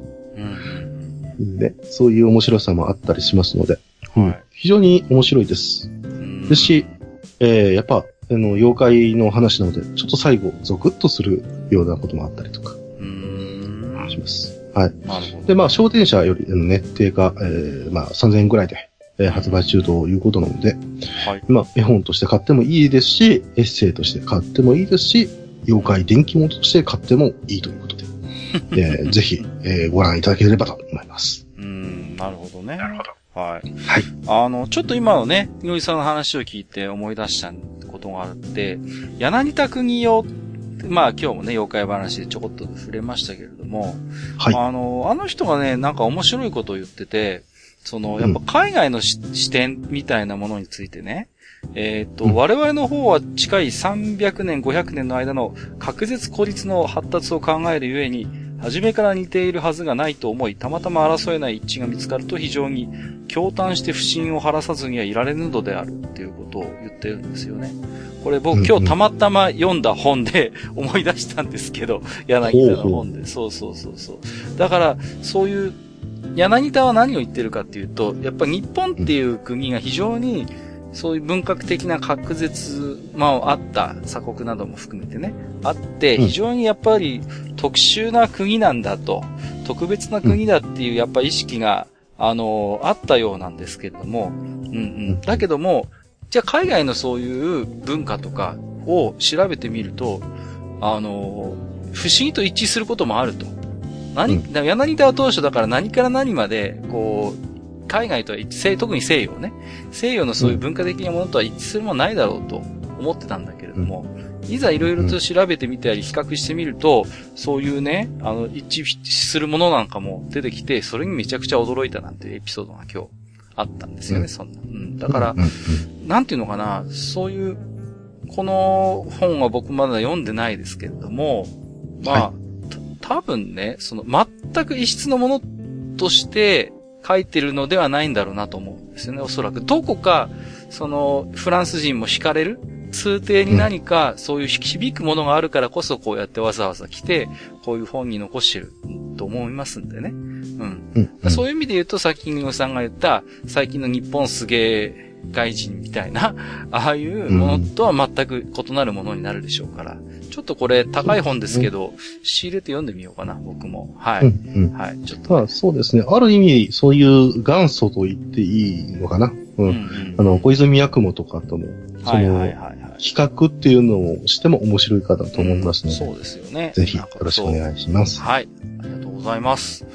うん。ね、そういう面白さもあったりしますので、はい。非常に面白いです。うんですし、えーやっぱ、あの、妖怪の話なので、ちょっと最後、ゾクッとするようなこともあったりとかうん。します。はい。で、まあ、商店者よりあのね、定価、えーまあ、3000円ぐらいで、えー発売中ということなので、はい。まあ、絵本として買ってもいいですし、エッセイとして買ってもいいですし、妖怪電気物として買ってもいいということで、えーぜひ、えーご覧いただければと思います。うん。なるほどね。なるほど。はい。はい。あの、ちょっと今のね、みのりさんの話を聞いて思い出したことがあって、柳田国よ、まあ今日もね、妖怪話でちょこっと触れましたけれども、はい。あの、あの人がね、なんか面白いことを言ってて、その、やっぱ海外のし、視点みたいなものについてね、えっ、と、うん我々の方は近い300年、500年の間の確絶孤立の発達を考えるゆえに、初めから似ているはずがないと思い、たまたま争えない一致が見つかると非常に驚嘆して不信を晴らさずにはいられぬのであるっていうことを言ってるんですよね。これ僕うんうん今日たまたま読んだ本で思い出したんですけど、柳田の本で。そうそうそうそう。だから、そういう、柳田は何を言ってるかっていうと、やっぱ日本っていう国が非常に、そういう文学的な確絶、まあ、あった鎖国なども含めてね、あって、うん非常にやっぱり特殊な国なんだと、特別な国だっていうやっぱ意識が、あの、あったようなんですけれども、うんうん。だけども、じゃあ海外のそういう文化とかを調べてみると、あの、不思議と一致することもあると。何、うん柳田は当初だから何から何まで、こう、海外とは一致せ、特に西洋ね。西洋のそういう文化的なものとは一致するものないだろうと思ってたんだけれども、いざいろいろと調べてみたり比較してみると、そういうね、あの、一致するものなんかも出てきて、それにめちゃくちゃ驚いたなんてエピソードが今日あったんですよね、うんそんな。うん。だから、なんていうのかな、そういう、この本は僕まだ読んでないですけれども、まあ、はた多分ね、その全く異質のものとして書いてるのではないんだろうなと思うんですよね、おそらく。どこか、その、フランス人も惹かれる？通底に何かそういう響くものがあるからこそこうやってわざわざ来て、こういう本に残してると思いますんでね。うん。うんうんそういう意味で言うと、さっきのさんが言った、最近の日本すげえ外人みたいな、ああいうものとは全く異なるものになるでしょうから、ちょっとこれ高い本ですけど、仕入れて読んでみようかな、僕も。はい。うんうんはい、ちょっと、まあそうですね。ある意味、そういう元祖と言っていいのかな。う。うんんあの、小泉八雲とかとも、その、はいはい。比較っていうのをしても面白いかなと思いますので、そうですよね。ぜひよろしくお願いします。はい。ありがとうございます。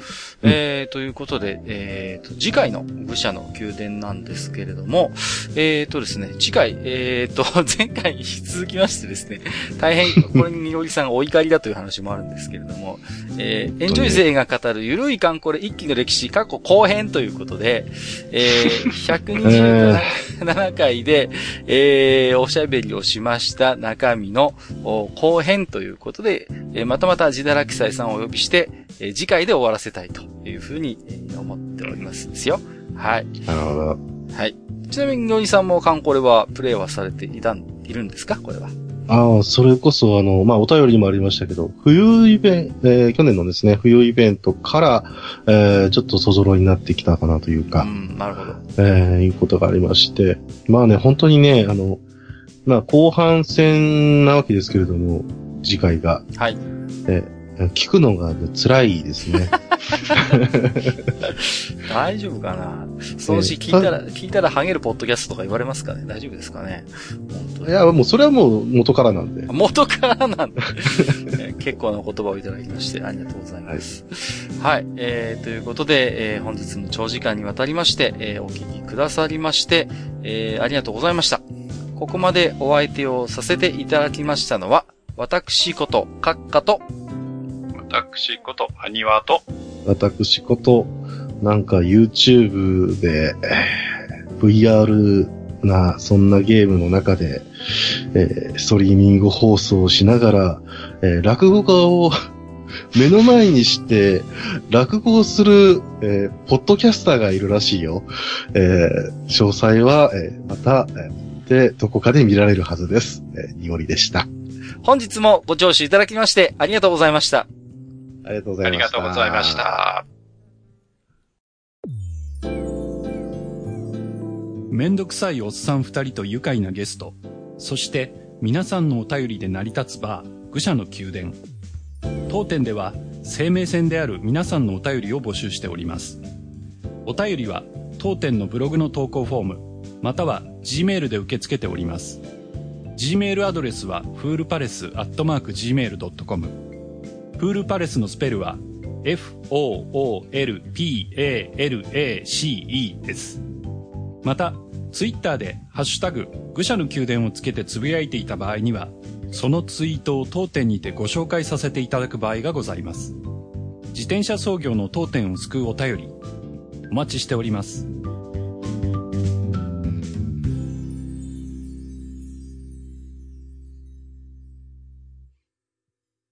うんえー、ということで、えーと、次回の武者の宮殿なんですけれども、えーとですね、次回、えーと、前回に引き続きましてですね、大変、これにみのりさんがお怒りだという話もあるんですけれども、えー、エンジョイ勢が語るゆるい観光で一気の歴史、過去後編ということで、えー、127回で、えー、おしゃべりをしました中身の後編ということで、えーまたまた自堕落斎さんをお呼びして、えー次回で終わらせたいというふうに、えー思っておりますですよ。はい。なるほど。はい。ちなみに、のりさんもカンコレはプレイはされていたん、いるんですか？これは。ああ、それこそ、あの、まあ、お便りにもありましたけど、冬イベント、えー去年のですね、冬イベントから、えーちょっとそぞろいになってきたかなというか、うん、なるほど。えーいうことがありまして、まあね、本当にね、あの、まあ、後半戦なわけですけれども、次回が。はい。え聞くのが、ね、辛いですね。大丈夫かな？そのうち聞いたら、聞いたらハゲるポッドキャストとか言われますかね？大丈夫ですかね？いや、もうそれはもう元からなんで。元からなんだ。えー結構な言葉をいただきまして、ありがとうございます。はい。えー、ということで、えー本日も長時間にわたりまして、えーお聞きくださりまして、えーありがとうございました。ここまでお相手をさせていただきましたのは、私こと、閣下と、私こと、ハニワと、私こと、なんか YouTube で、えー VR な、そんなゲームの中で、えーストリーミング放送をしながら、えー落語家を 目の前にして、落語をする、えーポッドキャスターがいるらしいよ。えー詳細は、えーまた、えーで、どこかで見られるはずです。えー、にごりでした。本日もご聴取いただきまして、ありがとうございました。ありがとうござありいました。がとうございまし。た。めんどくさいおっさん二人と愉快なゲスト、そして皆さんのお便りで成り立つバー、愚者の宮殿。当店では生命線である皆さんのお便りを募集しております。お便りは当店のブログの投稿フォーム、または Gmail で受け付けております。Gmail アドレスはフールパレスのスペルは F-O-O-L-P-A-L-A-C-E です。また、ツイッターで、ハッシュタグ、愚者の宮殿をつけてつぶやいていた場合には、そのツイートを当店にてご紹介させていただく場合がございます。自転車操業の当店を救うお便り、お待ちしております。